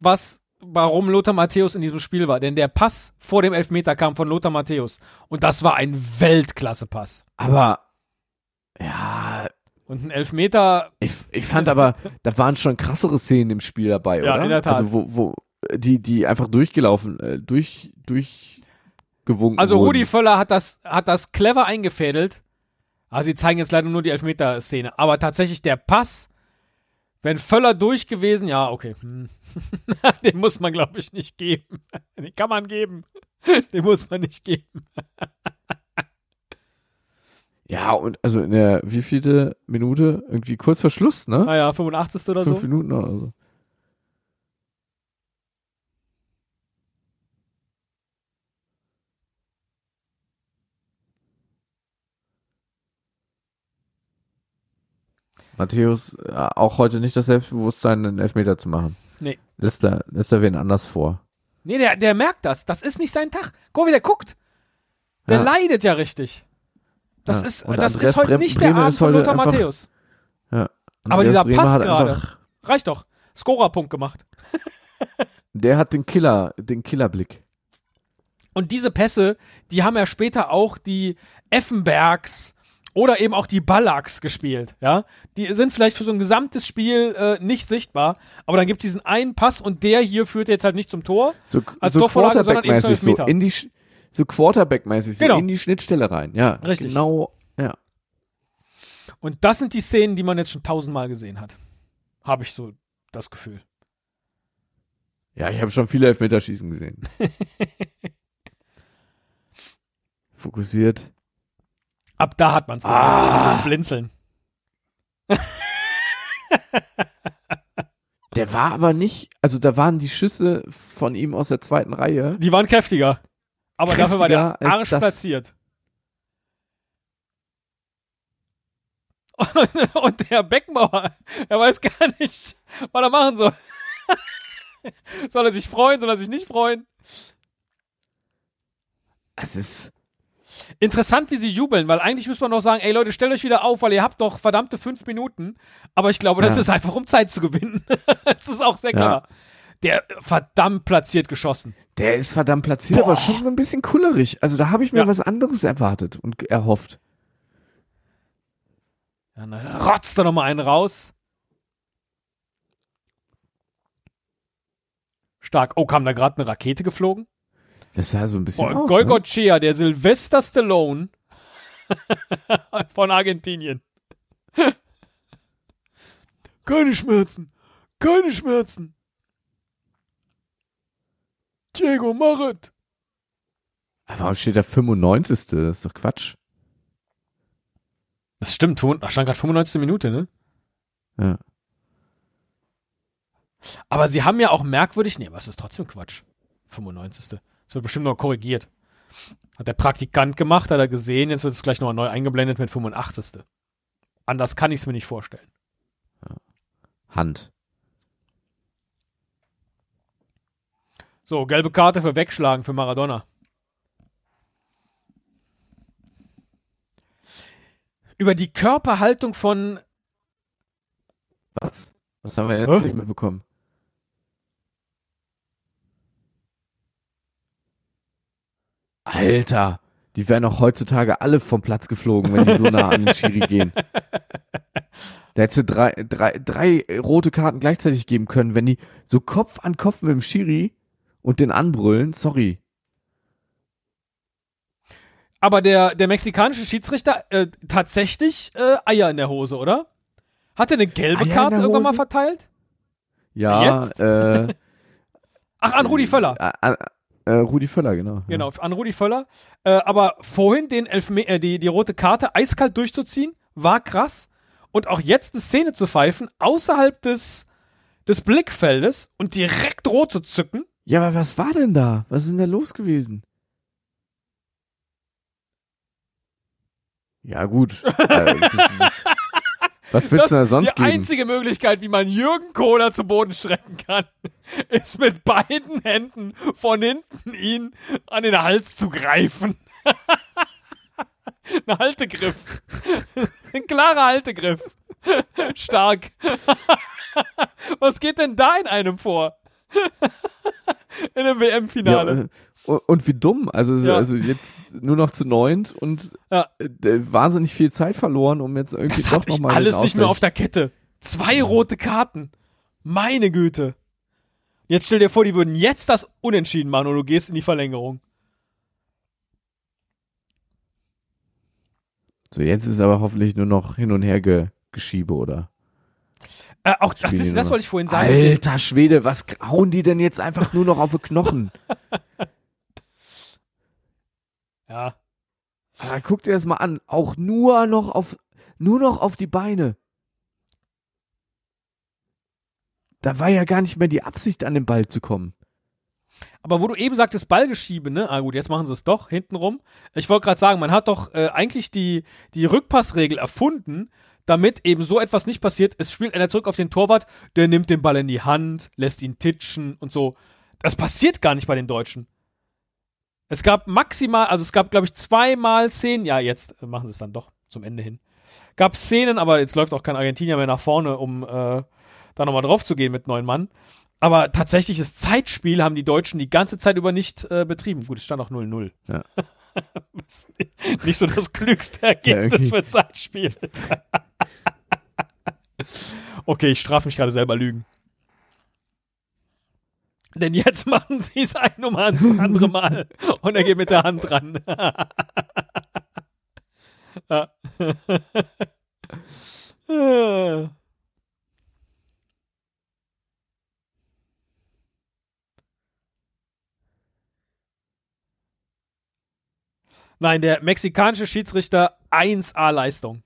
was, warum Lothar Matthäus in diesem Spiel war. Denn der Pass vor dem Elfmeter kam von Lothar Matthäus. Und das war ein Weltklasse-Pass. aber ja, Und ein Elfmeter, ich, ich fand aber, da waren schon krassere Szenen im Spiel dabei, Ja, oder? in der Tat. Also wo, wo die, die einfach durchgelaufen, äh, durch, durchgewunken also wurden. Rudi Völler hat das, hat das clever eingefädelt. Ah, sie zeigen jetzt leider nur die Elfmeter-Szene. Aber tatsächlich der Pass, wenn Völler durch gewesen, ja, okay. Hm. *laughs* Den muss man, glaube ich, nicht geben. *laughs* Den kann man geben. *laughs* Den muss man nicht geben. Ja, und also in der wievielte Minute? Irgendwie kurz vor Schluss, ne? Naja, 85. oder Fünf so. Minuten oder so. Matthäus, äh, auch heute nicht das Selbstbewusstsein, einen Elfmeter zu machen. Nee. Lässt er, lässt er wen anders vor. Nee, der, der merkt das. Das ist nicht sein Tag. Guck, wie der guckt. Der Ja. leidet ja richtig. Das Ja. ist, Und das Andreas ist heute Brem- nicht der Abend von Lothar einfach- Matthäus. Ja. Aber dieser Bremer Pass gerade. Reicht doch. Scorerpunkt gemacht. *laughs* Der hat den Killer, den Killerblick. Und diese Pässe, die haben ja später auch die Effenbergs oder eben auch die Ballacks gespielt, ja. Die sind vielleicht für so ein gesamtes Spiel äh, nicht sichtbar, aber dann gibt es diesen einen Pass und der hier führt jetzt halt nicht zum Tor. So, Als so Torvorlage, sondern eben zum Quarterback-mäßig, so in die, so Quarterback-mäßig, so Genau. in die Schnittstelle rein. Ja, Richtig. Genau, ja. Und das sind die Szenen, die man jetzt schon tausendmal gesehen hat. Habe ich so das Gefühl. Ja, ich habe schon viele Elfmeterschießen gesehen. *laughs* Fokussiert. Ab da hat man es gesehen. Ah. Dieses Blinzeln. *laughs* Der war aber nicht, also da waren die Schüsse von ihm aus der zweiten Reihe. Die waren kräftiger. Aber dafür war der Kräftiger Arsch platziert. *laughs* Und der Beckmauer, er weiß gar nicht, was er machen soll. *laughs* soll er sich freuen, soll er sich nicht freuen? Es ist, Interessant, wie sie jubeln, weil eigentlich müsste man noch sagen, ey Leute, stellt euch wieder auf, weil ihr habt doch verdammte fünf Minuten. Aber ich glaube, das Ja. ist einfach, um Zeit zu gewinnen. *laughs* das ist auch sehr Ja. klar. Der verdammt platziert geschossen. der ist verdammt platziert, aber Boah. schon so ein bisschen kullerig. Also da habe ich mir Ja. was anderes erwartet und erhofft. Dann rotzt er nochmal einen raus. Stark. Oh, kam da gerade eine Rakete geflogen? Das sah so ein bisschen Boah, aus, ne? Golgochea, der Sylvester Stallone *laughs* von Argentinien. *laughs* keine Schmerzen. Keine Schmerzen. Diego, mach es. Aber warum steht da 95. Das ist doch Quatsch. Das stimmt, da stand gerade 95. Minute, ne? Ja. Aber sie haben ja auch merkwürdig, nee, was ist trotzdem Quatsch. 95. Das wird bestimmt noch korrigiert. Hat der Praktikant gemacht, hat er gesehen, jetzt wird es gleich nochmal neu eingeblendet mit 85. Anders kann ich es mir nicht vorstellen. Hand. So, gelbe Karte für Wegschlagen für Maradona. Über die Körperhaltung von Was? Was haben wir jetzt Hä? nicht mitbekommen? Alter, die wären auch heutzutage alle vom Platz geflogen, wenn die so nah an den Schiri gehen. Da hättest du drei, drei, drei rote Karten gleichzeitig geben können, wenn die so Kopf an Kopf mit dem Schiri und den anbrüllen, sorry. Aber der, der mexikanische Schiedsrichter äh, tatsächlich äh, Eier in der Hose, oder? Hat er eine gelbe Eier Karte irgendwann mal verteilt? Ja, Jetzt? äh, *laughs* Ach, an Rudi Völler. Äh, äh, Rudi Völler, genau. Genau, an Rudi Völler. Äh, aber vorhin den Elfme äh, die, die rote Karte eiskalt durchzuziehen, war krass. Und auch jetzt eine Szene zu pfeifen, außerhalb des, des Blickfeldes und direkt rot zu zücken. Ja, aber was war denn da? Was ist denn da los gewesen? Ja, gut. *laughs* Äh, was willst du da sonst die geben? einzige Möglichkeit, wie man Jürgen Kohler zu Boden schrecken kann, *laughs* ist mit beiden Händen von hinten ihn an den Hals zu greifen. *laughs* Ein Haltegriff. Ein klarer Haltegriff. Stark. *laughs* Was geht denn da in einem vor? *laughs* In einem ja, WM-Finale. äh, und, wie dumm. Also, Ja. also jetzt nur noch zu neunt und Ja. äh, wahnsinnig viel Zeit verloren, um jetzt irgendwie Das doch hatte ich noch mal alles nicht mehr auf der Kette. Zwei rote Karten. Meine Güte. Jetzt stell dir vor, die würden jetzt das Unentschieden machen und du gehst in die Verlängerung. So, jetzt ist aber hoffentlich nur noch hin und her ge Geschiebe, oder? Äh, auch das, ist, das wollte ich vorhin sagen. Alter Schwede, was hauen die denn jetzt einfach nur noch auf die Knochen? *laughs* Ja. Ah, guck dir das mal an. Auch nur noch auf, nur noch auf die Beine. Da war ja gar nicht mehr die Absicht, an den Ball zu kommen. Aber wo du eben sagtest, Ballgeschiebe, ne? Ah gut, jetzt machen sie es doch hintenrum. Ich wollte gerade sagen, man hat doch äh, eigentlich die, die Rückpassregel erfunden, damit eben so etwas nicht passiert. Es spielt einer zurück auf den Torwart, der nimmt den Ball in die Hand, lässt ihn titschen und so. Das passiert gar nicht bei den Deutschen. Es gab maximal, also es gab, glaube ich, zweimal Szenen, ja, jetzt machen sie es dann doch zum Ende hin. Gab Szenen, aber jetzt läuft auch kein Argentinier mehr nach vorne, um äh, da nochmal drauf zu gehen mit neun Mann. Aber tatsächliches Zeitspiel haben die Deutschen die ganze Zeit über nicht äh, betrieben. Gut, es stand auch 0-0. Ja. *laughs* *laughs* Das nicht so das klügste Ergebnis irgendwie. für Zeitspiel. *laughs* okay, ich strafe mich gerade selber Lügen. Denn jetzt *laughs* machen sie es ein um ans andere Mal. Und er geht mit der Hand ran. Ja. Nein, der mexikanische Schiedsrichter 1A Leistung.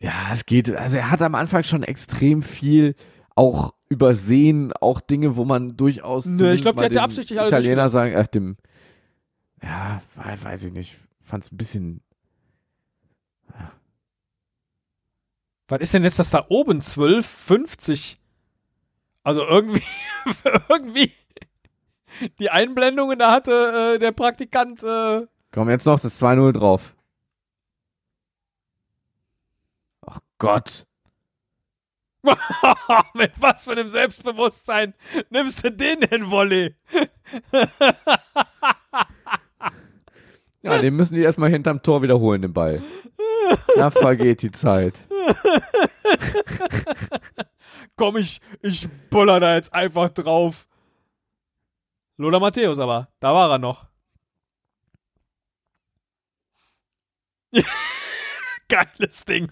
Ja, es geht. Also er hat am Anfang schon extrem viel auch übersehen, auch Dinge, wo man durchaus. Nö, ich zumindest glaub, die mal hat der dem absichtlich alle Italiener sagen, ach, dem. Ja, wei- weiß ich nicht. Fand's ein bisschen. Was ist denn jetzt das da oben? 12, 50? Also irgendwie, *laughs* irgendwie die Einblendungen, da hatte äh, der Praktikant äh, Komm, jetzt noch das 2-0 drauf. Ach Gott. *laughs* mit was für einem Selbstbewusstsein nimmst du den denn, Volley? Ja, den müssen die erstmal hinterm Tor wiederholen, den Ball. Da vergeht die Zeit. *laughs* Komm, ich, ich buller da jetzt einfach drauf. Lola Matthäus aber, da war er noch. *laughs* Geiles Ding.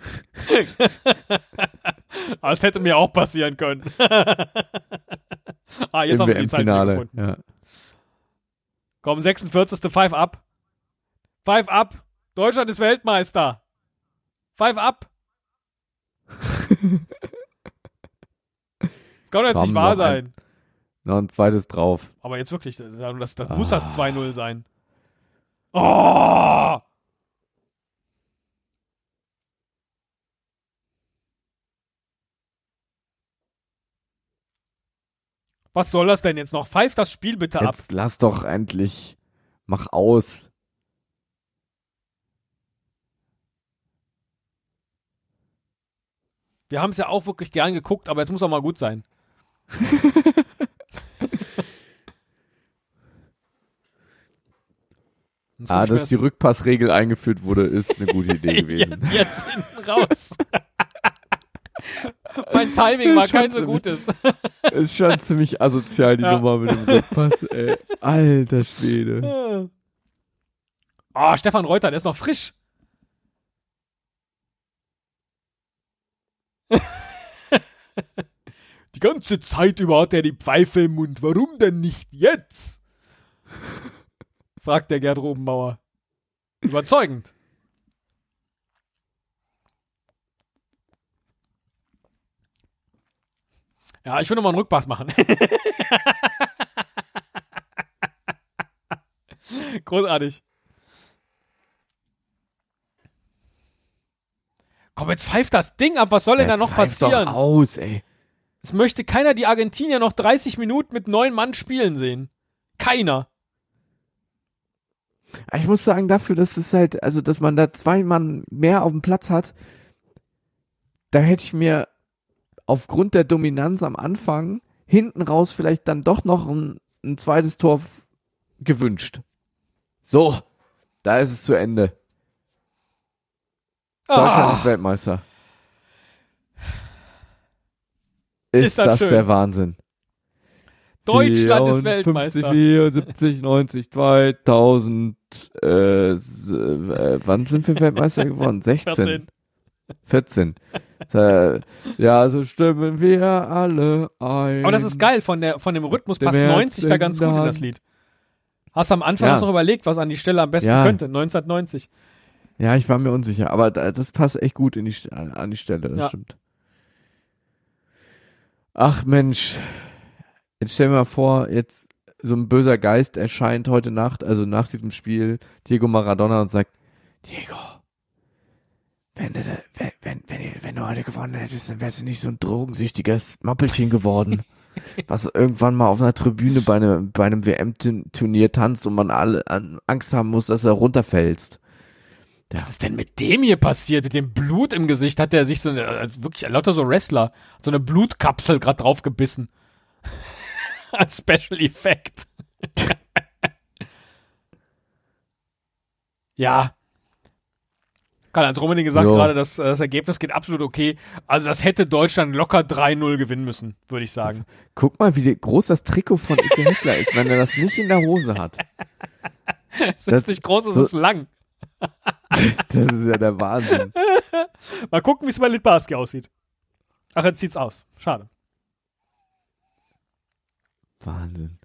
Aber es hätte mir auch passieren können. *laughs* ah, jetzt haben sie die Zeit gefunden. Ja. Komm, 46. Five up. Five up. Deutschland ist Weltmeister. Five up. Das kann doch jetzt Komm, nicht wahr noch ein- sein. Noch ein zweites drauf. Aber jetzt wirklich, das, das muss das Ah. 2-0 sein. Oh! Was soll das denn jetzt noch? Pfeift das Spiel bitte ab. Jetzt lass doch endlich. Mach aus. Wir haben es ja auch wirklich gern geguckt, aber jetzt muss auch mal gut sein. *laughs* Ah, dass die Rückpassregel eingeführt wurde, ist eine gute Idee *laughs* gewesen. Jetzt, jetzt hinten raus. *laughs* mein Timing war kein so gutes. ist schon ziemlich asozial, die Ja. Nummer mit dem Rückpass, ey. Alter Schwede. Ah, Stefan Reuter, der ist noch frisch. Die ganze Zeit über hat er die Pfeife im Mund. Warum denn nicht jetzt? fragt der Gerd Robenbauer. Überzeugend. Ja, ich will nochmal einen Rückpass machen. *laughs* Großartig. Komm, jetzt pfeift das Ding ab. Was soll denn da Jetzt noch passieren? Doch aus, ey. Es möchte keiner die Argentinier noch 30 Minuten mit neun Mann spielen sehen. Keiner. Ich muss sagen, dafür, dass es halt, also dass man da zwei Mann mehr auf dem Platz hat, da hätte ich mir aufgrund der Dominanz am Anfang hinten raus vielleicht dann doch noch ein, ein zweites Tor gewünscht. So, da ist es zu Ende. Deutschland Ah, ist Weltmeister. Ist, Ist das das, der Wahnsinn? Deutschland ist 54, Weltmeister. 74, 90, 2000, äh, äh, wann sind wir Weltmeister geworden? *laughs* 16, 14. 14. äh, ja, so stimmen wir alle ein. Aber das ist geil, von, der, von dem Rhythmus passt März 90 da ganz gut in das Lied. Hast du am Anfang Ja. noch überlegt, was an die Stelle am besten Ja. könnte? 1990. Ja, ich war mir unsicher, aber da, das passt echt gut in die, an die Stelle, das Ja. stimmt. Ach Mensch, jetzt stell dir mal vor, jetzt so ein böser Geist erscheint heute Nacht, also nach diesem Spiel, Diego Maradona und sagt, Diego, wenn du, wenn, wenn, wenn, du heute gewonnen hättest, dann wärst du nicht so ein drogensüchtiges Mappelchen geworden, *laughs* was irgendwann mal auf einer Tribüne bei einem, bei einem WM-Turnier tanzt und man alle an, Angst haben muss, dass er runterfällst. Was ist denn mit dem hier passiert? Mit dem Blut im Gesicht hat er sich so eine, äh, wirklich lauter so Wrestler, so eine Blutkapsel gerade draufgebissen. *laughs* Als Special Effekt. *laughs* ja. Karl-Heinz Rummenigge sagt So. gerade, dass äh, das Ergebnis geht absolut okay. Also das hätte Deutschland locker 3-0 gewinnen müssen, würde ich sagen. Guck mal, wie groß das Trikot von Ike *laughs* Hessler ist, wenn er das nicht in der Hose hat. *laughs* Es Das- ist nicht groß, es so- ist lang. *laughs* Das ist ja der Wahnsinn. Mal gucken, wie es bei Litbarski aussieht. Ach, jetzt zieht's aus. Schade. Wahnsinn.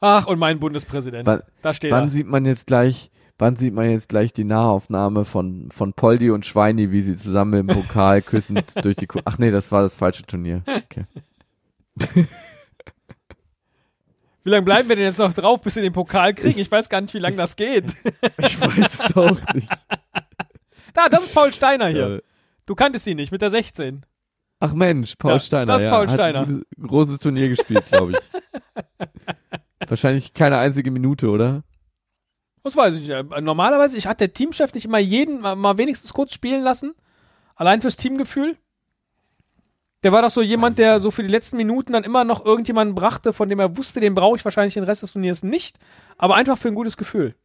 Ach, und mein Bundespräsident. Wann- da steht Wann er. sieht man jetzt gleich, wann sieht man jetzt gleich die Nahaufnahme von, von Poldi und Schweini, wie sie zusammen im Pokal küssend *laughs* durch die, Ku ach nee, das war das falsche Turnier. Okay. *laughs* Wie lange bleiben wir denn jetzt noch drauf, bis wir den Pokal kriegen? Ich weiß gar nicht, wie lange das geht. *laughs* Ich weiß es auch nicht. Da, das ist Paul Steiner hier. Du kanntest ihn nicht, mit der 16. Ach Mensch, Paul Ja, Steiner. das ist ja, Paul hat Steiner. Ein gutes, großes Turnier gespielt, glaube ich. Wahrscheinlich keine einzige Minute, oder? Das weiß ich nicht. Äh, Normalerweise, ich hat der Teamchef nicht immer jeden mal, mal wenigstens kurz spielen lassen. Allein fürs Teamgefühl. Der war doch so jemand, der so für die letzten Minuten dann immer noch irgendjemanden brachte, von dem er wusste, den brauche ich wahrscheinlich den Rest des Turniers nicht. Aber einfach für ein gutes Gefühl.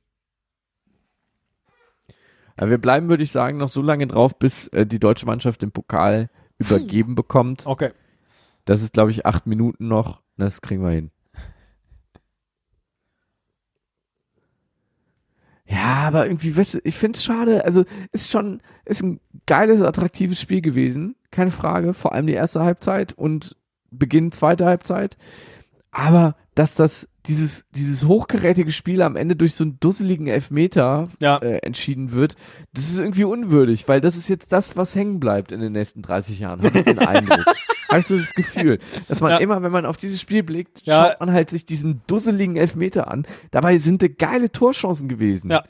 Ja, wir bleiben, würde ich sagen, noch so lange drauf, bis äh, die deutsche Mannschaft den Pokal übergeben bekommt. Okay. Das ist, glaube ich, acht Minuten noch. Das kriegen wir hin. Ja, aber irgendwie, weißt du, ich finde es schade. Also, ist schon, ist ein geiles, attraktives Spiel gewesen. Keine Frage. Vor allem die erste Halbzeit und Beginn zweite Halbzeit. Aber, dass das, dieses, dieses hochkarätige Spiel am Ende durch so einen dusseligen Elfmeter Ja. äh, entschieden wird, das ist irgendwie unwürdig, weil das ist jetzt das, was hängen bleibt in den nächsten 30 Jahren, habe ich den *laughs* Eindruck. habe ich so das Gefühl, dass man Ja. immer, wenn man auf dieses Spiel blickt, Ja. schaut man halt sich diesen dusseligen Elfmeter an. Dabei sind da geile Torchancen gewesen. Ja.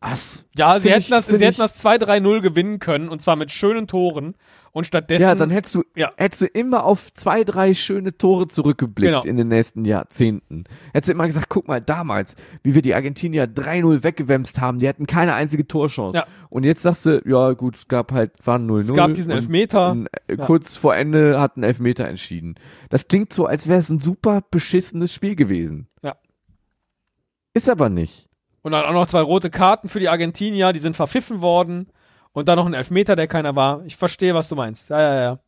Was? Ja, sie hätten ich- das, sie hätten das 2-3-0 gewinnen können und zwar mit schönen Toren und stattdessen. Ja, dann hättest du, Ja. hättest du immer auf zwei, drei schöne Tore zurückgeblickt Genau. in den nächsten Jahrzehnten. Hättest du immer gesagt, guck mal, damals, wie wir die Argentinier 3-0 weggewämst haben, die hatten keine einzige Torchance. Ja. Und jetzt sagst du, ja gut, es gab halt, waren 0-0. es gab diesen Elfmeter. ein, äh, Ja. Kurz vor Ende hat ein Elfmeter entschieden. Das klingt so, als wäre es ein super beschissenes Spiel gewesen. Ja. Ist aber nicht. Und dann auch noch zwei rote Karten für die Argentinier, die sind verpfiffen worden. Und dann noch ein Elfmeter, der keiner war. Ich verstehe, was du meinst. Ja, ja, ja.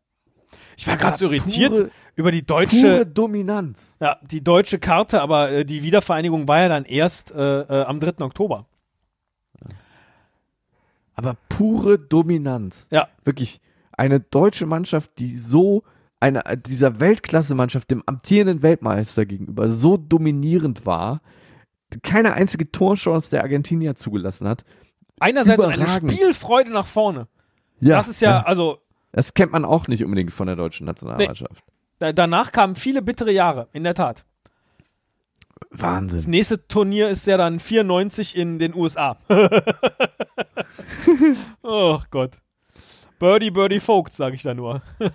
Ich war gerade so irritiert Pure, über die pure deutsche, Dominanz. ja, die deutsche Karte, aber äh, die Wiedervereinigung war ja dann erst äh, äh, am 3. Oktober. aber pure Dominanz. Ja. Wirklich eine deutsche Mannschaft, die so eine dieser Weltklasse-Mannschaft dem amtierenden Weltmeister gegenüber so dominierend war, keine einzige Torchance der Argentinier zugelassen hat. Einerseits eine. Spielfreude nach vorne. Ja, das ist ja, also Das kennt man auch nicht unbedingt von der deutschen Nationalmannschaft. da, danach kamen viele bittere Jahre, in der Tat. Das Wahnsinn. nächste Turnier ist ja dann 94 in den USA. *laughs* oh Gott. Birdie, Birdie Vogt, sage ich da nur. *laughs*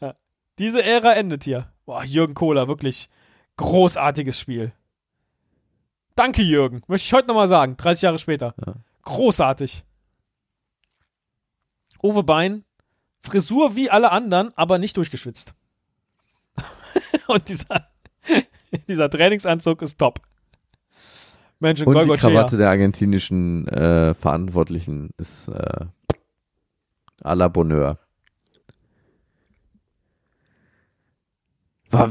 ja. Diese Ära endet hier. Boah, Jürgen Kohler, wirklich großartiges Spiel. Danke, Jürgen. Möchte ich heute nochmal sagen, 30 Jahre später. Ja. Großartig. Uwe Bein, Frisur wie alle anderen, aber nicht durchgeschwitzt. *laughs* Und dieser, *laughs* dieser Trainingsanzug ist top. Mensch, Und die. Krawatte der argentinischen äh, Verantwortlichen ist äh, à la Bonheur. War,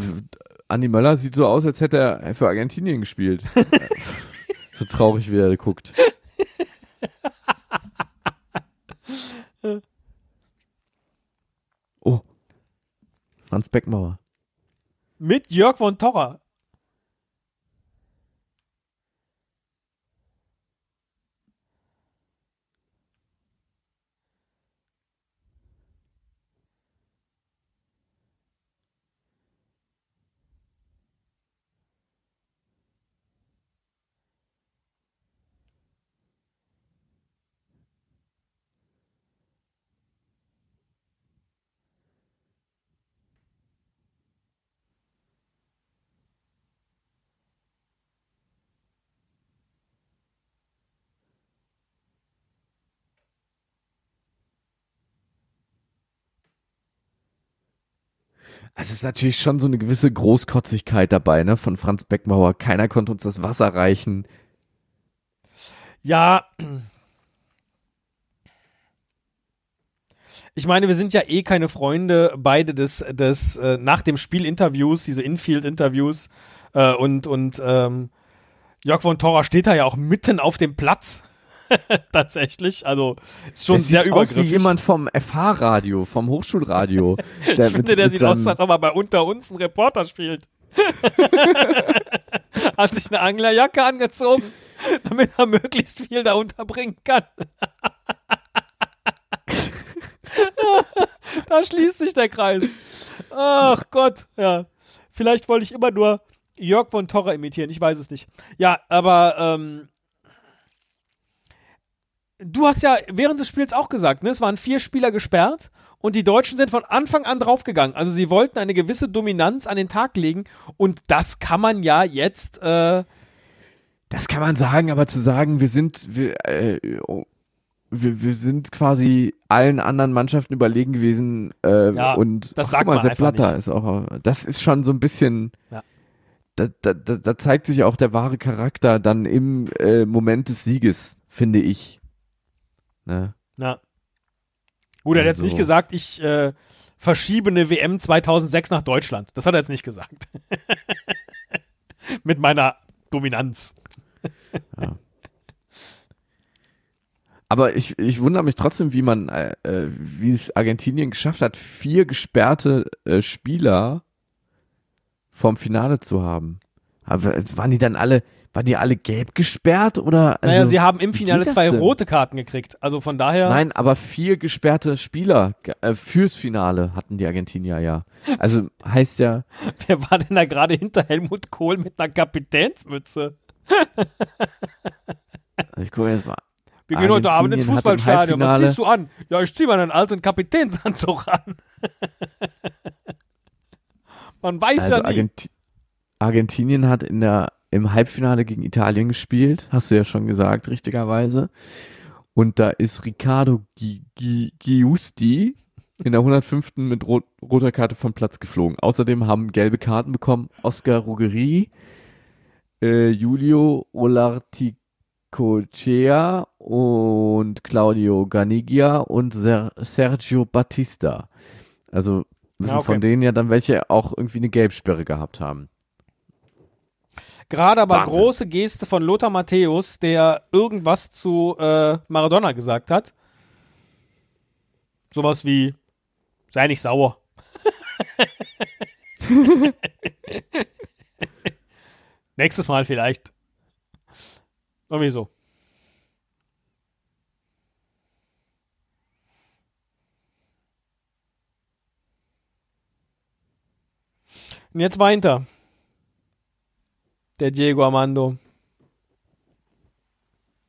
Andi Möller sieht so aus, als hätte er für Argentinien gespielt. *laughs* so traurig, wie er guckt. Oh. Franz Beckmauer. Mit Jörg von Torra. Es ist natürlich schon so eine gewisse Großkotzigkeit dabei, ne, von Franz Beckmauer. Keiner konnte uns das Wasser reichen. Ja. Ich meine, wir sind ja eh keine Freunde, beide des, des äh, nach dem Spiel Interviews, diese Infield-Interviews äh, und, und ähm, Jörg von Torra steht da ja auch mitten auf dem Platz. *laughs* Tatsächlich. Also ist schon Der sehr sieht aus übergriffig. wie jemand vom FH-Radio, vom Hochschulradio. *laughs* ich finde, der sieht aus, als ob er bei unter uns ein Reporter spielt. *laughs* Hat sich eine Anglerjacke angezogen, damit er möglichst viel da unterbringen kann. da schließt sich der Kreis. Ach Gott, ja. Vielleicht wollte ich immer nur Jörg von Torra imitieren, ich weiß es nicht. Ja, aber ähm, du hast ja während des Spiels auch gesagt, ne, es waren vier Spieler gesperrt und die Deutschen sind von Anfang an draufgegangen. Also sie wollten eine gewisse Dominanz an den Tag legen und das kann man ja jetzt. Äh, Das kann man sagen, aber zu sagen, wir sind, wir, äh, oh, wir, wir sind quasi allen anderen Mannschaften überlegen gewesen äh, Ja, und das ach, sagt guck mal, man Sepp Blatter nicht. ist auch, das ist schon so ein bisschen, Ja. da, da, da, da zeigt sich auch der wahre Charakter dann im äh, Moment des Sieges, finde ich. Ne? na. Gut, er hat jetzt Also- nicht gesagt, ich äh, verschiebe eine WM 2006 nach Deutschland. Das hat er jetzt nicht gesagt. *laughs* Mit meiner Dominanz. Aber ich, ich wundere mich trotzdem, wie man, äh, äh, wie es Argentinien geschafft hat, vier gesperrte äh, Spieler vom Finale zu haben. Aber es waren die dann alle, waren die alle gelb gesperrt oder? Also, naja, sie haben im Finale zwei denn? rote Karten gekriegt. Also von daher. Nein, aber vier gesperrte Spieler äh, fürs Finale hatten die Argentinier ja. Also heißt ja, *laughs* Wer war denn da gerade hinter Helmut Kohl mit einer Kapitänsmütze? ich gucke jetzt mal. Wir gehen heute Abend ins Fußballstadion. Was ziehst du an? Ja, ich zieh meinen alten Kapitänsanzug an. *laughs* Man weiß Also ja. Argenti Argentinien hat in der im Halbfinale gegen Italien gespielt, hast du ja schon gesagt, richtigerweise. Und da ist Riccardo Gi Gi Giusti in der 105. mit rot roter Karte vom Platz geflogen. Außerdem haben gelbe Karten bekommen Oscar Ruggeri, äh, Julio Olarticochea und Claudio Ganigia und Ser Sergio Battista. Also müssen Ja, okay. von denen ja dann welche auch irgendwie eine Gelbsperre gehabt haben. Gerade aber Wahnsinn. große Geste von Lothar Matthäus, der irgendwas zu äh, Maradona gesagt hat. Sowas wie, sei nicht sauer. *laughs* Nächstes Mal vielleicht. Irgendwie so. Und jetzt weint er. Der Diego Armando.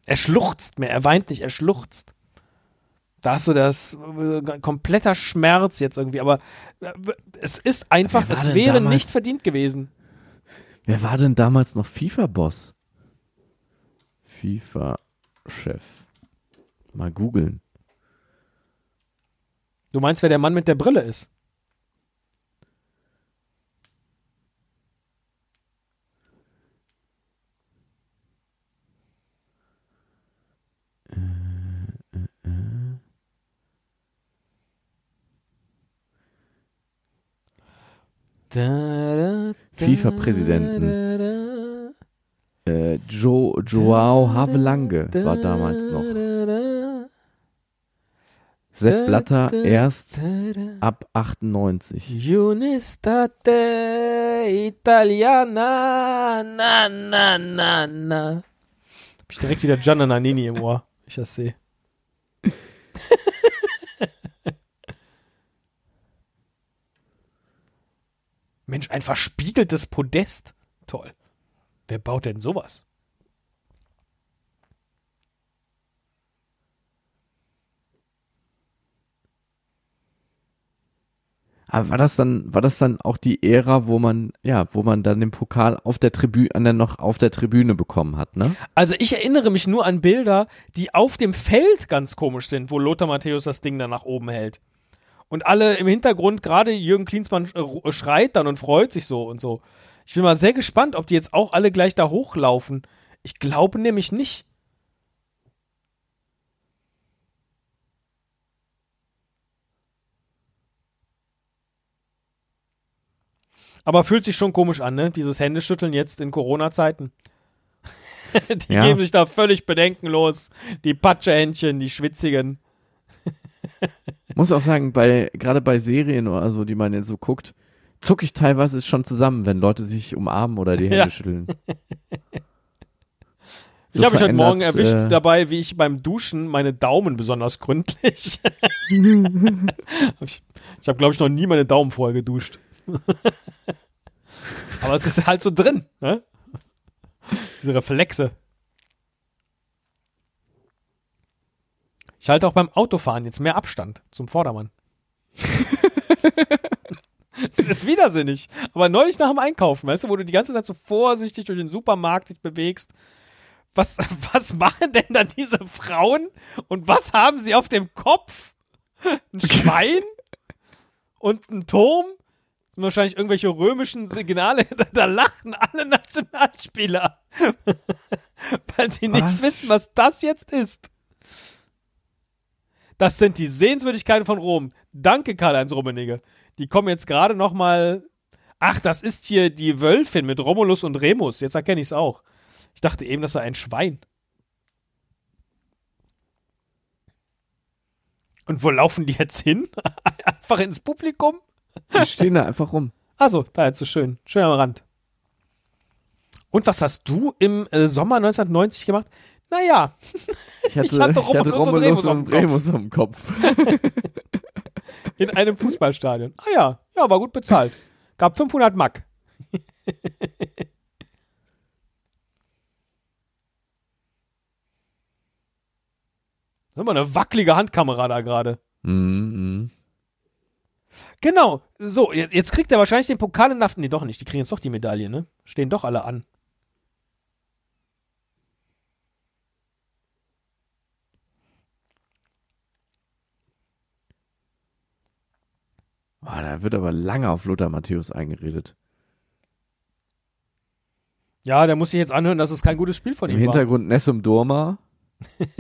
Er schluchzt mehr, er weint nicht, er schluchzt. Da hast du das äh, kompletter Schmerz jetzt irgendwie, aber äh, es ist einfach, es wäre damals- nicht verdient gewesen. Wer war denn damals noch FIFA-Boss? FIFA-Chef. Mal googeln. Du meinst, wer der Mann mit der Brille ist? FIFA-Präsidenten. Äh, jo Joao Havelange war damals noch. Sepp Blatter erst ab 98. Unistate Italiana, na, na, na, na. Hab ich direkt wieder Gianna Nannini im Ohr, ich das sehe. *laughs* Mensch, ein verspiegeltes Podest. Toll. Wer baut denn sowas? Aber war das dann, war das dann auch die Ära, wo man, ja, wo man dann den Pokal auf der Tribüne, an der noch auf der Tribüne bekommen hat, ne? Also ich erinnere mich nur an Bilder, die auf dem Feld ganz komisch sind, wo Lothar Matthäus das Ding dann nach oben hält. Und alle im Hintergrund, gerade Jürgen Klinsmann äh, ru- schreit dann und freut sich so und so. Ich bin mal sehr gespannt, ob die jetzt auch alle gleich da hochlaufen. Ich glaube nämlich nicht. Aber fühlt sich schon komisch an, ne? Dieses Händeschütteln jetzt in Corona-Zeiten. *laughs* die Ja. geben sich da völlig bedenkenlos. Die Patschehändchen, die schwitzigen. *laughs* Muss auch sagen, bei, gerade bei Serien oder so, die man jetzt so guckt, zucke ich teilweise schon zusammen, wenn Leute sich umarmen oder die Hände Ja. schütteln. *laughs* ich habe mich heute Morgen erwischt äh, dabei, wie ich beim Duschen meine Daumen besonders gründlich. *laughs* ich ich habe, glaube ich, noch nie meine Daumen vorher geduscht. *laughs* Aber es ist halt so drin, ne? Diese Reflexe. Ich halte auch beim Autofahren jetzt mehr Abstand zum Vordermann. *laughs* Es ist widersinnig. Aber neulich nach dem Einkaufen, weißt du, wo du die ganze Zeit so vorsichtig durch den Supermarkt dich bewegst. Was, *laughs* was machen denn da diese Frauen? Und was haben sie auf dem Kopf? Ein Schwein? Und ein Turm? Das sind wahrscheinlich irgendwelche römischen Signale. *laughs* Da, da lachen alle Nationalspieler. Weil sie nicht Was? wissen, was das jetzt ist. Das sind die Sehenswürdigkeiten von Rom. Danke, Karl-Heinz Rummenigge. Die kommen jetzt gerade noch mal. Ach, das ist hier die Wölfin mit Romulus und Remus. Jetzt erkenne ich es auch. Ich dachte eben, das sei ein Schwein. Und wo laufen die jetzt hin? *laughs* Einfach ins Publikum? Die stehen da einfach rum. Also, da jetzt so schön. Schön am Rand. Und was hast du im äh, Sommer 1990 gemacht? Naja, *laughs* Ich hatte, Ich hatte Romulus dem und Remus am Kopf. *laughs* in einem Fußballstadion. Ah ja, ja, war gut bezahlt. Gab 500 Mack. Das ist immer eine wackelige Handkamera da gerade. Mhm. Genau, so, jetzt, jetzt kriegt er wahrscheinlich den Pokal in Naft. Nee, doch nicht, die kriegen jetzt doch die Medaille, ne? Stehen doch alle an. Boah, da wird aber lange auf Lothar Matthäus eingeredet. Ja, der muss sich jetzt anhören, dass es kein gutes Spiel von Im ihm war. Hintergrund Nessum Dorma. *laughs*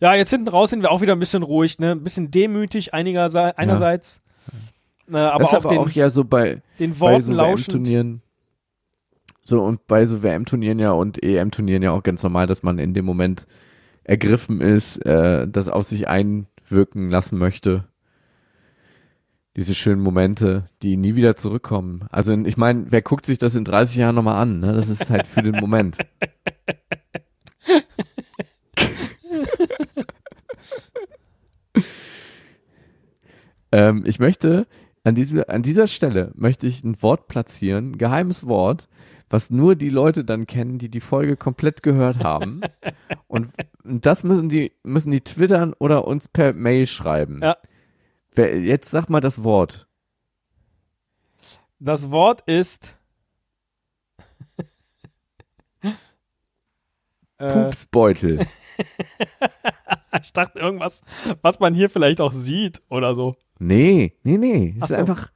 Ja, jetzt hinten raus sind wir auch wieder ein bisschen ruhig, ne? Ein bisschen demütig einigerseits, einerseits. Äh, aber das auch aber den, auch ja so bei, den bei Worten so lauschend. WM-Turnieren. So, und bei so WM-Turnieren ja und EM-Turnieren ja auch ganz normal, dass man in dem Moment ergriffen ist, äh, das auf sich ein, wirken lassen möchte. Diese schönen Momente, die nie wieder zurückkommen. Also ich meine, wer guckt sich das in 30 Jahren nochmal an? Ne? Das ist halt für den Moment. *laughs* ähm, ich möchte an, diese, an dieser Stelle möchte ich ein Wort platzieren, ein geheimes Wort, was nur die Leute dann kennen, die die Folge komplett gehört haben. *laughs* und das müssen die, müssen die twittern oder uns per Mail schreiben. Ja. Wer, jetzt sag mal das Wort. Das Wort ist. *laughs* äh, Pupsbeutel. *laughs* *laughs* ich dachte irgendwas, was man hier vielleicht auch sieht oder so. Nee, nee, nee. Es Ach ist so. einfach,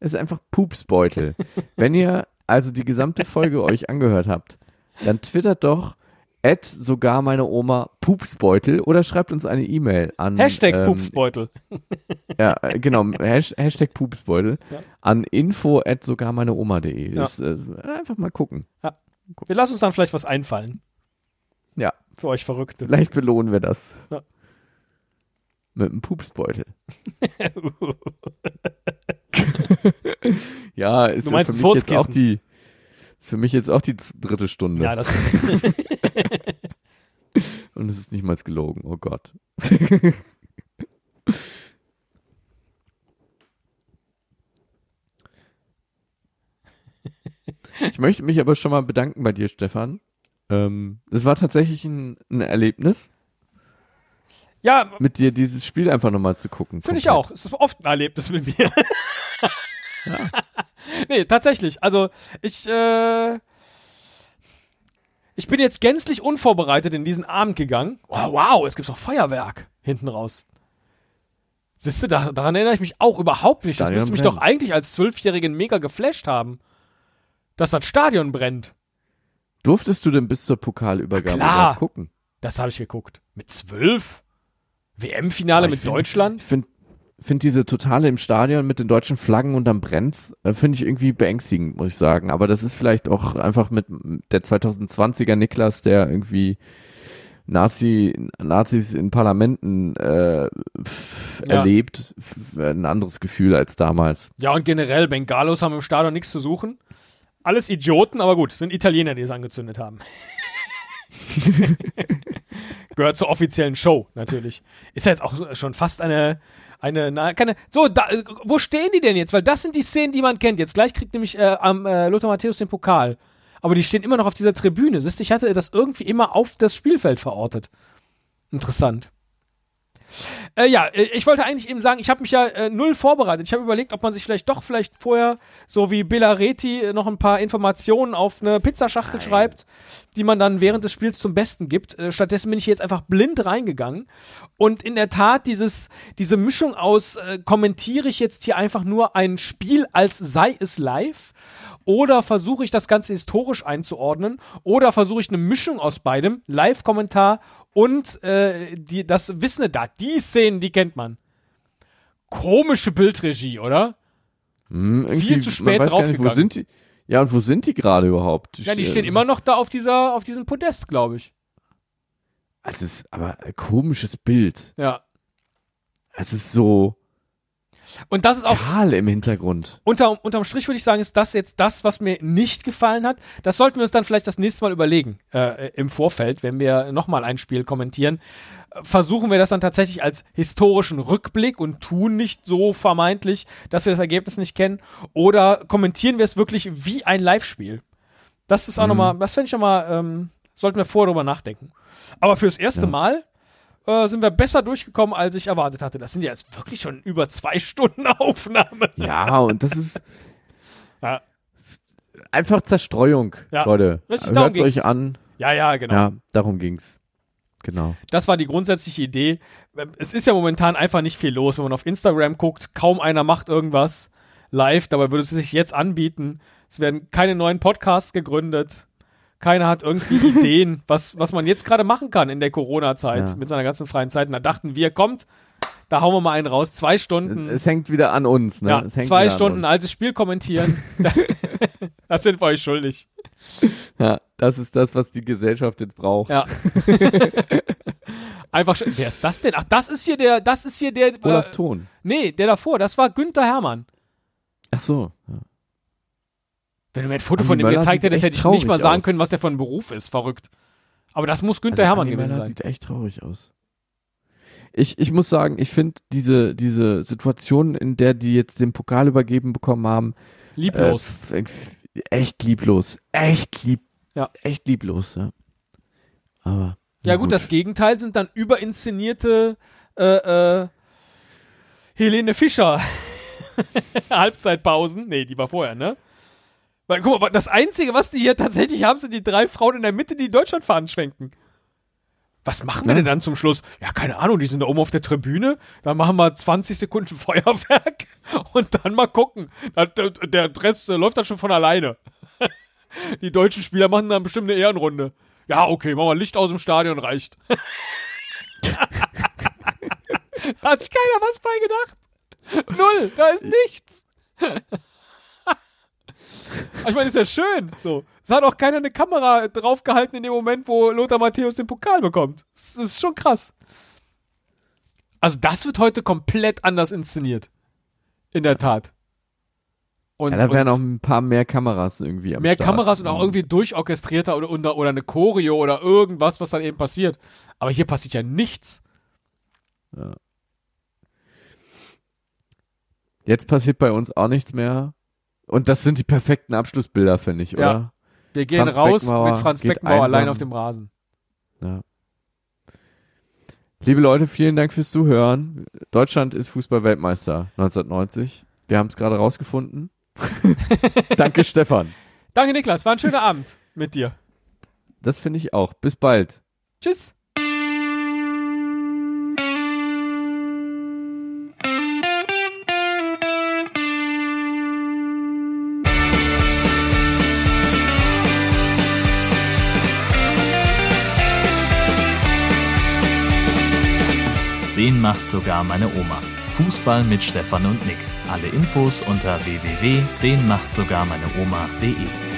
es ist einfach Pupsbeutel. *laughs* Wenn ihr also die gesamte Folge euch angehört habt, dann twittert doch at sogar meine Oma Pupsbeutel oder schreibt uns eine E-Mail an Hashtag ähm, Pupsbeutel. *laughs* Ja, äh, genau, Hash, Hashtag Pupsbeutel Ja. an info at sogar meine Oma.de. Ja. Äh, einfach mal gucken. Wir lassen uns dann vielleicht was einfallen. Ja. Für euch Verrückte. Vielleicht belohnen wir das. Ja. Mit einem Pupsbeutel. *laughs* ja, ist ja für mich jetzt auch die ist für mich jetzt auch die dritte Stunde. ja, das *laughs* Und es ist nicht mal gelogen. Oh Gott. *laughs* ich möchte mich aber schon mal bedanken bei dir, Stefan. Ähm, es war tatsächlich ein, ein Erlebnis, ja mit dir dieses Spiel einfach nochmal zu gucken. finde ich auch. Es ist oft ein Erlebnis mit mir. *laughs* nee, tatsächlich. Also, ich, äh, ich bin jetzt gänzlich unvorbereitet in diesen Abend gegangen. Oh, wow, es gibt auch Feuerwerk hinten raus. Siehst du, da, daran erinnere ich mich auch überhaupt nicht. Das Stadion müsste mich brennt. doch eigentlich als Zwölfjährigen mega geflasht haben, dass das Stadion brennt. Durftest du denn bis zur Pokalübergabe klar. gucken? Das habe ich geguckt. Mit zwölf? WM-Finale mit find- Deutschland? Ich finde find diese Totale im Stadion mit den deutschen Flaggen und dann brennt's, äh, finde ich irgendwie beängstigend, muss ich sagen. Aber das ist vielleicht auch einfach mit der 2020er Niklas, der irgendwie Nazi, Nazis in Parlamenten äh, Ja. erlebt, ein anderes Gefühl als damals. Ja, und generell, Bengalos haben im Stadion nichts zu suchen. Alles Idioten, aber gut, sind Italiener, die es angezündet haben. *laughs* Gehört zur offiziellen Show, natürlich. Ist ja jetzt auch schon fast eine, eine, na, keine, so, da, wo stehen die denn jetzt? Weil das sind die Szenen, die man kennt. Jetzt gleich kriegt nämlich äh, am äh, Lothar Matthäus den Pokal. Aber die stehen immer noch auf dieser Tribüne. Siehst du, ich hatte das irgendwie immer auf das Spielfeld verortet. Interessant. Äh, ja, äh, ich wollte eigentlich eben sagen, ich habe mich ja äh, null vorbereitet. Ich habe überlegt, ob man sich vielleicht doch vielleicht vorher, so wie Bellaretti, äh, noch ein paar Informationen auf eine Pizzaschachtel Nein. schreibt, die man dann während des Spiels zum Besten gibt. Äh, stattdessen bin ich jetzt einfach blind reingegangen. Und in der Tat, dieses, diese Mischung aus, äh, kommentiere ich jetzt hier einfach nur ein Spiel, als sei es live. Oder versuche ich das Ganze historisch einzuordnen? Oder versuche ich eine Mischung aus beidem, Live-Kommentar und äh, die, das Wissende da. Die Szenen, die kennt man. Komische Bildregie, oder? Hm, Viel zu spät nicht, Wo draufgegangen. sind die? Ja, und wo sind die gerade überhaupt? Ja, die äh, stehen immer noch da auf dieser, auf diesem Podest, glaube ich. Es ist aber ein komisches Bild. Ja. Es ist so Und das ist auch kahl im Hintergrund. unter, unterm Strich würde ich sagen, ist das jetzt das, was mir nicht gefallen hat. Das sollten wir uns dann vielleicht das nächste Mal überlegen äh, im Vorfeld, wenn wir nochmal ein Spiel kommentieren. Versuchen wir das dann tatsächlich als historischen Rückblick und tun nicht so vermeintlich, dass wir das Ergebnis nicht kennen. Oder kommentieren wir es wirklich wie ein Live-Spiel. Das ist auch Mhm. nochmal, das finde ich nochmal, ähm, sollten wir vorher drüber nachdenken. Aber fürs erste Ja. Mal äh, sind wir besser durchgekommen, als ich erwartet hatte. Das sind ja jetzt wirklich schon über zwei Stunden *laughs* Aufnahme. Ja, und das ist Ja. einfach Zerstreuung, Ja, Leute. richtig, darum Hört euch ging's. an. Ja, ja, genau. Ja, darum ging's. Genau. Das war die grundsätzliche Idee. Es ist ja momentan einfach nicht viel los. Wenn man auf Instagram guckt, kaum einer macht irgendwas live. Dabei würde es sich jetzt anbieten. Es werden keine neuen Podcasts gegründet. Keiner hat irgendwie *laughs* Ideen, was, was man jetzt gerade machen kann in der Corona-Zeit Ja. mit seiner ganzen freien Zeit. Und da dachten wir, kommt, da hauen wir mal einen raus. Zwei Stunden. Es, es hängt wieder an uns, ne? ja, es hängt zwei Stunden altes Spiel kommentieren. *laughs* *laughs* das sind wir euch schuldig. Ja, das ist das, was die Gesellschaft jetzt braucht. Ja. Einfach, sch- wer ist das denn? Ach, das ist hier der, das ist hier der, Olaf äh, Thon. nee, der davor, das war Günther Hermann. Ach so. Ja. Wenn du mir ein Foto Andi von dem Möller gezeigt hättest, hätte ich nicht mal sagen aus. können, was der ein Beruf ist. Verrückt. Aber das muss Günther Also Hermann Andi gewesen Möller sein. sieht echt traurig aus. Ich, ich muss sagen, ich finde diese, diese Situation, in der die jetzt den Pokal übergeben bekommen haben, Lieblos. Äh, echt lieblos. Echt lieb. Ja. Echt lieblos, ja. Aber. ja na gut, das Gegenteil sind dann überinszenierte äh, äh, Helene Fischer. *laughs* Halbzeitpausen. Nee, die war vorher, ne? Weil, guck mal, das Einzige, was die hier tatsächlich haben, sind die drei Frauen in der Mitte, die Deutschland fahren schwenken. Was machen wir Ja. denn dann zum Schluss? Ja, keine Ahnung, die sind da oben auf der Tribüne. Dann machen wir 20 Sekunden *laughs* Feuerwerk und dann mal gucken. Der, Rest läuft dann schon von alleine. *laughs* Die deutschen Spieler machen dann bestimmt eine Ehrenrunde. Ja, okay, machen wir Licht aus dem Stadion, reicht. *laughs* hat sich keiner was bei gedacht. Null, da ist nichts. Aber ich meine, ist ja schön. So. Es hat auch keiner eine Kamera draufgehalten in dem Moment, wo Lothar Matthäus den Pokal bekommt. Das ist schon krass. Also, das wird heute komplett anders inszeniert. In der Tat. Und, Ja, da wären auch ein paar mehr Kameras irgendwie am mehr Start. Kameras und auch irgendwie durchorchestrierter oder, oder, oder eine Choreo oder irgendwas, was dann eben passiert. Aber hier passiert ja nichts. Jetzt passiert bei uns auch nichts mehr. Und das sind die perfekten Abschlussbilder, finde ich, Ja. oder? Wir gehen Franz raus mit Franz Beckenbauer allein auf dem Rasen. Ja. Liebe Leute, vielen Dank fürs Zuhören. Deutschland ist Fußball-Weltmeister 1990. Wir haben es gerade rausgefunden. *laughs* Danke, Stefan. Danke, Niklas. War ein schöner Abend mit dir. Das finde ich auch. Bis bald. Tschüss. Macht sogar meine Oma. Fußball mit Stefan und Nick. Alle Infos unter www.denmachtsogarmeineoma.de.